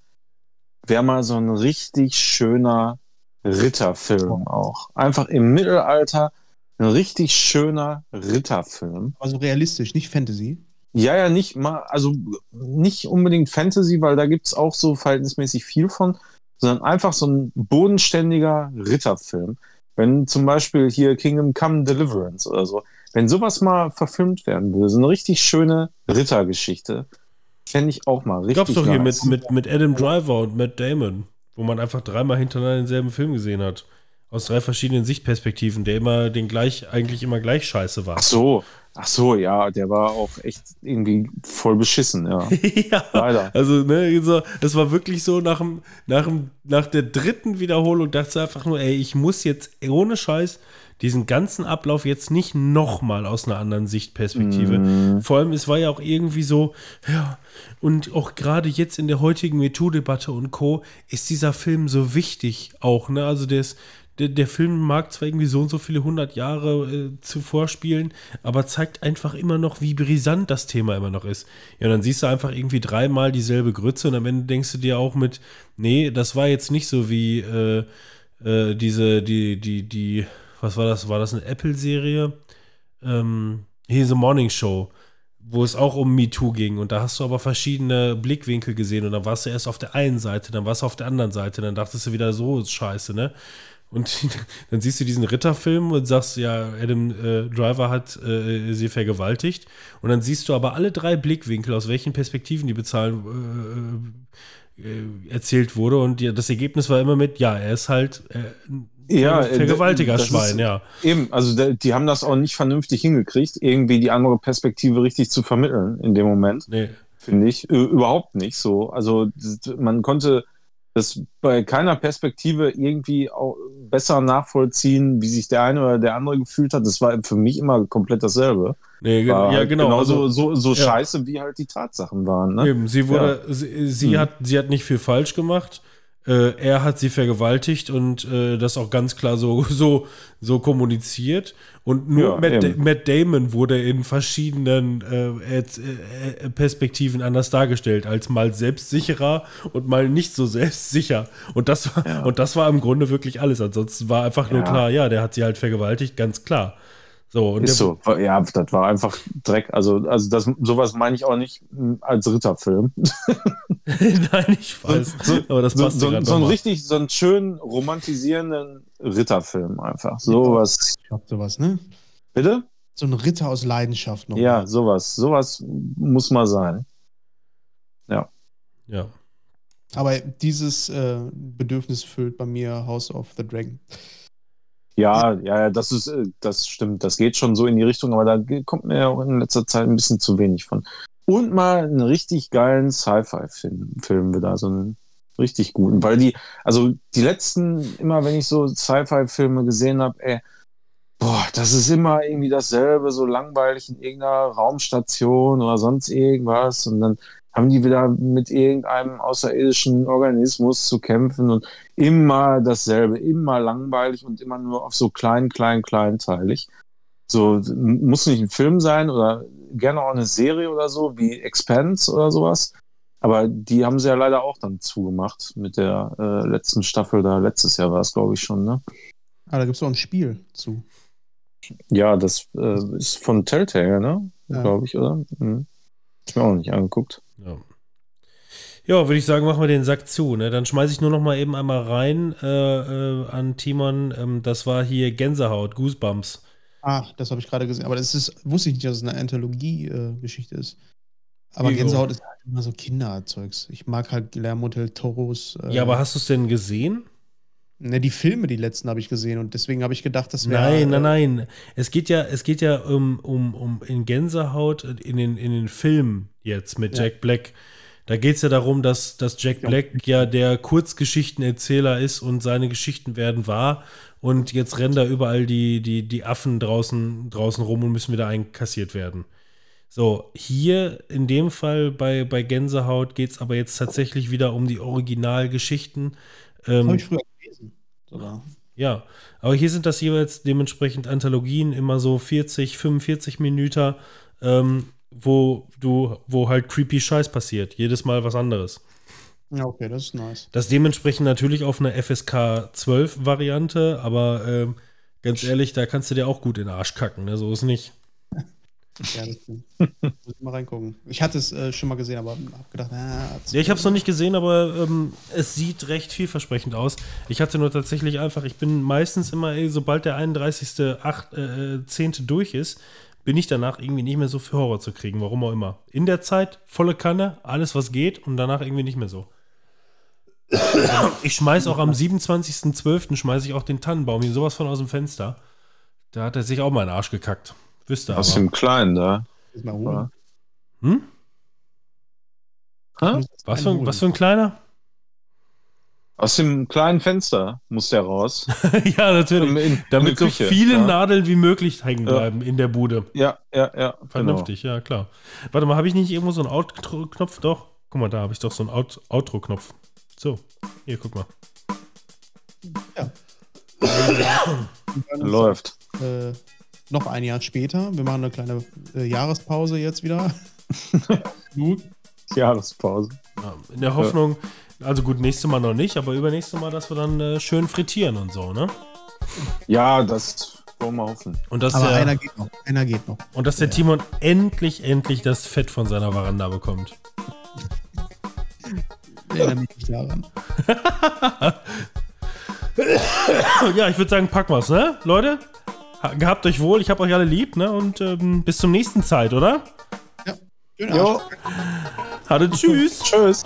wäre mal so ein richtig schöner Ritterfilm auch. Einfach im Mittelalter ein richtig schöner Ritterfilm. also realistisch, nicht Fantasy. Ja, ja, nicht mal, also nicht unbedingt Fantasy, weil da gibt's auch so verhältnismäßig viel von, sondern einfach so ein bodenständiger Ritterfilm. Wenn zum Beispiel hier Kingdom Come Deliverance oder so, wenn sowas mal verfilmt werden würde, so eine richtig schöne Rittergeschichte, fände ich auch mal richtig Gab's doch hier nice. mit, mit, mit Adam Driver und Matt Damon, wo man einfach dreimal hintereinander denselben Film gesehen hat. Aus drei verschiedenen Sichtperspektiven, der immer den gleich, eigentlich immer gleich scheiße war. Ach so, ach so, ja, der war auch echt irgendwie voll beschissen, ja. *laughs* ja. Leider. Also, ne, so, es war wirklich so nach, dem, nach, dem, nach der dritten Wiederholung dachte ich einfach nur, ey, ich muss jetzt ohne Scheiß diesen ganzen Ablauf jetzt nicht nochmal aus einer anderen Sichtperspektive. Mhm. Vor allem, es war ja auch irgendwie so, ja, und auch gerade jetzt in der heutigen MeToo-Debatte und Co. ist dieser Film so wichtig auch, ne? Also der ist, der, der Film mag zwar irgendwie so und so viele hundert Jahre äh, zuvor spielen, aber zeigt einfach immer noch, wie brisant das Thema immer noch ist. Ja, und dann siehst du einfach irgendwie dreimal dieselbe Grütze und am Ende denkst du dir auch mit, nee, das war jetzt nicht so wie äh, äh, diese, die, die, die, was war das? War das eine Apple-Serie? Ähm, hier The Morning Show, wo es auch um MeToo ging und da hast du aber verschiedene Blickwinkel gesehen und dann warst du erst auf der einen Seite, dann warst du auf der anderen Seite, dann dachtest du wieder so ist scheiße, ne? Und *laughs* dann siehst du diesen Ritterfilm und sagst, ja, Adam äh, Driver hat äh, sie vergewaltigt. Und dann siehst du aber alle drei Blickwinkel, aus welchen Perspektiven die bezahlen, äh, äh, erzählt wurde. Und die, das Ergebnis war immer mit, ja, er ist halt äh, Ja, ein äh, Vergewaltigerschwein, das ist- ja. Eben, also die haben das auch nicht vernünftig hingekriegt, irgendwie die andere Perspektive richtig zu vermitteln in dem Moment. Nee. finde ich. Überhaupt nicht so. Also man konnte das bei keiner Perspektive irgendwie auch besser nachvollziehen, wie sich der eine oder der andere gefühlt hat. Das war für mich immer komplett dasselbe. Nee, War ja, halt genau. Genauso also, so, so ja. scheiße, wie halt die Tatsachen waren. Ne? Eben, sie wurde, sie, sie, Hm. hat, sie hat nicht viel falsch gemacht. Äh, er hat sie vergewaltigt und äh, das auch ganz klar so, *laughs* so, so kommuniziert. Und nur Ja, Matt. Matt Damon wurde in verschiedenen äh, äh, äh, Perspektiven anders dargestellt, als mal selbstsicherer und mal nicht so selbstsicher. Und das war, Ja. und das war im Grunde wirklich alles. Ansonsten war einfach nur Ja. klar, ja, der hat sie halt vergewaltigt, ganz klar. So, und Ist so. Ja, das war einfach Dreck. Also, also das, sowas meine ich auch nicht als Ritterfilm. *laughs* Nein, ich weiß. So- aber das So, passt so, so einen nochmal. richtig, so einen schön romantisierenden Ritterfilm einfach. Sowas. Ich glaub, sowas, ne? Bitte? So ein Ritter aus Leidenschaft noch. Ja, sowas. Sowas muss mal sein. Ja. Aber dieses äh, Bedürfnis füllt bei mir House of the Dragon. Ja, ja, das ist, äh, das stimmt. Das geht schon so in die Richtung, aber da kommt mir ja auch in letzter Zeit ein bisschen zu wenig von. Und mal einen richtig geilen Sci-Fi-Film, Film wieder, so einen richtig guten, weil die, also die letzten, immer wenn ich so Sci-Fi-Filme gesehen habe, ey, boah, das ist immer irgendwie dasselbe, so langweilig in irgendeiner Raumstation oder sonst irgendwas und dann haben die wieder mit irgendeinem außerirdischen Organismus zu kämpfen und immer dasselbe, immer langweilig und immer nur auf so klein, klein, kleinteilig. So, muss nicht ein Film sein oder gerne auch eine Serie oder so, wie Expanse oder sowas. Aber die haben sie ja leider auch dann zugemacht mit der äh, letzten Staffel da. Letztes Jahr war es, glaube ich, schon, ne? Ah, da gibt es auch ein Spiel zu. Ja, das äh, ist von Telltale, ne? Ja. Glaube ich, oder? Mhm. Ich mir auch nicht angeguckt. Ja. Würde ich sagen, machen wir den Sack zu. Ne? Dann schmeiße ich nur noch mal eben einmal rein äh, äh, an Timon. Ähm, das war hier Gänsehaut, Goosebumps. Ah, das habe ich gerade gesehen. Aber das ist, wusste ich nicht, dass es eine Anthologie-Geschichte ist. Aber Jo. Gänsehaut ist halt immer so Kinderzeugs. Ich mag halt Guillermo del Toros. Äh, Ja, aber hast du es denn gesehen? Ne, die Filme, die letzten habe ich gesehen und deswegen habe ich gedacht, das wäre. Nein, nein, äh, nein. Es geht ja, es geht ja um, um, um in Gänsehaut in den, in den Filmen jetzt mit Ja. Jack Black. Da geht es ja darum, dass, dass Jack Ja. Black ja der Kurzgeschichtenerzähler ist und seine Geschichten werden wahr. Und jetzt rennen da überall die, die, die Affen draußen, draußen rum und müssen wieder einkassiert werden. So, hier in dem Fall bei, bei Gänsehaut geht es aber jetzt tatsächlich wieder um die Originalgeschichten. Das Ähm, habe ich früher gelesen. Sogar. ja, aber hier sind das jeweils dementsprechend Anthologien, immer so 40, 45 Minuten, ähm, wo du, wo halt creepy Scheiß passiert. Jedes Mal was anderes. Ja, okay, das ist nice. Das dementsprechend natürlich auf einer FSK 12 Variante, aber ähm, ganz ehrlich, da kannst du dir auch gut in den Arsch kacken, ne? So ist nicht. Ja, das stimmt. Muss ich mal reingucken. Ich hatte es äh, schon mal gesehen, aber habe gedacht, na, Ja, ich habe es noch nicht gesehen, aber ähm, es sieht recht vielversprechend aus. Ich hatte nur tatsächlich einfach, ich bin meistens immer, ey, sobald der 31. 8, äh, 10. durch ist, bin ich danach irgendwie nicht mehr so für Horror zu kriegen, warum auch immer. In der Zeit volle Kanne, alles was geht und danach irgendwie nicht mehr so. Ich schmeiß auch am 27.12. schmeiße ich auch den Tannenbaum hier sowas von aus dem Fenster. Da hat er sich auch mal in den Arsch gekackt. Wüsste Aus aber. dem Kleinen da. Ist mal holen. Hm? Hä? Was für, ein- was für ein kleiner? Aus dem kleinen Fenster muss der raus. *laughs* ja, natürlich. In- in Damit so Küche, viele ja. Nadeln wie möglich hängen Ja. bleiben in der Bude. Ja, ja, ja. genau. Vernünftig, ja, klar. Warte mal, habe ich nicht irgendwo so einen Outro-Knopf? Doch. Guck mal, da habe ich doch so einen Out Outro-Knopf. So, hier, guck mal. Genau. *coughs* Läuft. Äh, noch ein Jahr später. Wir machen eine kleine äh, Jahrespause jetzt wieder. *laughs* Jahrespause. Ja, in der Hoffnung, also gut, nächstes Mal noch nicht, aber übernächstes Mal, dass wir dann äh, schön frittieren und so, ne? Ja, das wollen wir hoffen. Und dass, Aber einer der, geht noch. Einer geht noch. und dass der Timon endlich, endlich das Fett von seiner Veranda bekommt. Ich erinnere mich nicht daran. *laughs* Ja, ich würde sagen, packen wir's, ne? Leute, ha- gehabt euch wohl, ich hab euch alle lieb, ne? Und ähm, bis zum nächsten Zeit, oder? Schönen Jo, Arsch. Hatte tschüss. tschüss.